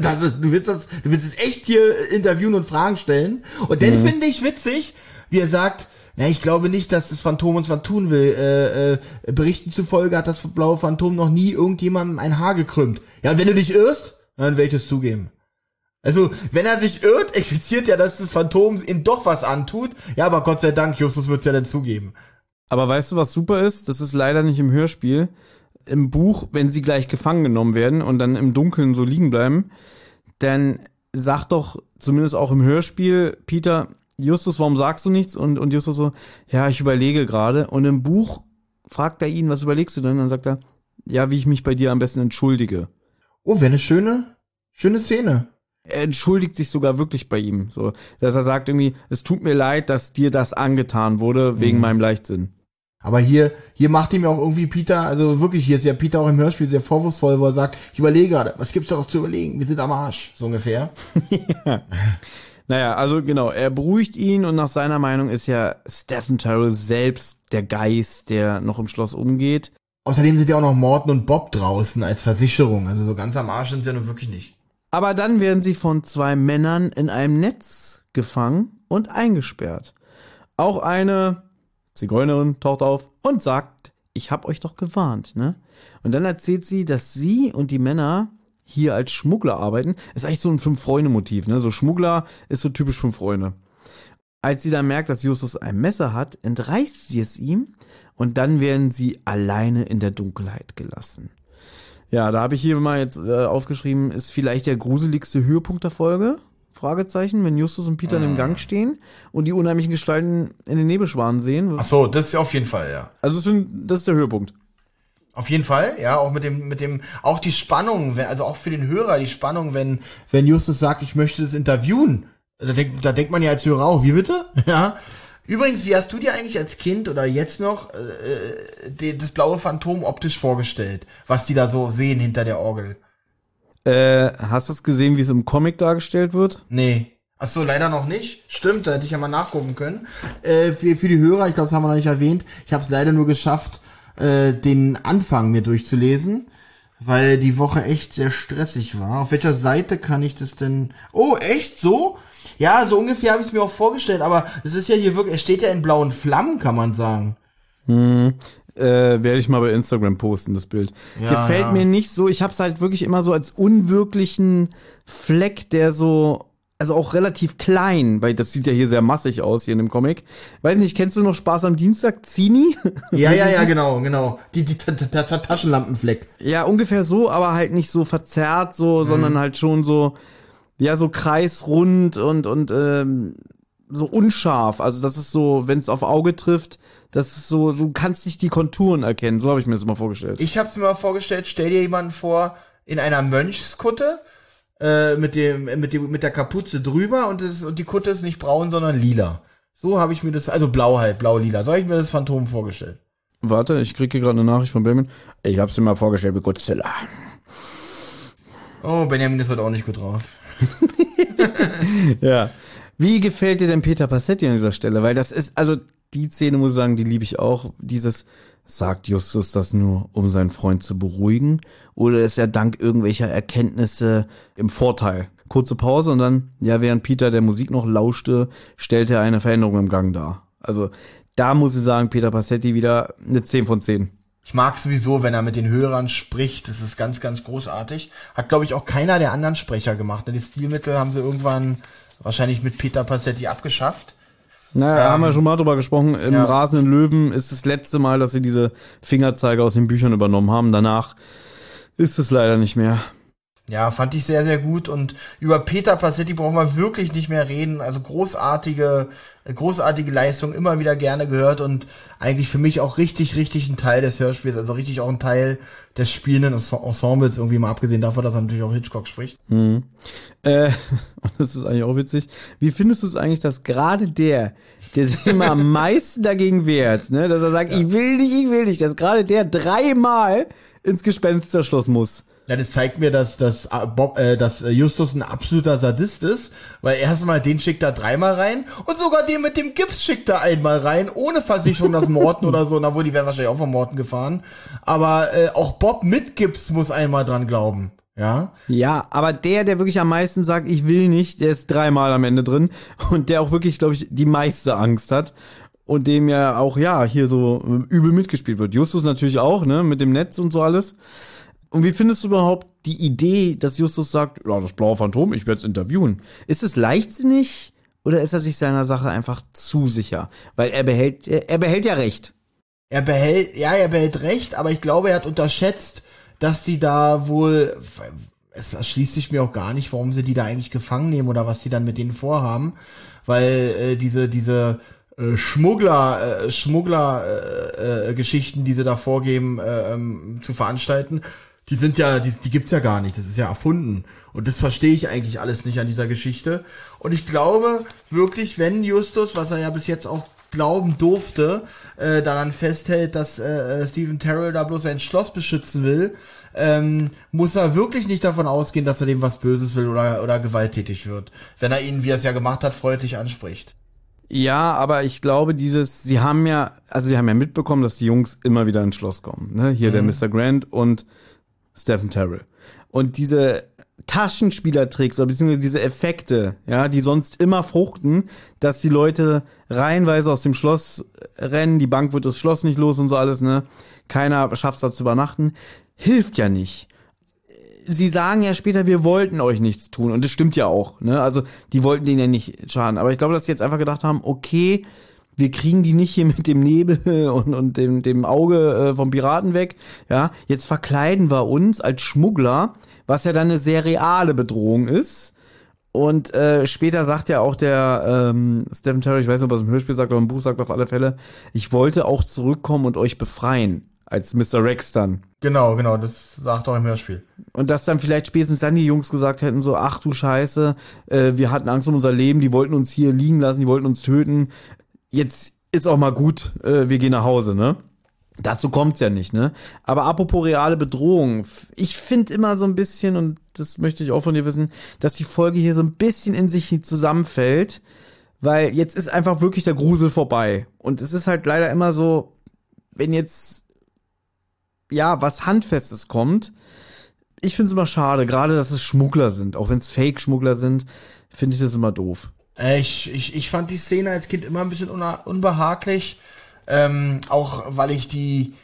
Das ist, du willst das, du willst es echt hier interviewen und Fragen stellen. Und dann finde ich witzig, wie er sagt, na, ich glaube nicht, dass das Phantom uns was tun will. Äh, äh, Berichten zufolge hat das blaue Phantom noch nie irgendjemandem ein Haar gekrümmt. Ja, und wenn du dich irrst, dann werde ich das zugeben. Also, wenn er sich irrt, expliziert ja, dass das Phantom ihm doch was antut. Ja, aber Gott sei Dank, Justus wird's ja dann zugeben. Aber weißt du, was super ist? Das ist leider nicht im Hörspiel. Im Buch, wenn sie gleich gefangen genommen werden und dann im Dunkeln so liegen bleiben, dann sagt doch zumindest auch im Hörspiel Peter, Justus, warum sagst du nichts? Und, und Justus so, ja, ich überlege gerade. Und im Buch fragt er ihn, was überlegst du denn? Dann sagt er, ja, wie ich mich bei dir am besten entschuldige. Oh, wäre eine schöne, schöne Szene. Er entschuldigt sich sogar wirklich bei ihm, so, dass er sagt irgendwie, es tut mir leid, dass dir das angetan wurde wegen meinem Leichtsinn. Aber hier, hier macht ihm ja auch irgendwie Peter, also wirklich, hier ist ja Peter auch im Hörspiel sehr vorwurfsvoll, wo er sagt, ich überlege gerade, was gibt's da noch zu überlegen? Wir sind am Arsch, so ungefähr. [laughs] Naja, also genau, er beruhigt ihn und nach seiner Meinung ist ja Stephen Terrell selbst der Geist, der noch im Schloss umgeht. Außerdem sind ja auch noch Morton und Bob draußen als Versicherung, also so ganz am Arsch sind sie ja nun wirklich nicht. Aber dann werden sie von zwei Männern in einem Netz gefangen und eingesperrt. Auch eine Zigeunerin taucht auf und sagt, ich hab euch doch gewarnt, ne? Und dann erzählt sie, dass sie und die Männer hier als Schmuggler arbeiten. Ist eigentlich so ein Fünf-Freunde-Motiv, ne? So Schmuggler ist so typisch Fünf Freunde. Als sie dann merkt, dass Justus ein Messer hat, entreißt sie es ihm und dann werden sie alleine in der Dunkelheit gelassen. Ja, da habe ich hier mal jetzt äh, aufgeschrieben, ist vielleicht der gruseligste Höhepunkt der Folge? Fragezeichen, wenn Justus und Peter in dem Gang stehen und die unheimlichen Gestalten in den Nebelschwanen sehen. Ach so, das ist auf jeden Fall, ja. Also das ist- das ist der Höhepunkt. Auf jeden Fall, ja, auch mit dem, mit dem, auch die Spannung, wenn- also auch für den Hörer die Spannung, wenn, wenn Justus sagt, ich möchte das interviewen. Da, denk, da denkt man ja als Hörer auch, wie bitte? [laughs] Ja. Übrigens, wie hast du dir eigentlich als Kind oder jetzt noch äh, äh, die, das blaue Phantom optisch vorgestellt? Was die da so sehen hinter der Orgel? Äh, hast du es gesehen, wie es im Comic dargestellt wird? Nee. Ach so, leider noch nicht. Stimmt, da hätte ich ja mal nachgucken können. Äh, für, für die Hörer, ich glaube, das haben wir noch nicht erwähnt. Ich habe es leider nur geschafft, äh, den Anfang mir durchzulesen, weil die Woche echt sehr stressig war. Auf welcher Seite kann ich das denn? Oh, echt so? Ja, so ungefähr habe ich es mir auch vorgestellt, aber es ist ja hier wirklich, es steht ja in blauen Flammen, kann man sagen. Äh, werde ich mal bei Instagram posten, das Bild. Ja, Gefällt ja. mir nicht so. Ich habe es halt wirklich immer so als unwirklichen Fleck, der so, also auch relativ klein, weil das sieht ja hier sehr massig aus hier in dem Comic. Weiß nicht, kennst du noch Spaß am Dienstag? Zini? Ja, ja, [laughs] ja, genau, genau. Die, die, die, die Taschenlampenfleck. Ja, ungefähr so, aber halt nicht so verzerrt so, sondern halt schon so, ja, so kreisrund und, und ähm, so unscharf. Also das ist so, wenn es auf Auge trifft, das ist so, du kannst nicht die Konturen erkennen. So habe ich mir das immer vorgestellt. Ich habe es mir mal vorgestellt, stell dir jemanden vor in einer Mönchskutte äh, mit dem mit dem mit der Kapuze drüber und das, und die Kutte ist nicht braun, sondern lila. So habe ich mir das also blau halt, blau lila. So habe ich mir das Phantom vorgestellt. Warte, ich kriege hier gerade eine Nachricht von Benjamin. Ich hab's dir mal vorgestellt wie Godzilla. Oh, Benjamin ist heute auch nicht gut drauf. [laughs] Ja. Wie gefällt dir denn Peter Passetti an dieser Stelle? Weil das ist, also die Szene muss ich sagen, die liebe ich auch. Dieses, sagt Justus das nur, um seinen Freund zu beruhigen? Oder ist er dank irgendwelcher Erkenntnisse im Vorteil? Kurze Pause und dann, ja, während Peter der Musik noch lauschte, stellte er eine Veränderung im Gang dar. Also da muss ich sagen, Peter Passetti wieder eine 10 von 10. Ich mag sowieso, wenn er mit den Hörern spricht. Das ist ganz, ganz großartig. Hat, glaube ich, auch keiner der anderen Sprecher gemacht. ne? Die Stilmittel haben sie irgendwann wahrscheinlich mit Peter Passetti abgeschafft. Naja, haben wir schon mal drüber gesprochen. Im ja. Rasenden Löwen ist das letzte Mal, dass sie diese Fingerzeige aus den Büchern übernommen haben. Danach ist es leider nicht mehr. Ja, fand ich sehr, sehr gut. Und über Peter Passetti brauchen wir wirklich nicht mehr reden. Also großartige, großartige Leistung, immer wieder gerne gehört und eigentlich für mich auch richtig, richtig ein Teil des Hörspiels, also richtig auch ein Teil des spielenden Ensembles, irgendwie mal abgesehen davon, dass er natürlich auch Hitchcock spricht. Äh, [laughs] und das ist eigentlich auch witzig. Wie findest du es eigentlich, dass gerade der, der sich immer am [laughs] meisten dagegen wehrt, ne, dass er sagt, ich will nicht, ich will nicht, dass gerade der dreimal ins Gespensterschloss muss? Ja, das zeigt mir, dass, dass, äh, Bob, äh, dass äh, Justus ein absoluter Sadist ist, weil erstmal den schickt er dreimal rein und sogar den mit dem Gips schickt er einmal rein, ohne Versicherung, das Morten oder so, na wohl, die werden wahrscheinlich auch von Morten gefahren. Aber äh, auch Bob mit Gips muss einmal dran glauben. Ja, Ja, aber der, der wirklich am meisten sagt, ich will nicht, der ist dreimal am Ende drin und der auch wirklich, glaube ich, die meiste Angst hat und dem ja auch, ja, hier so äh, übel mitgespielt wird. Justus natürlich auch, ne, mit dem Netz und so alles. Und wie findest du überhaupt die Idee, dass Justus sagt, ja, das blaue Phantom, ich werde es interviewen? Ist es leichtsinnig oder ist er sich seiner Sache einfach zu sicher? Weil er behält, er, behält ja recht. er behält, ja, er behält recht, aber ich glaube, er hat unterschätzt, dass sie da wohl, es erschließt sich mir auch gar nicht, warum sie die da eigentlich gefangen nehmen oder was sie dann mit denen vorhaben, weil äh, diese, diese äh, Schmuggler, äh, Schmuggler äh, äh, die sie da vorgeben äh, ähm, zu veranstalten, die sind ja, die, die gibt's ja gar nicht, das ist ja erfunden. Und das verstehe ich eigentlich alles nicht an dieser Geschichte. Und ich glaube wirklich, wenn Justus, was er ja bis jetzt auch glauben durfte, äh, daran festhält, dass äh, Stephen Terrell da bloß sein Schloss beschützen will, ähm, muss er wirklich nicht davon ausgehen, dass er dem was Böses will oder, oder gewalttätig wird. Wenn er ihn, wie er es ja gemacht hat, freundlich anspricht. Ja, aber ich glaube, dieses, sie haben ja, also sie haben ja mitbekommen, dass die Jungs immer wieder ins Schloss kommen. Ne? Hier der Mr. Grant und Stephen Terrell. Und diese Taschenspielertricks oder beziehungsweise diese Effekte, ja, die sonst immer fruchten, dass die Leute reihenweise aus dem Schloss rennen, die Bank wird das Schloss nicht los und so alles, ne? Keiner schafft es da zu übernachten, hilft ja nicht. sie sagen ja später, wir wollten euch nichts tun. Und das stimmt ja auch. Ne? Also die wollten denen ja nicht schaden. Aber ich glaube, dass sie jetzt einfach gedacht haben, okay, wir kriegen die nicht hier mit dem Nebel [laughs] und, und dem, dem Auge äh, vom Piraten weg. Ja, jetzt verkleiden wir uns als Schmuggler, was ja dann eine sehr reale Bedrohung ist. Und äh, später sagt ja auch der ähm, Stephen Terry, ich weiß nicht, ob er es im Hörspiel sagt oder im Buch sagt, auf alle Fälle, ich wollte auch zurückkommen und euch befreien. Als Mr. Rex dann. Genau, genau, das sagt auch im Hörspiel. Und dass dann vielleicht spätestens dann die Jungs gesagt hätten, so, ach du Scheiße, äh, wir hatten Angst um unser Leben, die wollten uns hier liegen lassen, die wollten uns töten. Jetzt ist auch mal gut, äh, wir gehen nach Hause, ne? Dazu kommt's ja nicht, ne? Aber apropos reale Bedrohung, ich finde immer so ein bisschen, und das möchte ich auch von dir wissen, dass die Folge hier so ein bisschen in sich zusammenfällt, weil jetzt ist einfach wirklich der Grusel vorbei. Und es ist halt leider immer so, wenn jetzt, ja, was Handfestes kommt, ich finde es immer schade, gerade dass es Schmuggler sind, auch wenn es Fake-Schmuggler sind, finde ich das immer doof. Äh, Ich, ich, ich fand die Szene als Kind immer ein bisschen unbehaglich. Ähm, auch weil ich die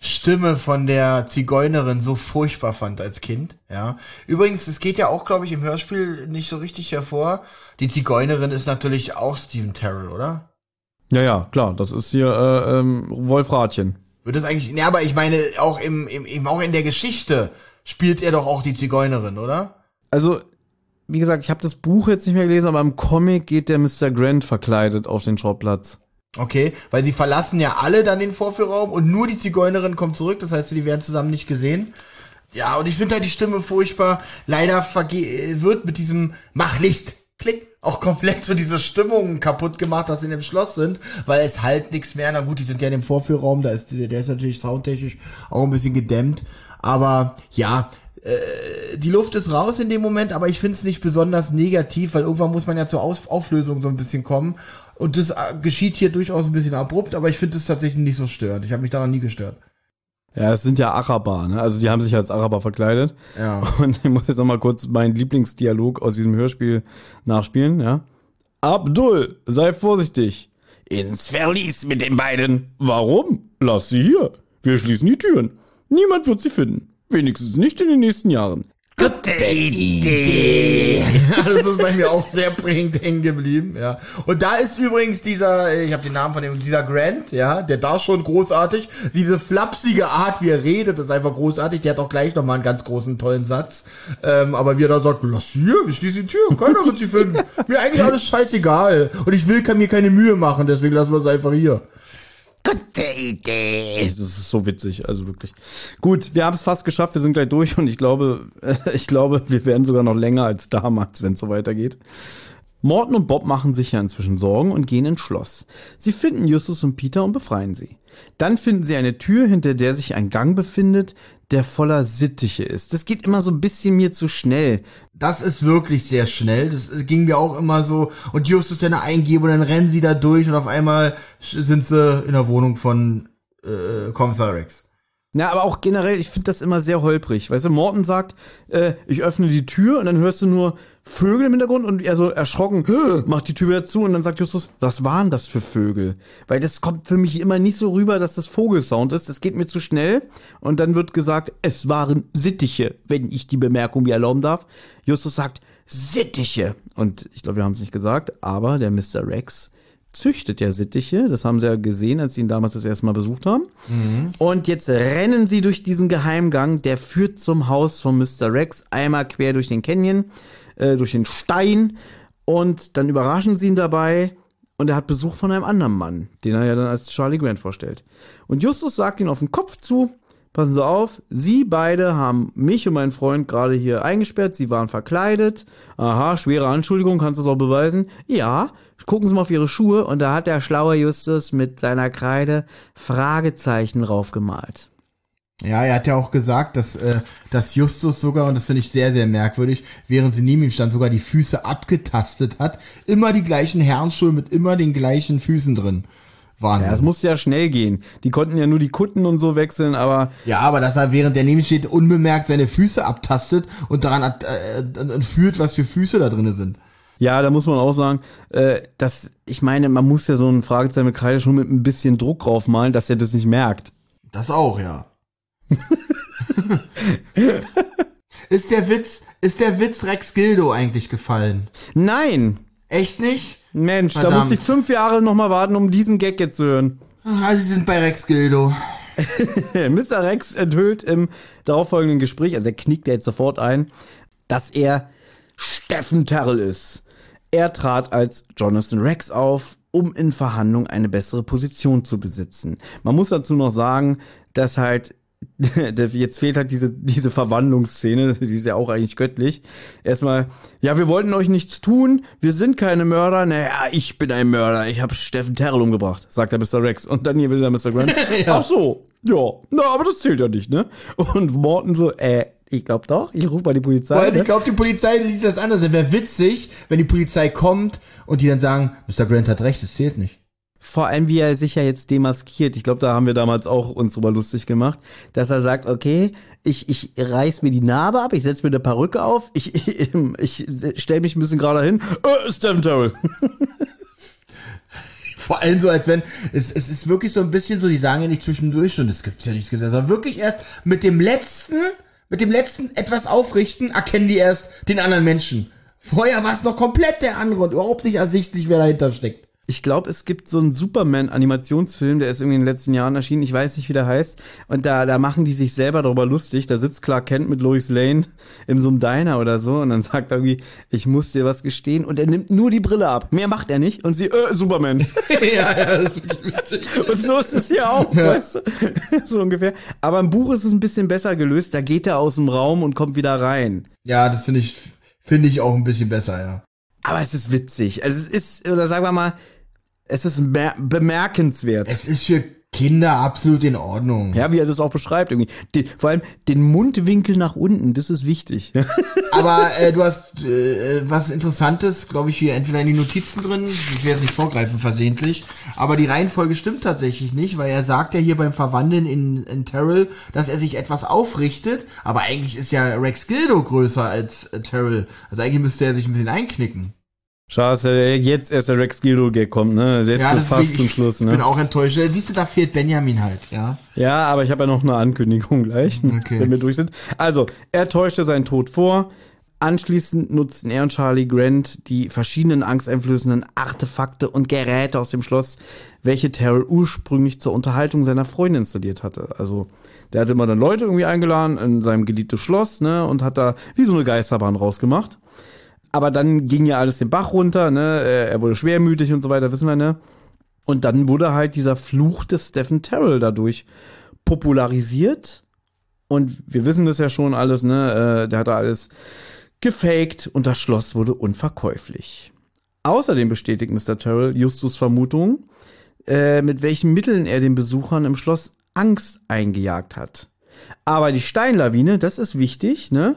Stimme von der Zigeunerin so furchtbar fand als Kind. Ja. Übrigens, es geht ja auch, glaube ich, im Hörspiel nicht so richtig hervor. Die Zigeunerin ist natürlich auch Steven Terrell, oder? Ja, ja, klar, das ist hier äh, ähm, Wolfratchen. Wird das eigentlich. Ne, aber ich meine, auch im, im, im auch in der Geschichte spielt er doch auch die Zigeunerin, oder? Also, wie gesagt, ich habe das Buch jetzt nicht mehr gelesen, aber im Comic geht der Mr. Grant verkleidet auf den Schauplatz. Okay, weil sie verlassen ja alle dann den Vorführraum und nur die Zigeunerin kommt zurück, das heißt, die werden zusammen nicht gesehen. Ja, und ich finde halt die Stimme furchtbar. Leider wird mit diesem Mach Licht, Klick, auch komplett so diese Stimmung kaputt gemacht, dass sie in dem Schloss sind, weil es halt nichts mehr. Na gut, die sind ja in dem Vorführraum, da ist der ist natürlich soundtechnisch auch ein bisschen gedämmt. Aber ja, äh, die Luft ist raus in dem Moment, aber ich finde es nicht besonders negativ, weil irgendwann muss man ja zur Aus Auflösung so ein bisschen kommen. Und das äh, geschieht hier durchaus ein bisschen abrupt, aber ich finde es tatsächlich nicht so störend. Ich habe mich daran nie gestört. Ja, es sind ja Araber, ne? Also die haben sich als Araber verkleidet. Ja. [laughs] Und ich muss jetzt noch mal kurz meinen Lieblingsdialog aus diesem Hörspiel nachspielen, ja? Abdul, sei vorsichtig. Ins Verlies mit den beiden. Warum? Lass sie hier. Wir schließen die Türen. Niemand wird sie finden. Wenigstens nicht in den nächsten Jahren. Gute Idee. das ist bei mir auch sehr prägend hängen geblieben, ja. Und da ist übrigens dieser, ich habe den Namen von dem, dieser Grant, ja, der da schon großartig, diese flapsige Art, wie er redet, ist einfach großartig. Der hat auch gleich nochmal einen ganz großen, tollen Satz. Ähm, aber wie er da sagt, lass sie hier, wir schließen die Tür, keiner wird sie finden. Mir eigentlich alles scheißegal. Und ich will kann mir keine Mühe machen, deswegen lassen wir es einfach hier. Gute Idee. Das ist so witzig, also wirklich. Gut, wir haben es fast geschafft, wir sind gleich durch und ich glaube, [laughs] ich glaube, wir werden sogar noch länger als damals, wenn es so weitergeht. Morton und Bob machen sich ja inzwischen Sorgen und gehen ins Schloss. Sie finden Justus und Peter und befreien sie. Dann finden sie eine Tür, hinter der sich ein Gang befindet, der voller Sittiche ist. Das geht immer so ein bisschen mir zu schnell. Das ist wirklich sehr schnell. Das ging mir auch immer so. Und Justus dann eingeben und dann rennen sie da durch und auf einmal sind sie in der Wohnung von äh, Kommissar Rex. Na, aber auch generell, ich finde das immer sehr holprig. Weißt du, Morton sagt, äh, ich öffne die Tür und dann hörst du nur Vögel im Hintergrund und er so erschrocken macht die Tür wieder zu und dann sagt Justus, was waren das für Vögel? Weil das kommt für mich immer nicht so rüber, dass das Vogelsound ist. Das geht mir zu schnell und dann wird gesagt, es waren Sittiche, wenn ich die Bemerkung mir erlauben darf. Justus sagt, Sittiche. Und ich glaube, wir haben es nicht gesagt, aber der Mr. Rex züchtet ja Sittiche. Das haben sie ja gesehen, als sie ihn damals das erste Mal besucht haben. Und jetzt rennen sie durch diesen Geheimgang, der führt zum Haus von Mr. Rex, einmal quer durch den Canyon, äh, durch den Stein. Und dann überraschen sie ihn dabei. Und er hat Besuch von einem anderen Mann, den er ja dann als Charlie Grant vorstellt. Und Justus sagt ihn auf den Kopf zu, passen Sie auf, Sie beide haben mich und meinen Freund gerade hier eingesperrt, Sie waren verkleidet. Aha, schwere Anschuldigung, kannst du das auch beweisen? Ja, gucken Sie mal auf Ihre Schuhe und da hat der schlaue Justus mit seiner Kreide Fragezeichen draufgemalt. Ja, er hat ja auch gesagt, dass, äh, dass Justus sogar, und das finde ich sehr, sehr merkwürdig, während sie neben ihm stand, sogar die Füße abgetastet hat. Immer die gleichen Herrenschuhe mit immer den gleichen Füßen drin. Wahnsinn. Ja, es musste ja schnell gehen. Die konnten ja nur die Kutten und so wechseln, aber Ja, aber dass er während der neben steht unbemerkt seine Füße abtastet und daran äh, und fühlt, was für Füße da drinne sind. Ja, da muss man auch sagen, äh, dass ich meine, man muss ja so ein Fragezeichen mit Kreide schon mit ein bisschen Druck draufmalen, dass er das nicht merkt. Das auch, ja. [laughs] ist der Witz, ist der Witz Rex Gildo eigentlich gefallen? Nein! Echt nicht? Mensch, da Verdammt. musste ich fünf Jahre nochmal warten, um diesen Gag jetzt zu hören. Ah, sie sind bei Rex Gildo. [laughs] Mr. Rex enthüllt im darauffolgenden Gespräch, also er knickt jetzt sofort ein, dass er Steffen Terrell ist. Er trat als Jonathan Rex auf, um in Verhandlungen eine bessere Position zu besitzen. Man muss dazu noch sagen, dass halt [laughs] jetzt fehlt halt diese, diese Verwandlungsszene, [laughs] sie ist ja auch eigentlich göttlich. Erstmal, ja, wir wollten euch nichts tun, wir sind keine Mörder. Naja, ich bin ein Mörder, ich habe Steffen Terrell umgebracht, sagt der Mr. Rex. Und dann hier wieder Mr. Grant. [laughs] Ach so, ja, na, aber das zählt ja nicht, ne? Und Morton so, äh, ich glaub doch, ich rufe mal die Polizei. Weil ne? ich glaube, die Polizei liest das anders. Wäre witzig, wenn die Polizei kommt und die dann sagen, Mr. Grant hat recht, es zählt nicht. Vor allem, wie er sich ja jetzt demaskiert. Ich glaube, da haben wir damals auch uns drüber lustig gemacht, dass er sagt, okay, ich, ich reiß mir die Narbe ab, ich setz mir eine Perücke auf, ich, ich, [laughs] ich stell mich ein bisschen gerade hin. Äh, Stephen Terrell. [laughs] Vor allem so, als wenn, es, es ist wirklich so ein bisschen so, die sagen ja nicht zwischendurch schon, das gibt's ja nicht, das gibt's ja, sondern wirklich erst mit dem letzten, mit dem letzten etwas aufrichten, erkennen die erst den anderen Menschen. Vorher war es noch komplett der andere und überhaupt nicht ersichtlich, wer dahinter steckt. Ich glaube, es gibt so einen Superman-Animationsfilm, der ist irgendwie in den letzten Jahren erschienen. Ich weiß nicht, wie der heißt. Und da, da machen die sich selber darüber lustig. Da sitzt Clark Kent mit Lois Lane in so einem Diner oder so. Und dann sagt er irgendwie, ich muss dir was gestehen. Und er nimmt nur die Brille ab. Mehr macht er nicht. Und sie, äh, Superman. [laughs] ja, ja, das ist wirklich witzig. [laughs] Und so ist es hier auch, weißt du? [laughs] So ungefähr. Aber im Buch ist es ein bisschen besser gelöst. Da geht er aus dem Raum und kommt wieder rein. Ja, das finde ich, finde ich auch ein bisschen besser, ja. Aber es ist witzig. Also es ist, oder sagen wir mal, es ist mer- bemerkenswert. Es ist für Kinder absolut in Ordnung. Ja, wie er das auch beschreibt irgendwie. Den, vor allem den Mundwinkel nach unten, das ist wichtig. [laughs] Aber äh, du hast äh, was Interessantes, glaube ich, hier entweder in die Notizen drin, ich werde es nicht vorgreifen versehentlich, aber die Reihenfolge stimmt tatsächlich nicht, weil er sagt ja hier beim Verwandeln in, in Terrell, dass er sich etwas aufrichtet, aber eigentlich ist ja Rex Gildo größer als äh, Terrell. Also eigentlich müsste er sich ein bisschen einknicken. Schade, er jetzt erst der Rex Gildo kommt, ne? Jetzt so das fast zum Schluss, Ich bin ne? auch enttäuscht. Siehst du, da fehlt Benjamin halt, ja. Ja, aber ich habe ja noch eine Ankündigung gleich, [laughs] Okay. wenn wir durch sind. Also, er täuschte seinen Tod vor. Anschließend nutzten er und Charlie Grant die verschiedenen angsteinflößenden Artefakte und Geräte aus dem Schloss, welche Terrell ursprünglich zur Unterhaltung seiner Freundin installiert hatte. Also, der hatte immer dann Leute irgendwie eingeladen in seinem geliebtes Schloss, ne, und hat da wie so eine Geisterbahn rausgemacht. Aber dann ging ja alles den Bach runter, ne, äh, er wurde schwermütig und so weiter, wissen wir, ne. Und dann wurde halt dieser Fluch des Stephen Terrell dadurch popularisiert. Und wir wissen das ja schon alles, ne? Äh, der hat da alles gefaked und das Schloss wurde unverkäuflich. Außerdem bestätigt Mr. Terrell Justus Vermutung, äh, mit welchen Mitteln er den Besuchern im Schloss Angst eingejagt hat. Aber die Steinlawine, das ist wichtig, ne?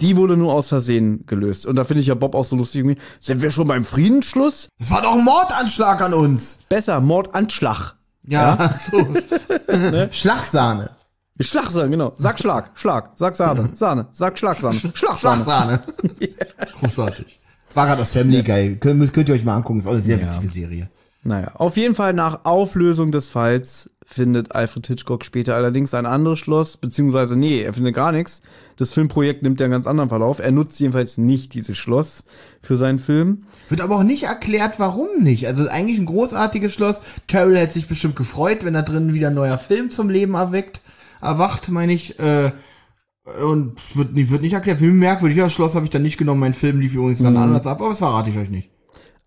Die wurde nur aus Versehen gelöst. Und da finde ich ja Bob auch so lustig irgendwie. Sind wir schon beim Friedensschluss? Das war doch ein Mordanschlag an uns. Besser, Mordanschlag. Ja, so. [laughs] Schlagsahne. Schlagsahne, genau. Sag Schlag, Schlag, sag Sahne, [laughs] Sahne, sag Schlagsahne, Schlagsahne. Schlagsahne. [laughs] Großartig. War gerade das Family Guy. Könnt, könnt ihr euch mal angucken. Ist auch eine sehr Ja. witzige Serie. Naja, auf jeden Fall nach Auflösung des Falls findet Alfred Hitchcock später allerdings ein anderes Schloss, beziehungsweise nee, er findet gar nichts. Das Filmprojekt nimmt ja einen ganz anderen Verlauf. Er nutzt jedenfalls nicht dieses Schloss für seinen Film. Wird aber auch nicht erklärt, warum nicht. Also eigentlich ein großartiges Schloss. Terrell hätte sich bestimmt gefreut, wenn da drin wieder ein neuer Film zum Leben erweckt, erwacht, meine ich. Äh, und wird, nicht- wird nicht erklärt. Wie merkwürdig, das Schloss habe ich dann nicht genommen. Mein Film lief übrigens dann anders ab, aber das verrate ich euch nicht.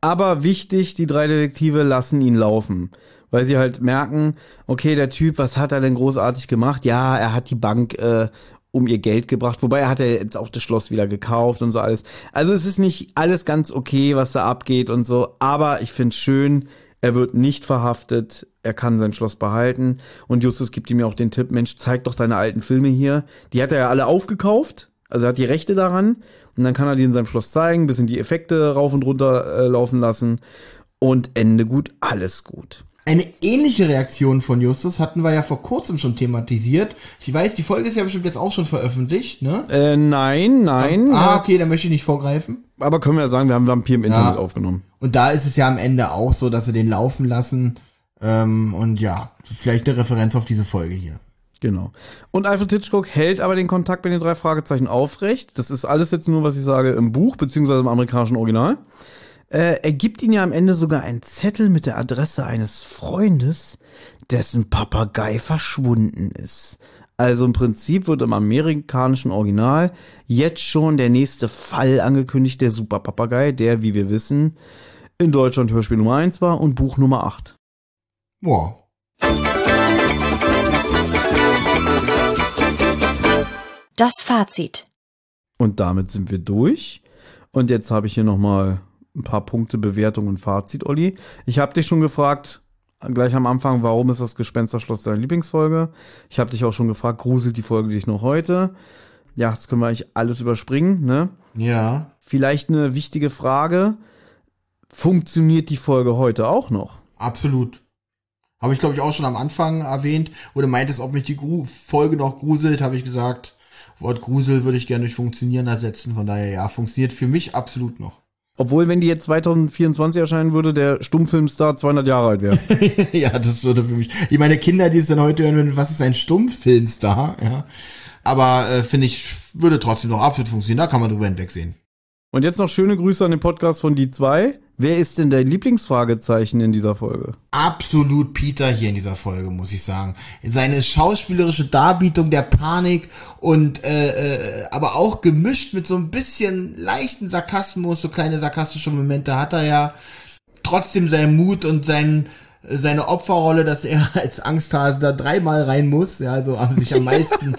Aber wichtig, die drei Detektive lassen ihn laufen. Weil sie halt merken, okay, der Typ, was hat er denn großartig gemacht? Ja, er hat die Bank äh, um ihr Geld gebracht. Wobei er hat ja jetzt auch das Schloss wieder gekauft und so alles. Also es ist nicht alles ganz okay, was da abgeht und so. Aber ich finde schön, er wird nicht verhaftet. Er kann sein Schloss behalten. Und Justus gibt ihm ja auch den Tipp, Mensch, zeig doch deine alten Filme hier. Die hat er ja alle aufgekauft. Also er hat die Rechte daran. Und dann kann er die in seinem Schloss zeigen, bisschen die Effekte rauf und runter äh, laufen lassen. Und Ende gut, alles gut. Eine ähnliche Reaktion von Justus hatten wir ja vor kurzem schon thematisiert. Ich weiß, die Folge ist ja bestimmt jetzt auch schon veröffentlicht, ne? Äh, nein, nein. Ah, äh, okay, da möchte ich nicht vorgreifen. Aber können wir ja sagen, wir haben Vampir im Internet Ja. aufgenommen. Und da ist es ja am Ende auch so, dass sie den laufen lassen. Ähm, und ja, vielleicht eine Referenz auf diese Folge hier. Genau. Und Alfred Hitchcock hält aber den Kontakt mit den drei Fragezeichen aufrecht. Das ist alles jetzt nur, was ich sage, im Buch, beziehungsweise im amerikanischen Original. Äh, er gibt ihnen ja am Ende sogar einen Zettel mit der Adresse eines Freundes, dessen Papagei verschwunden ist. Also im Prinzip wird im amerikanischen Original jetzt schon der nächste Fall angekündigt, der Superpapagei, der, wie wir wissen, in Deutschland Hörspiel Nummer 1 war und Buch Nummer 8. Wow. Das Fazit. Und damit sind wir durch. Und jetzt habe ich hier nochmal ein paar Punkte Bewertung und Fazit, Olli. Ich habe dich schon gefragt, gleich am Anfang, warum ist das Gespensterschloss deine Lieblingsfolge? Ich habe dich auch schon gefragt, gruselt die Folge dich noch heute? Ja, das können wir eigentlich alles überspringen, ne? Ja. Vielleicht eine wichtige Frage. Funktioniert die Folge heute auch noch? Absolut. Habe ich, glaube ich, auch schon am Anfang erwähnt. Oder meintest, ob mich die Gru Folge noch gruselt, habe ich gesagt, Wort Grusel würde ich gerne durch Funktionieren ersetzen. Von daher, ja, funktioniert für mich absolut noch. Obwohl, wenn die jetzt 2024 erscheinen würde, der Stummfilmstar 200 Jahre alt wäre. [laughs] ja, das würde für mich. Ich meine Kinder, die es dann heute hören, was ist ein Stummfilmstar? Ja. Aber äh, finde ich, würde trotzdem noch absolut funktionieren. Da kann man drüber hinwegsehen. Und jetzt noch schöne Grüße an den Podcast von die zwei. Wer ist denn dein Lieblingsfragezeichen in dieser Folge? Absolut Peter hier in dieser Folge, muss ich sagen. Seine schauspielerische Darbietung der Panik und äh, äh, aber auch gemischt mit so ein bisschen leichten Sarkasmus, so kleine sarkastische Momente hat er ja. Trotzdem sein Mut und sein seine Opferrolle, dass er [laughs] als Angsthase da dreimal rein muss, ja, also sich am [laughs] meisten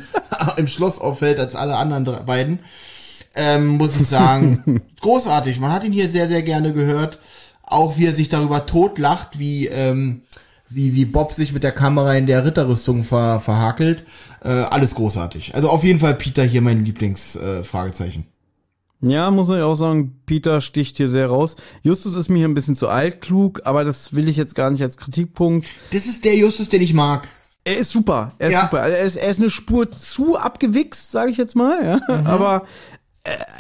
im Schloss auffällt als alle anderen beiden ähm, muss ich sagen, [laughs] großartig. Man hat ihn hier sehr, sehr gerne gehört. Auch wie er sich darüber totlacht, wie, ähm, wie, wie Bob sich mit der Kamera in der Ritterrüstung ver, verhakelt. Äh, alles großartig. Also auf jeden Fall Peter hier mein Lieblingsfragezeichen. Äh. Ja, muss ich auch sagen, Peter sticht hier sehr raus. Justus ist mir hier ein bisschen zu altklug, aber das will ich jetzt gar nicht als Kritikpunkt. Das ist der Justus, den ich mag. Er ist super, er ist ja. super. Er ist, er ist eine Spur zu abgewichst, sage ich jetzt mal, ja. Mhm. Aber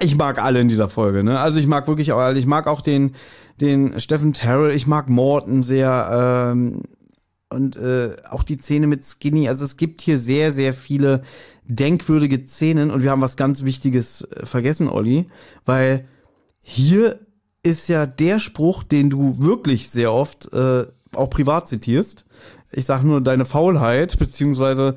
ich mag alle in dieser Folge, ne? Also ich mag wirklich auch alle. Ich mag auch den, den Stephen Terrell, ich mag Morton sehr, ähm, und äh, auch die Szene mit Skinny. Also es gibt hier sehr, sehr viele denkwürdige Szenen und wir haben was ganz Wichtiges äh, vergessen, Olli, weil hier ist ja der Spruch, den du wirklich sehr oft äh, auch privat zitierst. Ich sag nur deine Faulheit, [laughs] beziehungsweise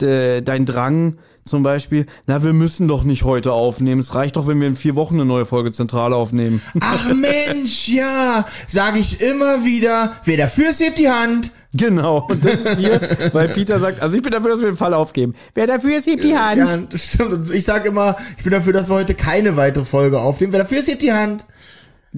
de, dein Drang, zum Beispiel, na, wir müssen doch nicht heute aufnehmen. Es reicht doch, wenn wir in vier Wochen eine neue Folge Zentrale aufnehmen. [laughs] Ach Mensch, ja, sage ich immer wieder. Wer dafür ist, hebt die Hand. Genau, und das ist hier, weil Peter sagt, also ich bin dafür, dass wir den Fall aufgeben. Wer dafür ist, hebt die Hand. Ja, das stimmt. Ich sage immer, ich bin dafür, dass wir heute keine weitere Folge aufnehmen. Wer dafür ist, hebt die Hand.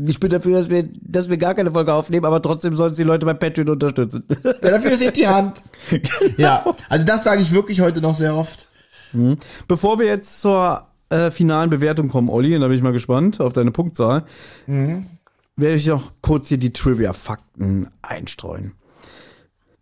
Ich bin dafür, dass wir, dass wir gar keine Folge aufnehmen, aber trotzdem sollen die Leute bei Patreon unterstützen. Wer dafür ist, hebt die Hand. [laughs] Genau. Ja, also das sage ich wirklich heute noch sehr oft. Mhm. Bevor wir jetzt zur äh, finalen Bewertung kommen, Olli, und da bin ich mal gespannt auf deine Punktzahl, mhm. werde ich noch kurz hier die Trivia-Fakten einstreuen.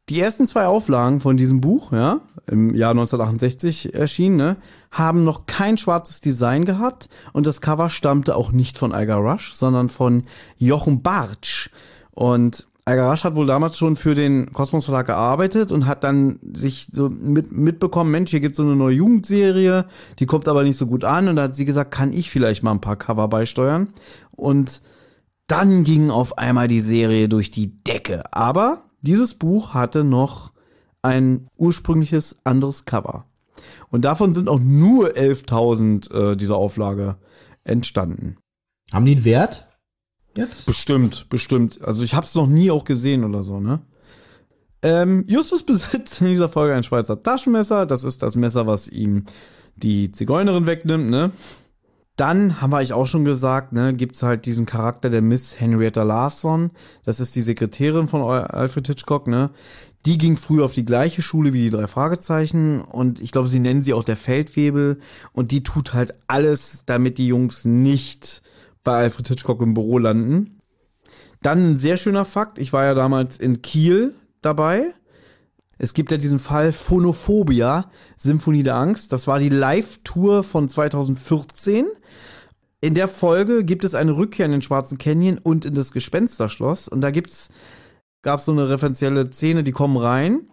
Die ersten zwei Auflagen von diesem Buch, ja, im Jahr 1968 erschienen, ne, haben noch kein schwarzes Design gehabt und das Cover stammte auch nicht von Algar Rush, sondern von Jochen Bartsch. Und Algarasch hat wohl damals schon für den Kosmos Verlag gearbeitet und hat dann sich so mit, mitbekommen, Mensch, hier gibt's so eine neue Jugendserie, die kommt aber nicht so gut an und da hat sie gesagt, kann ich vielleicht mal ein paar Cover beisteuern und dann ging auf einmal die Serie durch die Decke. Aber dieses Buch hatte noch ein ursprüngliches anderes Cover. Und davon sind auch nur 11.000 äh, dieser Auflage entstanden. Haben die einen Wert? Jetzt? Bestimmt, bestimmt. Also ich habe es noch nie auch gesehen oder so, ne? Ähm, Justus besitzt in dieser Folge ein Schweizer Taschenmesser. Das ist das Messer, was ihm die Zigeunerin wegnimmt, ne? Dann haben wir euch auch schon gesagt, ne, gibt's halt diesen Charakter der Miss Henrietta Larson. Das ist die Sekretärin von Alfred Hitchcock, ne? Die ging früher auf die gleiche Schule wie die drei Fragezeichen und ich glaube, sie nennen sie auch der Feldwebel und die tut halt alles, damit die Jungs nicht bei Alfred Hitchcock im Büro landen. Dann ein sehr schöner Fakt, ich war ja damals in Kiel dabei. Es gibt ja diesen Fall Phonophobia, Symphonie der Angst. Das war die Live-Tour von 2014. In der Folge gibt es eine Rückkehr in den Schwarzen Canyon und in das Gespensterschloss. Und da gibt's, gab's so eine referenzielle Szene, die kommen rein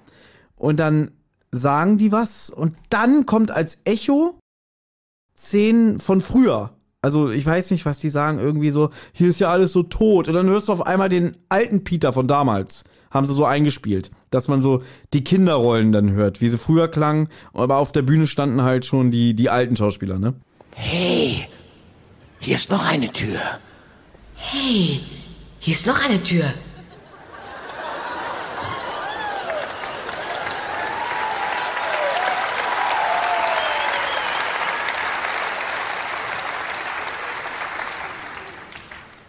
und dann sagen die was und dann kommt als Echo Szenen von früher. Also ich weiß nicht, was die sagen, irgendwie so, hier ist ja alles so tot. Und dann hörst du auf einmal den alten Peter von damals. Haben sie so eingespielt, dass man so die Kinderrollen dann hört, wie sie früher klangen. Aber auf der Bühne standen halt schon die, die alten Schauspieler, ne? Hey, hier ist noch eine Tür. Hey, hier ist noch eine Tür.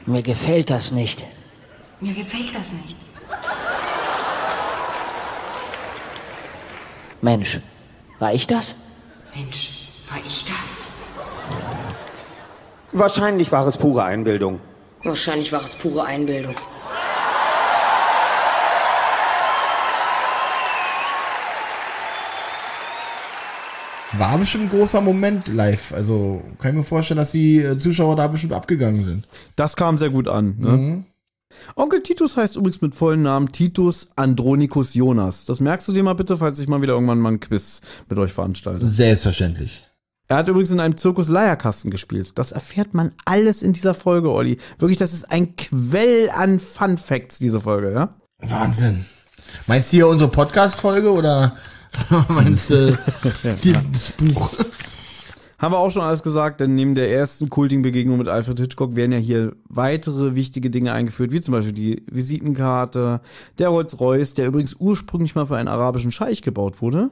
Mir gefällt das nicht. Mir gefällt das nicht. Mensch, war ich das? Mensch, war ich das? Wahrscheinlich war es pure Einbildung. Wahrscheinlich war es pure Einbildung. War bestimmt ein großer Moment live. Also kann ich mir vorstellen, dass die äh, Zuschauer da bestimmt abgegangen sind. Das kam sehr gut an. Ne? Onkel Titus heißt übrigens mit vollen Namen Titus Andronicus Jonas. Das merkst du dir mal bitte, falls ich mal wieder irgendwann mal ein Quiz mit euch veranstalte. Selbstverständlich. Er hat übrigens in einem Zirkus Leierkasten gespielt. Das erfährt man alles in dieser Folge, Olli. Wirklich, das ist ein Quell an Fun Facts, diese Folge, ja? Wahnsinn. Meinst du hier unsere Podcast-Folge oder [laughs] meinst du die, das Buch? Haben wir auch schon alles gesagt, denn neben der ersten kultigen Begegnung mit Alfred Hitchcock werden ja hier weitere wichtige Dinge eingeführt, wie zum Beispiel die Visitenkarte, der Rolls-Royce, der übrigens ursprünglich mal für einen arabischen Scheich gebaut wurde.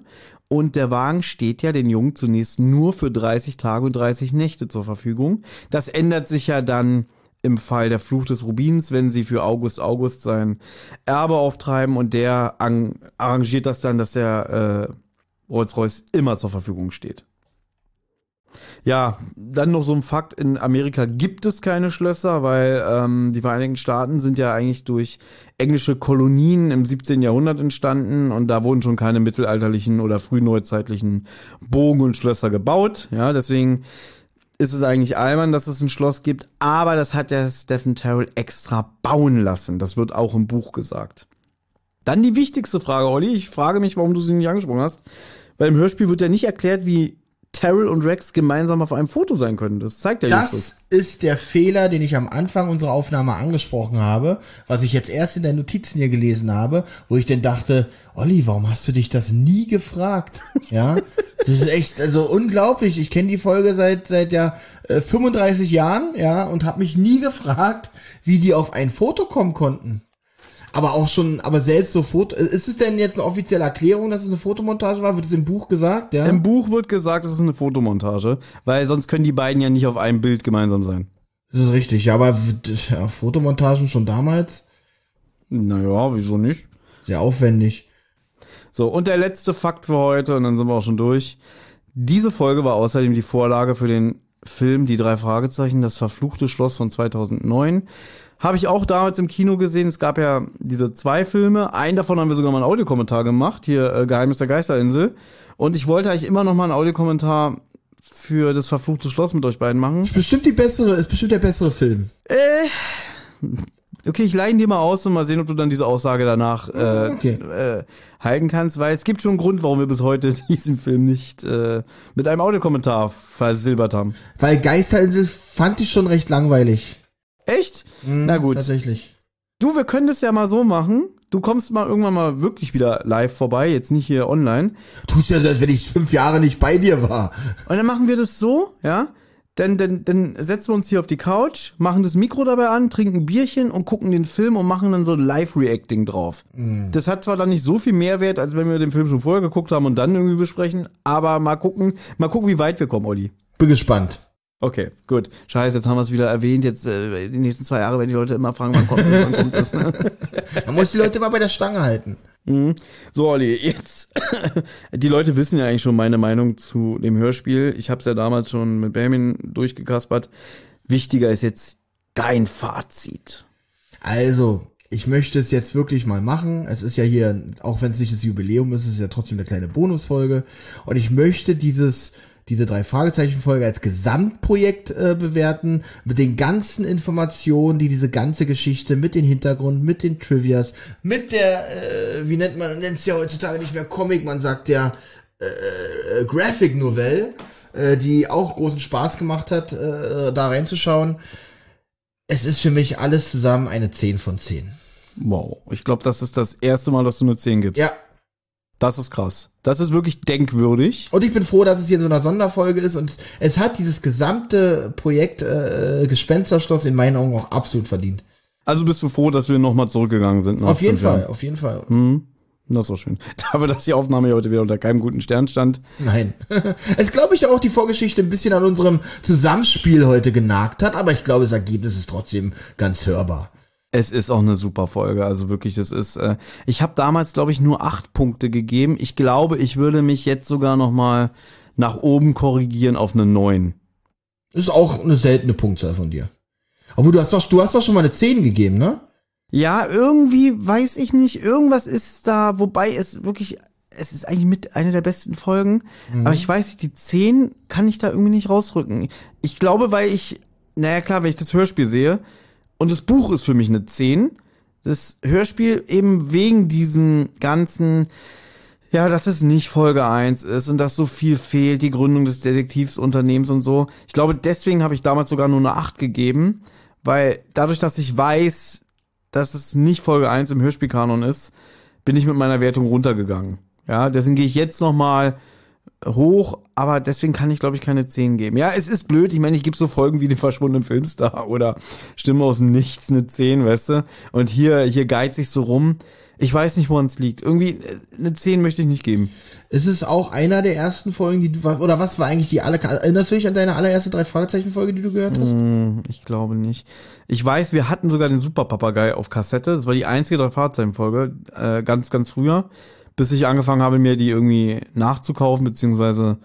Und der Wagen steht ja den Jungen zunächst nur für 30 Tage und 30 Nächte zur Verfügung. Das ändert sich ja dann im Fall der Fluch des Rubins, wenn sie für August August sein Erbe auftreiben und der ang- arrangiert das dann, dass der äh, Rolls-Royce immer zur Verfügung steht. Ja, dann noch so ein Fakt, in Amerika gibt es keine Schlösser, weil ähm, die Vereinigten Staaten sind ja eigentlich durch englische Kolonien im 17. Jahrhundert entstanden und da wurden schon keine mittelalterlichen oder frühneuzeitlichen Bogen und Schlösser gebaut. Ja, deswegen ist es eigentlich albern, dass es ein Schloss gibt, aber das hat der Stephen Terrell extra bauen lassen. Das wird auch im Buch gesagt. Dann die wichtigste Frage, Olli. Ich frage mich, warum du sie nicht angesprochen hast. Weil im Hörspiel wird ja nicht erklärt, wie Terrell und Rex gemeinsam auf einem Foto sein können. Das zeigt ja Justus. Das ist der Fehler, den ich am Anfang unserer Aufnahme angesprochen habe, was ich jetzt erst in den Notizen hier gelesen habe, wo ich dann dachte, Olli, warum hast du dich das nie gefragt? Ja, das ist echt also unglaublich. Ich kenne die Folge seit seit ja äh, 35 Jahren, ja, und habe mich nie gefragt, wie die auf ein Foto kommen konnten. Aber auch schon, aber selbst so Foto, ist es denn jetzt eine offizielle Erklärung, dass es eine Fotomontage war? Wird es im Buch gesagt, ja? Im Buch wird gesagt, es ist eine Fotomontage, weil sonst können die beiden ja nicht auf einem Bild gemeinsam sein. Das ist richtig, ja, aber ja, Fotomontagen schon damals Naja, wieso nicht? sehr aufwendig. So, und der letzte Fakt für heute, und dann sind wir auch schon durch. Diese Folge war außerdem die Vorlage für den Film Die drei Fragezeichen, das verfluchte Schloss von 2009. Habe ich auch damals im Kino gesehen. Es gab ja diese zwei Filme. Einen davon haben wir sogar mal einen Audiokommentar gemacht. Hier, äh, Geheimnis der Geisterinsel. Und ich wollte eigentlich immer noch mal einen Audiokommentar für das verfluchte Schloss mit euch beiden machen. Ist bestimmt die bessere, ist bestimmt der bessere Film. Okay, ich leihe ihn dir mal aus und mal sehen, ob du dann diese Aussage danach äh, Okay. äh, halten kannst, weil es gibt schon einen Grund, warum wir bis heute [laughs] diesen Film nicht äh, mit einem Audiokommentar versilbert haben. Weil Geisterinsel fand ich schon recht langweilig. Echt? Na gut. Tatsächlich. Du, wir können das ja mal so machen. Du kommst mal irgendwann mal wirklich wieder live vorbei, jetzt nicht hier online. Tust ja so, als wenn ich fünf Jahre nicht bei dir war. Und dann machen wir das so, ja? Dann, dann, dann setzen wir uns hier auf die Couch, machen das Mikro dabei an, trinken ein Bierchen und gucken den Film und machen dann so Live-Reacting drauf. Das hat zwar dann nicht so viel Mehrwert, als wenn wir den Film schon vorher geguckt haben und dann irgendwie besprechen, aber mal gucken, mal gucken, wie weit wir kommen, Olli. Bin gespannt. Okay, gut. Scheiße, jetzt haben wir es wieder erwähnt. Jetzt äh, die nächsten zwei Jahre werden die Leute immer fragen, wann kommt, wann kommt das. Ne? [laughs] Man muss die Leute mal bei der Stange halten. So, Olli, jetzt. [coughs] Die Leute wissen ja eigentlich schon meine Meinung zu dem Hörspiel. Ich habe es ja damals schon mit Benjamin durchgekaspert. Wichtiger ist jetzt dein Fazit. Also, ich möchte es jetzt wirklich mal machen. Es ist ja hier, auch wenn es nicht das Jubiläum ist, es ist ja trotzdem eine kleine Bonusfolge. Und ich möchte dieses, diese drei Fragezeichen-Folge als Gesamtprojekt äh, bewerten, mit den ganzen Informationen, die diese ganze Geschichte mit den Hintergrund, mit den Trivias, mit der, äh, wie nennt man, nennt es ja heutzutage nicht mehr Comic, man sagt ja äh, äh, Graphic Novelle, äh, die auch großen Spaß gemacht hat, äh, da reinzuschauen. Es ist für mich alles zusammen eine 10 von 10. Wow. Ich glaube, das ist das erste Mal, dass du eine 10 gibst. Ja, Das ist krass. Das ist wirklich denkwürdig. Und ich bin froh, dass es hier so eine Sonderfolge ist und es hat dieses gesamte Projekt äh, Gespensterschloss in meinen Augen auch absolut verdient. Also bist du froh, dass wir nochmal zurückgegangen sind? nach auf jeden Jahren? Fall, auf jeden Fall. Hm, das doch schön. [laughs] Dafür, dass die Aufnahme hier heute wieder unter keinem guten Stern stand. Nein. [laughs] es glaube ich auch die Vorgeschichte ein bisschen an unserem Zusammenspiel heute genagt hat, aber ich glaube, das Ergebnis ist trotzdem ganz hörbar. Es ist auch eine super Folge, also wirklich, es ist. Äh, ich habe damals, glaube ich, nur acht Punkte gegeben. Ich glaube, ich würde mich jetzt sogar noch mal nach oben korrigieren auf eine neun. Ist auch eine seltene Punktzahl von dir. Aber du hast doch, du hast doch schon mal eine 10 gegeben, ne? Ja, irgendwie weiß ich nicht. Irgendwas ist da, wobei es wirklich, es ist eigentlich mit einer der besten Folgen. Aber ich weiß nicht, die 10 kann ich da irgendwie nicht rausrücken. Ich glaube, weil ich, naja klar, wenn ich das Hörspiel sehe und das Buch ist für mich eine 10. Das Hörspiel eben wegen diesem ganzen, ja, dass es nicht Folge 1 ist und dass so viel fehlt, die Gründung des Detektivsunternehmens und so. Ich glaube, deswegen habe ich damals sogar nur eine 8 gegeben, weil dadurch, dass ich weiß, dass es nicht Folge 1 im Hörspielkanon ist, bin ich mit meiner Wertung runtergegangen. Ja, deswegen gehe ich jetzt noch mal hoch, aber deswegen kann ich, glaube ich, keine 10 geben. Ja, es ist blöd. Ich meine, ich gebe so Folgen wie den verschwundenen Filmstar oder Stimme aus dem Nichts eine 10, weißt du? Und hier, hier geizt sich so rum. Ich weiß nicht, woran es liegt. Irgendwie, äh, eine 10 möchte ich nicht geben. Es ist auch einer der ersten Folgen, die du, oder was war eigentlich die alle, erinnerst du dich an deine allererste drei Fragezeichen Folge, die du gehört hast? Hm, Ich glaube nicht. Ich weiß, wir hatten sogar den Superpapagei auf Kassette. Das war die einzige drei Fahrzeichen-Folge, äh, ganz, ganz früher, bis ich angefangen habe, mir die irgendwie nachzukaufen, beziehungsweise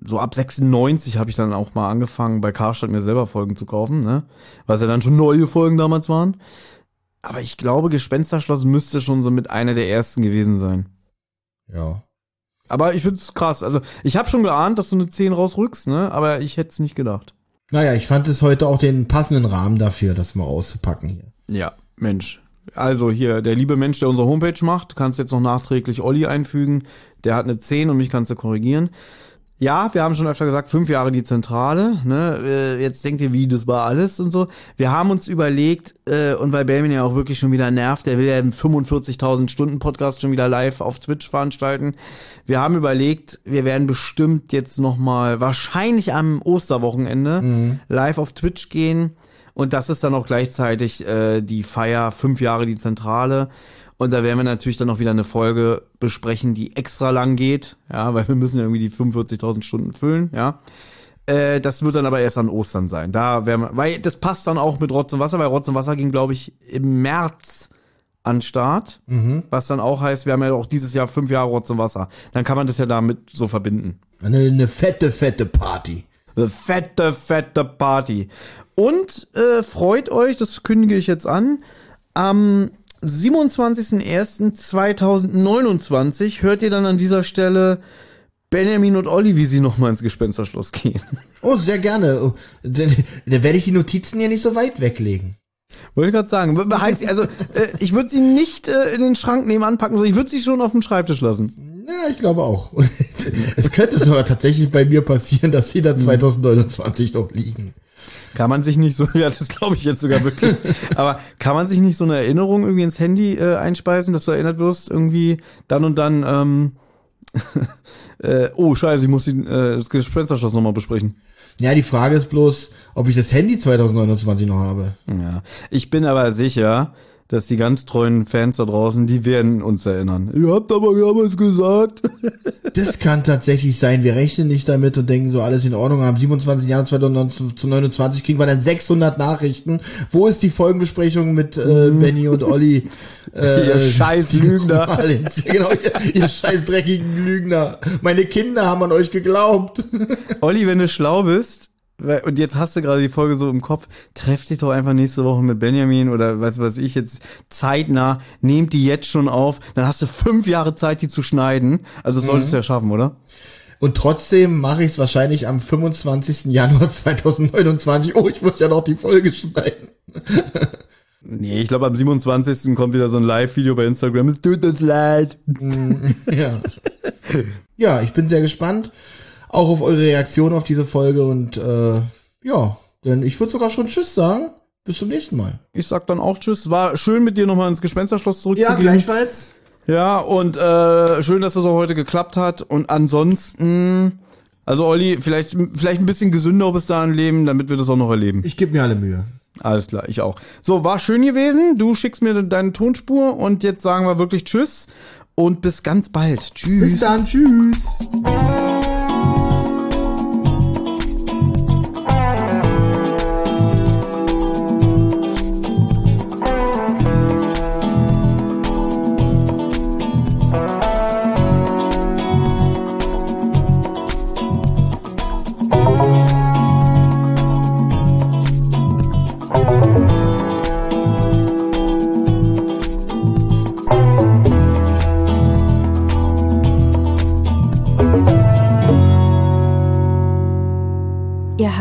so ab 96 habe ich dann auch mal angefangen, bei Karstadt mir selber Folgen zu kaufen, ne? Was ja dann schon neue Folgen damals waren. Aber ich glaube, Gespensterschloss müsste schon so mit einer der ersten gewesen sein. Ja. Aber ich find's krass. Also, ich habe schon geahnt, dass du eine 10 rausrückst, ne? Aber ich hätte es nicht gedacht. Naja, ich fand es heute auch den passenden Rahmen dafür, das mal auszupacken hier. Ja, Mensch. Also hier, der liebe Mensch, der unsere Homepage macht, kannst jetzt noch nachträglich Olli einfügen. Der hat eine 10 und mich kannst du korrigieren. Ja, wir haben schon öfter gesagt, fünf Jahre die Zentrale. Ne? Äh, Jetzt denkt ihr, wie, das war alles und so. Wir haben uns überlegt, äh, und weil Belmin ja auch wirklich schon wieder nervt, der will ja einen 45.000 Stunden Podcast schon wieder live auf Twitch veranstalten. Wir haben überlegt, wir werden bestimmt jetzt nochmal, wahrscheinlich am Osterwochenende, live auf Twitch gehen. Und das ist dann auch gleichzeitig äh, die Feier fünf Jahre die Zentrale. Und da werden wir natürlich dann noch wieder eine Folge besprechen, die extra lang geht, ja, weil wir müssen ja irgendwie die 45.000 Stunden füllen, ja. Äh, das wird dann aber erst an Ostern sein. Da werden wir, weil das passt dann auch mit Rotz und Wasser, weil Rotz und Wasser ging, glaube ich, im März an Start. Was dann auch heißt, wir haben ja auch dieses Jahr fünf Jahre Rotz und Wasser. Dann kann man das ja damit so verbinden. Eine, eine fette, fette Party. Eine fette, fette Party. Und äh, freut euch, das kündige ich jetzt an, am 27.01.2029 hört ihr dann an dieser Stelle Benjamin und Olli, wie sie nochmal ins Gespensterschloss gehen. Oh, sehr gerne. Oh, Dann, dann werde ich die Notizen ja nicht so weit weglegen. Wollte ich gerade sagen. Behalt sie, also äh, ich würde sie nicht äh, in den Schrank nebenan packen, sondern ich würde sie schon auf dem Schreibtisch lassen. Ja, ich glaube auch. Und [laughs] es könnte sogar tatsächlich bei mir passieren, dass sie da 2029 noch liegen. Kann man sich nicht so, [laughs] ja, das glaube ich jetzt sogar wirklich. Aber kann man sich nicht so eine Erinnerung irgendwie ins Handy äh, einspeisen, dass du erinnert wirst, irgendwie dann und dann, ähm, [laughs] äh, oh scheiße, ich muss die, äh, das Gespensterschloss nochmal besprechen. Ja, die Frage ist bloß, ob ich das Handy 2029 noch habe. Ja. Ich bin aber sicher, dass die ganz treuen Fans da draußen, die werden uns erinnern. Ihr habt aber damals gesagt. [laughs] Das kann tatsächlich sein. Wir rechnen nicht damit und denken so, alles in Ordnung. Am 27. Januar 2029 kriegen wir dann 600 Nachrichten. Wo ist die Folgenbesprechung mit äh, Benny und Olli? [laughs] Äh, Ihr scheiß Lügner. Genau, ihr, ihr scheiß dreckigen Lügner. Meine Kinder haben an euch geglaubt. Olli, wenn du schlau bist, und jetzt hast du gerade die Folge so im Kopf, treff dich doch einfach nächste Woche mit Benjamin oder was weiß ich jetzt zeitnah, nehmt die jetzt schon auf, dann hast du fünf Jahre Zeit, die zu schneiden. Also das solltest du ja schaffen, oder? Und trotzdem mache ich es wahrscheinlich am 25. Januar [laughs] 2029. Oh, ich muss ja noch die Folge schneiden. [laughs] Nee, ich glaube, am 27. kommt wieder so ein Live-Video bei Instagram. Es tut uns leid. Ja. ja, ich bin sehr gespannt. Auch auf eure Reaktion auf diese Folge und äh, ja, denn ich würde sogar schon Tschüss sagen. Bis zum nächsten Mal. Ich sag dann auch Tschüss. War schön mit dir nochmal ins Gespensterschloss Ja, zurückzugehen. gleichfalls. Ja, und äh, schön, dass das auch heute geklappt hat. Und ansonsten, also Olli, vielleicht, vielleicht ein bisschen gesünder bis dahin leben, damit wir das auch noch erleben. Ich gebe mir alle Mühe. Alles klar, ich auch. So, war schön gewesen. Du schickst mir deine Tonspur und jetzt sagen wir wirklich Tschüss und bis ganz bald. Tschüss. Bis dann, tschüss.